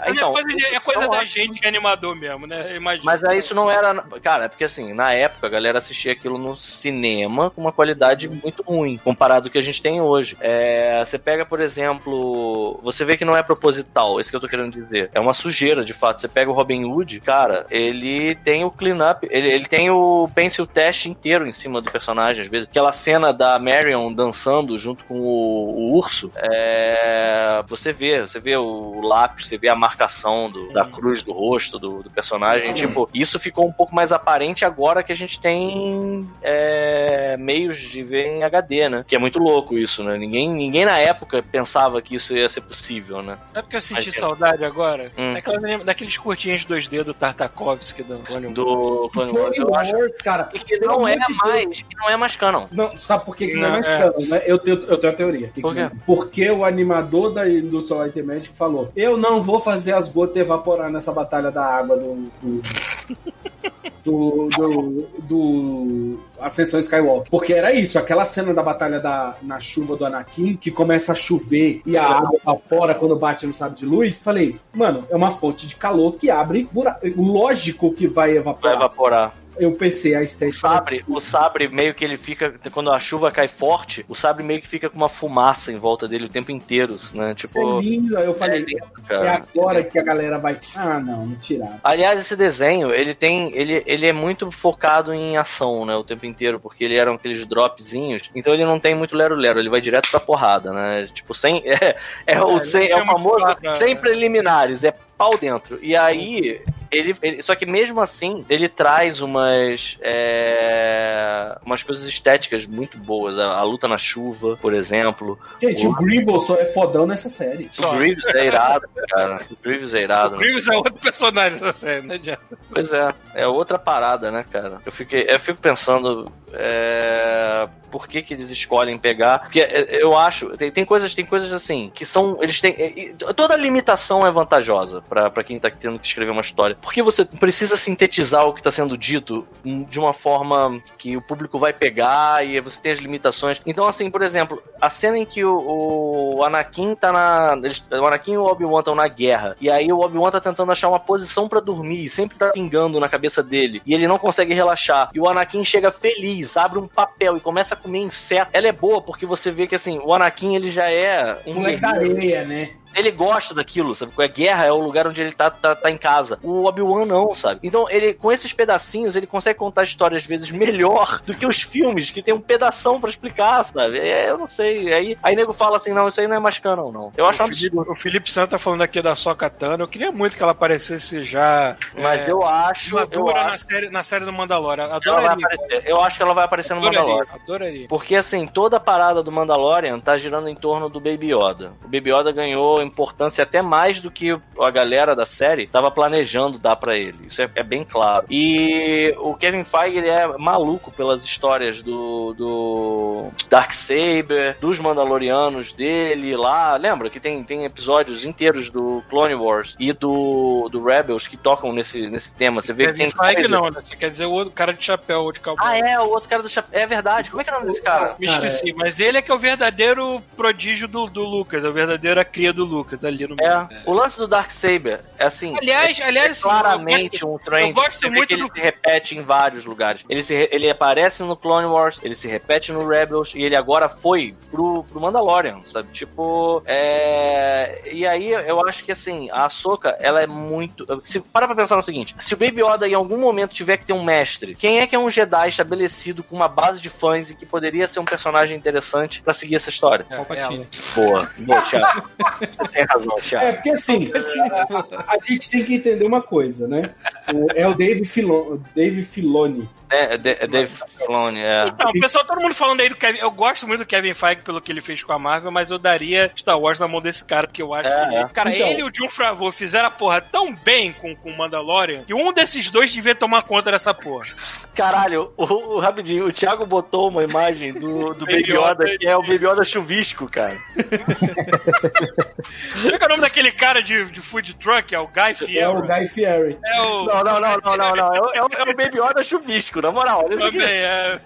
A: Mas
B: Então,
A: é coisa, de- é coisa da
B: acho
A: gente que é animador mesmo, né? Imagina.
B: Mas aí isso não era. Cara, é porque assim, na época a galera assistia aquilo no cinema com uma qualidade muito ruim, comparado ao que a gente tem hoje. É, você pega, por exemplo. Você vê que não é proposital, isso que eu tô querendo dizer. É uma sujeira, de fato. Você pega o Robin Hood, cara, ele tem o clean-up, ele, ele tem o pencil test inteiro em cima do personagem, às vezes. Aquela cena da Marion dançando junto com o, o urso, é, você vê, você vê o lápis, você vê a marcação do- da cruz do rosto do, do personagem. Tipo, isso ficou um pouco mais aparente agora que a gente tem é, meios de ver em HD, né? Que é muito louco isso, né? Ninguém, ninguém na época pensava que isso ia ser possível, né?
A: Sabe que eu senti
B: Mas-
A: saudade agora?
B: Hum.
A: Daquelas- daqueles curtinhos 2D do Tartakovsky do Clone Wars.
B: Do Clone Wars, eu acho
F: Wars, cara.
B: que não é mais, que não é mais canon.
F: Não, sabe por que, que não,
A: Não,
F: é
A: é.
F: canon, né? Eu tenho, eu tenho a teoria. Que
B: Por
F: que
B: quê?
F: não é? Porque o animador da Light and Magic falou: Eu não vou fazer as gotas evaporar nessa batalha da água do. do... Do, do, do Ascensão Skywalker. Porque era isso, aquela cena da batalha da, na chuva do Anakin, que começa a chover e a água evapora quando bate no sábio de luz. Falei, mano, é uma fonte de calor que abre buraco. Lógico que vai
B: Vai
F: evaporar. Eu pensei a
B: O
F: estética.
B: sabre, o sabre meio que ele fica. Quando a chuva cai forte, o sabre meio que fica com uma fumaça em volta dele o tempo inteiro, né?
F: É
B: Tipo.
F: lindo. Aí eu falei,
B: lindo,
F: é
B: cara.
F: agora que a galera vai. Ah, não, não tirar.
B: Aliás, esse desenho, ele tem. Ele, ele é muito focado em ação, né? O tempo inteiro, porque ele eram aqueles dropzinhos. Então ele não tem muito lero-lero, ele vai direto pra porrada, né? Tipo, sem. É, é o,
A: ele
B: sem, é o
A: muito
B: famoso sem preliminares, é pau dentro. E aí. Ele, ele- só que mesmo assim, ele traz umas. é, umas coisas estéticas muito boas. A, a luta na chuva, por exemplo.
F: Gente, o Gribble só é fodão nessa série.
B: O Grievous é irado, cara. O Grievous é irado.
A: O Grievous é outro personagem dessa série, não adianta.
B: Pois é, é outra parada, né, cara? Eu, fiquei, eu fico pensando é, por que, que eles escolhem pegar. Porque é, eu acho, tem, tem coisas, tem coisas assim, que são. Eles têm. é, toda limitação é vantajosa pra pra quem tá tendo que escrever uma história. Porque você precisa sintetizar o que tá sendo dito de uma forma que o público vai pegar e você tem as limitações. Então, assim, por exemplo, a cena em que o, o Anakin tá na. eles- o Anakin e o Obi-Wan estão na guerra. E aí o Obi-Wan tá tentando achar uma posição pra dormir. Sempre tá pingando na cabeça dele. E ele não consegue relaxar. E o Anakin chega feliz, abre um papel e começa a comer inseto. Ela é boa porque você vê que assim, o Anakin ele já é um
F: Moleque da areia, né?
B: Ele gosta daquilo, sabe? A guerra é o lugar onde ele tá, tá, tá em casa. O Obi-Wan não, sabe? Então, ele, com esses pedacinhos, ele consegue contar histórias, às vezes, melhor do que os filmes, que tem um pedação pra explicar, sabe? É, eu não sei. Aí, aí nego fala assim, não, isso aí não é mais canon, não. Eu acho
A: o, Felipe,
B: absurdo.
A: o Felipe Santos tá falando aqui da Soca Tano. Eu queria muito que ela aparecesse já.
B: Mas
A: é,
B: eu acho, eu
A: na
B: acho
A: série, na série do Mandalorian. Adoraria.
B: Eu acho que ela vai aparecer no
A: Adoraria.
B: Mandalorian.
A: Adoraria.
B: Porque assim, toda a parada do Mandalorian tá girando em torno do Baby Yoda. O Baby Yoda ganhou importância até mais do que a galera da série tava planejando dar pra ele. Isso é, é bem claro. E o Kevin Feige ele é maluco pelas histórias do, do Darksaber, dos Mandalorianos dele lá. Lembra que tem, tem episódios inteiros do Clone Wars e do, do Rebels que tocam nesse, nesse tema. Você vê que
A: Kevin
B: tem
A: Feige
B: coisa-
A: não, né? Você quer dizer o outro cara de chapéu, de cowboy.
B: Ah, é, o outro cara do chapéu. É verdade. Como é que é o nome desse cara?
A: Me
F: Cara,
A: esqueci, mas ele é que é o verdadeiro prodígio do, do Lucas, é o verdadeiro cria do Lucas ali no meio.
B: É. O lance do Darksaber é assim.
A: Aliás,
B: é,
A: aliás,
B: é claramente
A: eu
B: um trend.
A: eu gosto muito
B: que ele
A: do-
B: se repete em vários lugares. Ele, se re- ele aparece no Clone Wars, ele se repete no Rebels e ele agora foi pro, pro Mandalorian, sabe? Tipo, é... E aí eu acho que assim, a Ahsoka, ela é muito... Se, para pra pensar no seguinte, se o Baby Yoda em algum momento tiver que ter um mestre, quem é que é um Jedi estabelecido com uma base de fãs e que poderia ser um personagem interessante pra seguir essa história?
A: É.
B: Boa, boa, Thiago. Você tem razão, Thiago.
F: É, porque assim, a, a gente tem que entender uma coisa, né? O- é o Dave, Filo, Dave Filoni.
B: É, é, é Dave Filoni, é.
A: Então, pessoal, todo mundo falando aí do Kevin. Eu gosto muito do Kevin Feige pelo que ele fez com a Marvel, mas eu daria Star Wars na mão desse cara, porque eu acho
B: É,
A: que.
B: é.
A: Cara,
F: Então.
A: ele e o John Favreau fizeram a porra tão bem com com o Mandalorian que um desses dois devia tomar conta dessa porra.
B: Caralho, o, o- rapidinho, o Thiago botou uma imagem do, do Baby Yoda. que é o Baby Yoda chuvisco, cara.
A: Como é que é o nome daquele cara de, de food truck? É o Guy
F: É o
A: Fieri.
F: Guy Fieri.
A: É o.
B: Não, não, não, não, não, não. É, o- é o, é Baby Yoda chuvisco, na moral, olha.
A: Também, é.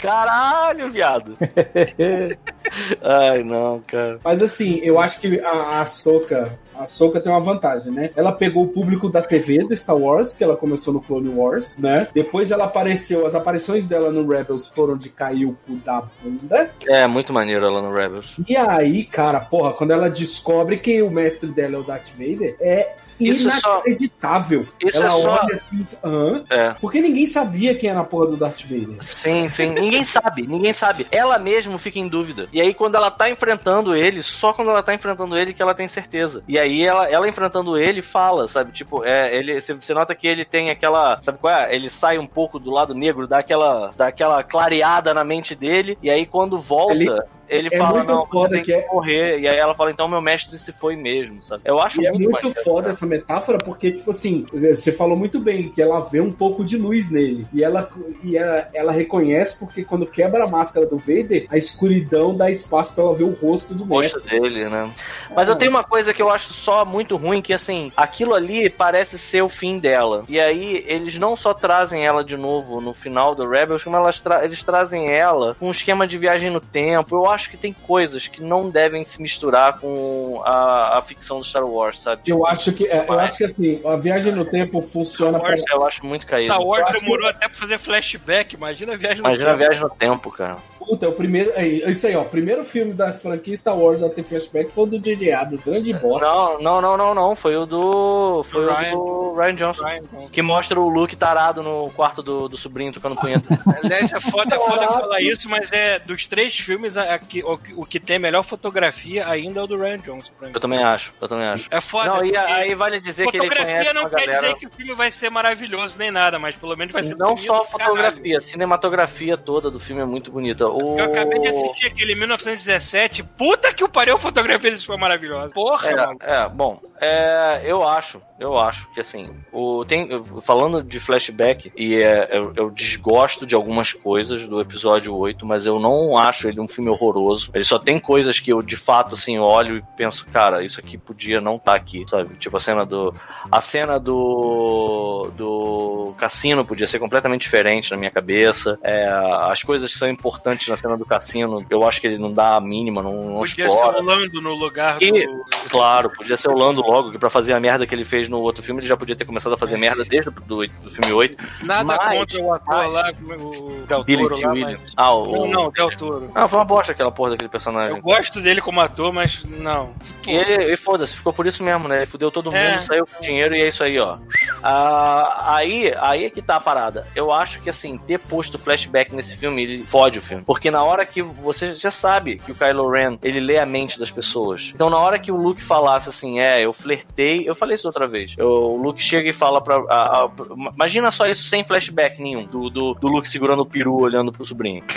B: Caralho, viado. Ai, não, cara.
F: Mas assim, eu acho que a, a Soca, a Soca tem uma vantagem, né? Ela pegou o público da TV do Star Wars, que ela começou no Clone Wars, né? Depois ela apareceu, as aparições dela no Rebels foram de cair o cu da bunda.
B: É, muito maneiro ela no Rebels.
F: E aí, cara, porra, quando ela descobre que o mestre dela é o Darth Vader, é
B: Isso é só-
F: inacreditável.
B: isso
F: ela
B: é só-
F: olha assim, hã?
B: É.
F: Porque ninguém sabia quem era a porra do Darth Vader.
B: Sim, sim. Ninguém sabe, ninguém sabe. Ela mesmo fica em dúvida. E aí, quando ela tá enfrentando ele, só quando ela tá enfrentando ele que ela tem certeza. E aí, ela, ela enfrentando ele, fala, sabe? Tipo, é, ele, você- você nota que ele tem aquela. Sabe qual é? Ele sai um pouco do lado negro, dá aquela, dá aquela clareada na mente dele. E aí, quando volta.
F: Ele-
B: Ele
F: é
B: fala, não, você tem
F: que
B: que
F: é-
B: morrer. E aí ela fala, então meu mestre se foi mesmo, sabe? Eu acho
F: E é
B: muito,
F: muito
B: maneiro,
F: foda
B: cara.
F: essa metáfora, porque, tipo assim, você falou muito bem que ela vê um pouco de luz nele. E ela, e ela, ela reconhece porque quando quebra a máscara do Vader, a escuridão dá espaço pra ela ver o rosto do mestre.
B: dele, né? Mas eu tenho uma coisa que eu acho só muito ruim, que assim, aquilo ali parece ser o fim dela. E aí, eles não só trazem ela de novo no final do Rebels, como elas tra- eles trazem ela com um esquema de viagem no tempo. Eu acho que tem coisas que não devem se misturar com a, a ficção do Star Wars, sabe?
F: Eu acho que, é, eu acho que assim, a viagem no tempo funciona
B: Star Wars eu acho muito caído.
A: Star Wars
F: acho
A: demorou até pra fazer flashback, imagina a viagem no
B: Imagina a
A: tempo.
B: viagem no tempo, cara.
F: Puta, é o primeiro. É isso aí, ó. O primeiro filme da franquia Star Wars a ter flashback foi o do J.J. Abrams, grande bosta.
B: Não, não, não, não, não. Foi o do. Foi o
A: Ryan.
B: do Ryan Johnson.
A: Ryan Johnson.
B: Que mostra o Luke tarado no quarto do, do sobrinho tocando punheta.
A: Aliás, é foda, é foda falar isso, mas é dos três filmes, a, a que- o, que- o que tem a melhor fotografia ainda é o do Ryan Johnson. Pra mim.
B: eu também acho, eu também acho.
A: É foda.
B: Não, e aí vale dizer que ele
A: fotografia
B: conhece
A: não
B: uma
A: quer
B: galera.
A: dizer que o filme vai ser maravilhoso nem nada, mas pelo menos vai ser
B: Não
A: bonito
B: só a fotografia, a cinematografia toda do filme é muito bonita. O...
A: Eu acabei de assistir aquele 1917. Puta que o pariu, a fotografia desse foi maravilhosa. Porra, mano.
B: É, é, bom, é, eu acho, eu acho que assim, o, tem, falando de flashback, e é, eu, eu desgosto de algumas coisas do episódio 8, mas eu não acho ele um filme horroroso. Ele só tem coisas que eu de fato assim olho e penso, cara, isso aqui podia não estar aqui, sabe? Tipo a cena do. A cena do. do cassino podia ser completamente diferente na minha cabeça. É, as coisas que são importantes na cena do cassino, eu acho que ele não dá a mínima, não, não
A: Podia
B: explora.
A: ser o Lando no lugar
B: E-
A: do.
B: Claro, podia ser o Lando logo, que pra fazer a merda que ele fez no outro filme, ele já podia ter começado a fazer merda desde o do, do filme 8.
A: Nada
B: Mas-
A: contra o ator
B: mas-
A: lá, o Del
B: Billy
A: Toro lá,
B: Williams.
A: mas...
B: Ah, o...
A: Não, não, Del Toro.
B: Ah, foi uma bosta aquela porra daquele personagem.
A: Eu gosto dele como ator, mas não.
B: E ele, e foda-se, ficou por isso mesmo, né? Ele fudeu todo mundo,
A: É.
B: saiu com dinheiro e é isso aí, ó. Ah, aí, aí é que tá a parada. Eu acho que, assim, ter posto flashback nesse filme, ele fode o filme. Porque na hora que você já sabe que o Kylo Ren, ele lê a mente das pessoas. Então, na hora que o Luke falasse assim, é, eu flertei, eu falei isso outra vez. Eu- o Luke chega e fala pra. a- a- imagina só isso sem flashback nenhum, do, do, do Luke segurando o peru olhando pro sobrinho.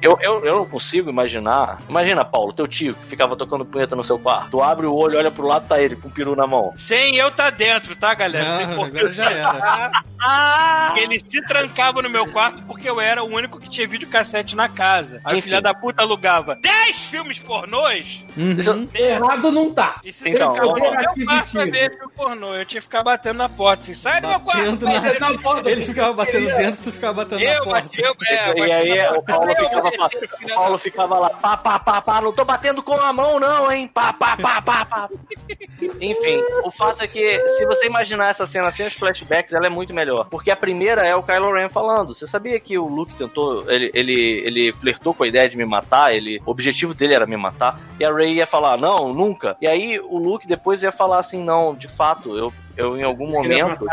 B: Eu, eu, eu não consigo imaginar. Imagina, Paulo, teu tio que ficava tocando punheta no seu quarto. Tu abre o olho, olha pro lado, tá ele com o peru na mão.
A: Sem eu tá dentro, tá, galera?
D: Ah,
A: Sem porque
D: agora já era.
A: Ele se trancava no meu quarto porque eu era o único que tinha videocassete na casa. Aí o filho da puta alugava 10 filmes pornôs.
B: Eu-
D: Uhum.
F: Errado não tá.
A: E se
B: Então,
F: vamos-
A: meu quarto pra ver filme pornô. Eu tinha que ficar batendo na porta. Assim, sai do meu quarto.
D: Na-
F: porta
D: Ele ficava batendo
F: queria-
D: dentro, tu ficava batendo na
A: Eu
D: porta.
A: bati, eu, é,
B: E aí
A: na
B: o
A: porta.
B: Paulo
A: Eu,
B: ficava,
A: eu,
B: lá- Paulo ficava lá, pá, pá, pá, pá, não tô batendo com a mão não, hein, pá, pá, pá, pá, pá. Enfim, o fato é que se você imaginar essa cena sem os flashbacks, ela é muito melhor. Porque a primeira é o Kylo Ren falando, você sabia que o Luke tentou, ele, ele, ele flertou com a ideia de me matar, ele, o objetivo dele era me matar, e a Rey ia falar, não, nunca. E aí o Luke depois ia falar assim, não, de fato, eu, eu em algum momento...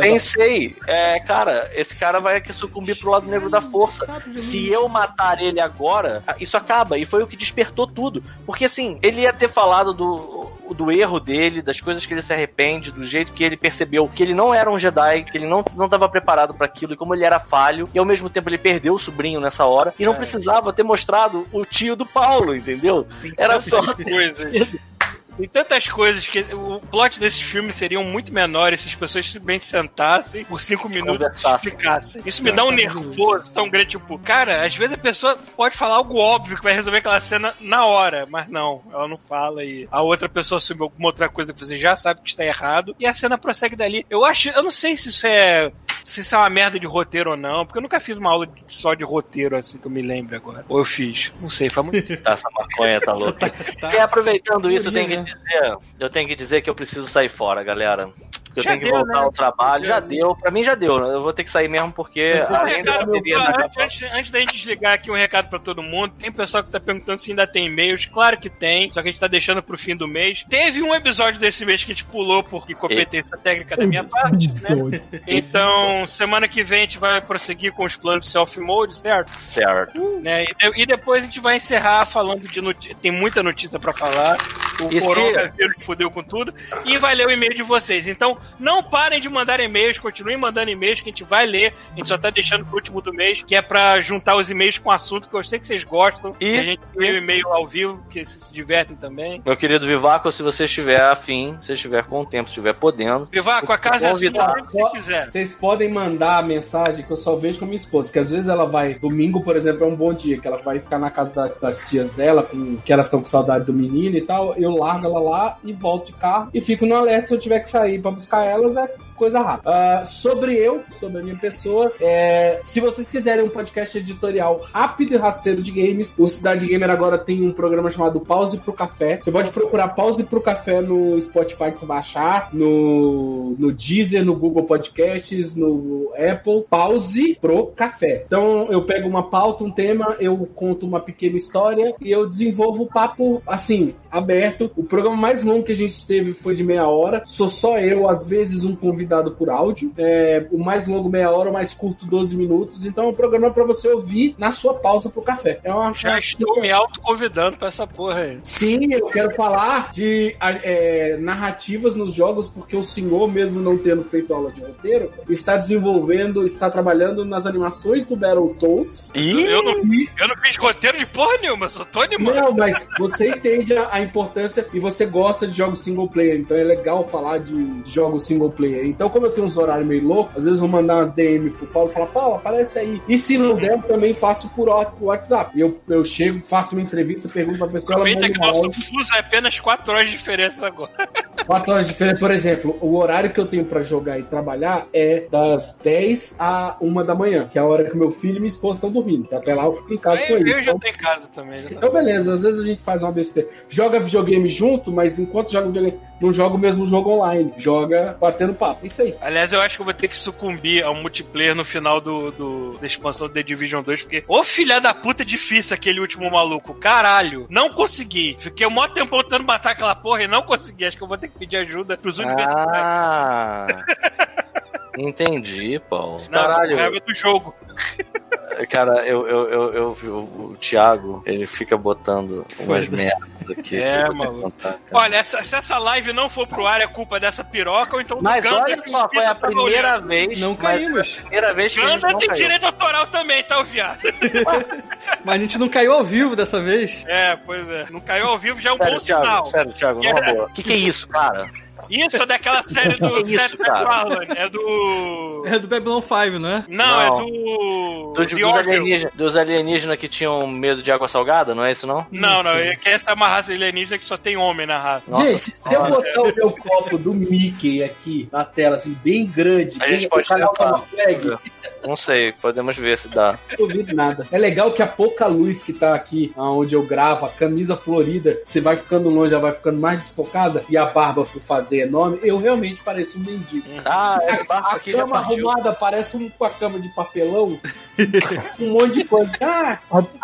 B: Pensei, é, cara, esse cara vai sucumbir pro lado negro da força. Se eu matar ele agora, isso acaba. E foi o que despertou tudo. Porque assim, ele ia ter falado do, do erro dele, das coisas que ele se arrepende, do jeito que ele percebeu que ele não era um Jedi, que ele não não estava preparado para aquilo, e como ele era falho, e ao mesmo tempo ele perdeu o sobrinho nessa hora, e não precisava ter mostrado o tio do Paulo, entendeu? Era só.
A: coisas. Tem tantas coisas que o plot desses filmes seriam muito menores se as pessoas simplesmente sentassem por cinco minutos e explicassem. Isso me dá um nervoso tão grande, tipo, cara, às vezes a pessoa pode falar algo óbvio que vai resolver aquela cena na hora, mas não, ela não fala e a outra pessoa assume alguma outra coisa que você já sabe que está errado e a cena prossegue dali. Eu acho, eu não sei se isso é se isso é uma merda de roteiro ou não, porque eu nunca fiz uma aula só de roteiro assim que eu me lembre agora. Ou eu fiz, não sei, faz muito.
B: Tá, essa maconha tá louca.
D: Tá.
B: E aproveitando isso, tenho que
D: né?
B: Dizer, eu tenho que dizer que eu preciso sair fora, galera. Eu
A: Já
B: tenho que
A: deu,
B: voltar
A: né?
B: ao trabalho. Já deu, pra mim já deu. né? Eu vou ter que sair mesmo porque
A: Um
B: além da
A: recado, antes, antes, antes da gente desligar aqui, um recado pra todo mundo. Tem pessoal que tá perguntando se ainda tem e-mails. Claro que tem, só que a gente tá deixando pro fim do mês. Teve um episódio desse mês que a gente pulou por incompetência técnica da minha parte, né? Então, semana que vem a gente vai prosseguir com os planos de self-mode, certo?
B: certo.
A: Né? E, e depois a gente vai encerrar falando de notícia. Tem muita notícia pra falar. O
B: E se-
A: coronavírus fudeu com tudo. E vai ler o e-mail de vocês. Então, não parem de mandar e-mails, continuem mandando e-mails que a gente vai ler. A gente só tá deixando pro último do mês, que é pra juntar os e-mails com o assunto que eu sei que vocês gostam.
B: E-
A: a gente lê o e-mail ao vivo, que vocês se divertem também.
B: Meu querido Vivaco, se você estiver afim, se estiver com tempo, se estiver podendo,
A: Vivaco, a casa é sua,
B: Convidar.
A: onde você quiser.
F: Vocês podem mandar a mensagem que eu só vejo com a minha esposa, que às vezes ela vai, domingo, por exemplo, é um bom dia, que ela vai ficar na casa da- das tias dela, com, que elas estão com saudade do menino e tal, eu largo ela lá e volto de carro e fico no alerta se eu tiver que sair pra buscar elas é coisa rápida. Ah, sobre eu, sobre a minha pessoa, é, se vocês quiserem um podcast editorial rápido e rasteiro de games, o Cidade Gamer agora tem um programa chamado Pause pro Café. Você pode procurar Pause pro Café no Spotify que você vai achar, no, no Deezer, no Google Podcasts, no Apple. Pause pro Café. Então eu pego uma pauta, um tema, eu conto uma pequena história e eu desenvolvo o papo assim, aberto. O programa mais longo que a gente teve foi de meia hora. Sou só eu, às vezes um convidado por áudio. É, o mais longo meia hora, o mais curto 12 minutos. Então é um programa para você ouvir na sua pausa pro café. É uma
A: Já estou me autoconvidando pra essa porra aí.
F: Sim, eu quero falar de é, narrativas nos jogos, porque o senhor, mesmo não tendo feito aula de roteiro, está desenvolvendo, está trabalhando nas animações do Battletoads.
A: Eu não, eu não fiz roteiro de porra nenhuma, sou Tony Mano.
F: Não, mas você entende a, a importância e você gosta de jogos single player, então é legal falar de jogos single player. Então, como eu tenho uns horários meio loucos, às vezes eu vou mandar umas DM pro Paulo e falar, Paulo, aparece aí. E se não der, eu também faço por WhatsApp. Eu, eu chego, faço uma entrevista, pergunto pra pessoa,
A: Aproveita que nosso
F: áudio.
A: fuso é apenas 4 horas de diferença agora.
F: Quatro horas de diferença, por exemplo, o horário que eu tenho pra jogar e trabalhar é das 10 a 1 da manhã, que é a hora que meu filho e minha esposa estão dormindo. Até lá eu fico em casa com
A: Eu,
F: ele.
A: eu já
F: Então,
A: tô em casa também. já
F: então, beleza, às vezes a gente faz uma besteira. Joga videogame junto, mas enquanto joga videogame, não joga o mesmo jogo online. Joga batendo papo. É Isso aí.
A: Aliás, eu acho que eu vou ter que sucumbir ao multiplayer no final do, do- da expansão do The Division 2, porque, ô filha da puta, é difícil aquele último maluco. Caralho, não consegui. Fiquei um maior tempo tentando matar aquela porra e não consegui. Acho que eu vou ter que pedir ajuda pros universitários.
B: Ah. Entendi, Paulo.
A: Não,
B: Caralho,
A: raiva do jogo.
B: cara, eu, eu, eu, eu vi o, o Thiago, ele fica botando umas merdas aqui.
A: É,
B: cara.
A: Olha, essa- se essa live não for pro ar, é culpa dessa piroca ou então do
B: Mas
A: Ganda
B: olha
A: que
B: só, foi a primeira
A: olhando.
B: vez.
D: Não
B: mas
D: caímos.
B: foi a primeira vez que a gente
A: Ganda
B: não
A: tem
B: caiu.
A: direito autoral também, tá, o viado?
D: Mas a gente não caiu ao vivo dessa vez.
A: É, pois é. Não caiu ao vivo já é um
B: Sério,
A: bom sinal.
B: Thiago, sério, Thiago, numa
A: era-
B: boa. O que, que é isso, cara?
A: Isso é daquela série do
B: cara?
A: McFarlane. É do.
D: É do Babylon 5, não é?
A: Não,
B: Não.
A: é do.
B: Dos,
A: Orville.
B: alienígenas, dos alienígenas que tinham medo de água salgada, não é isso não?
A: Não, não, é que essa é uma raça alienígena que só tem homem na raça.
B: Nossa
F: gente, se eu botar o meu copo do Mickey aqui na tela, assim, bem grande,
B: A gente pode
F: o canal
B: tentar. Não sei, podemos ver se dá.
F: não duvido nada. É legal que a pouca luz que tá aqui, onde eu gravo, a camisa florida, você vai ficando longe, ela vai ficando mais desfocada, e a barba por fazer enorme, eu realmente pareço um mendigo.
B: Ah, esse barco
F: A
B: aqui já
F: cama arrumada parece um, com a cama de papelão. um monte de coisa. Ah,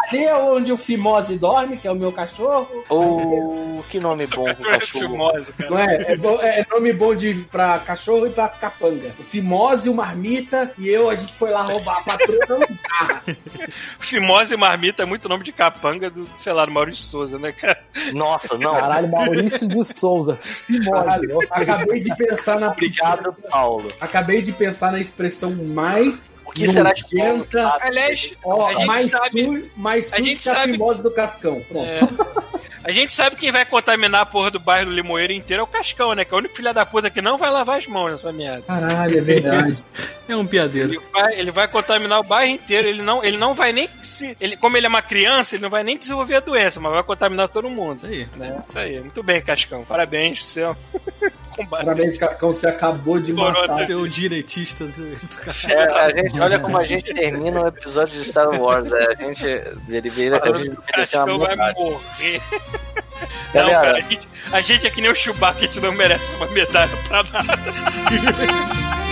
F: ali é onde o Fimose dorme, que é o meu cachorro.
B: Oh, que nome bom pro
A: É
B: cachorro.
A: cara.
F: Não é? É, bo- é nome bom de, pra cachorro e pra capanga. O Fimose, o Marmita e eu, a gente foi lá roubar a patroa.
A: Fimose e Marmita é muito nome de capanga do, sei lá, do Maurício Souza, né, cara?
B: Nossa, não.
C: Caralho, Maurício de Souza. Fimose.
F: Caralho, acabei de pensar na
B: Obrigado, Paulo.
F: Acabei de pensar na expressão mais
B: O que será de
F: nojenta,
A: Aliás,
F: ó,
A: a gente
F: mais,
A: sabe.
F: su, mais
A: a
F: sujo
A: gente
F: que a
A: sabe-
F: do Cascão. Pronto.
A: É. A gente sabe quem vai contaminar a porra do bairro do Limoeiro inteiro é o Cascão, né? Que é o único filho da puta que não vai lavar as mãos nessa merda.
F: Caralho, é verdade.
D: É um piadeiro.
A: Ele vai, ele vai contaminar o bairro inteiro. Ele não, ele não vai nem se. Ele, como ele é uma criança, ele não vai nem desenvolver a doença, mas vai contaminar todo mundo.
D: Isso aí.
A: Né? Isso aí. Muito bem, Cascão. Parabéns, seu. Combate.
F: Parabéns, Cascão, você acabou de
A: Coroa
F: matar.
D: Seu direitista.
B: É, a gente, olha como a gente termina o episódio de Star Wars. É, a gente, ele veio, a gente
A: vai morrer. Não,
B: Galera.
A: cara, a gente, a gente é que nem o Chewbacca, a gente não merece uma medalha pra nada.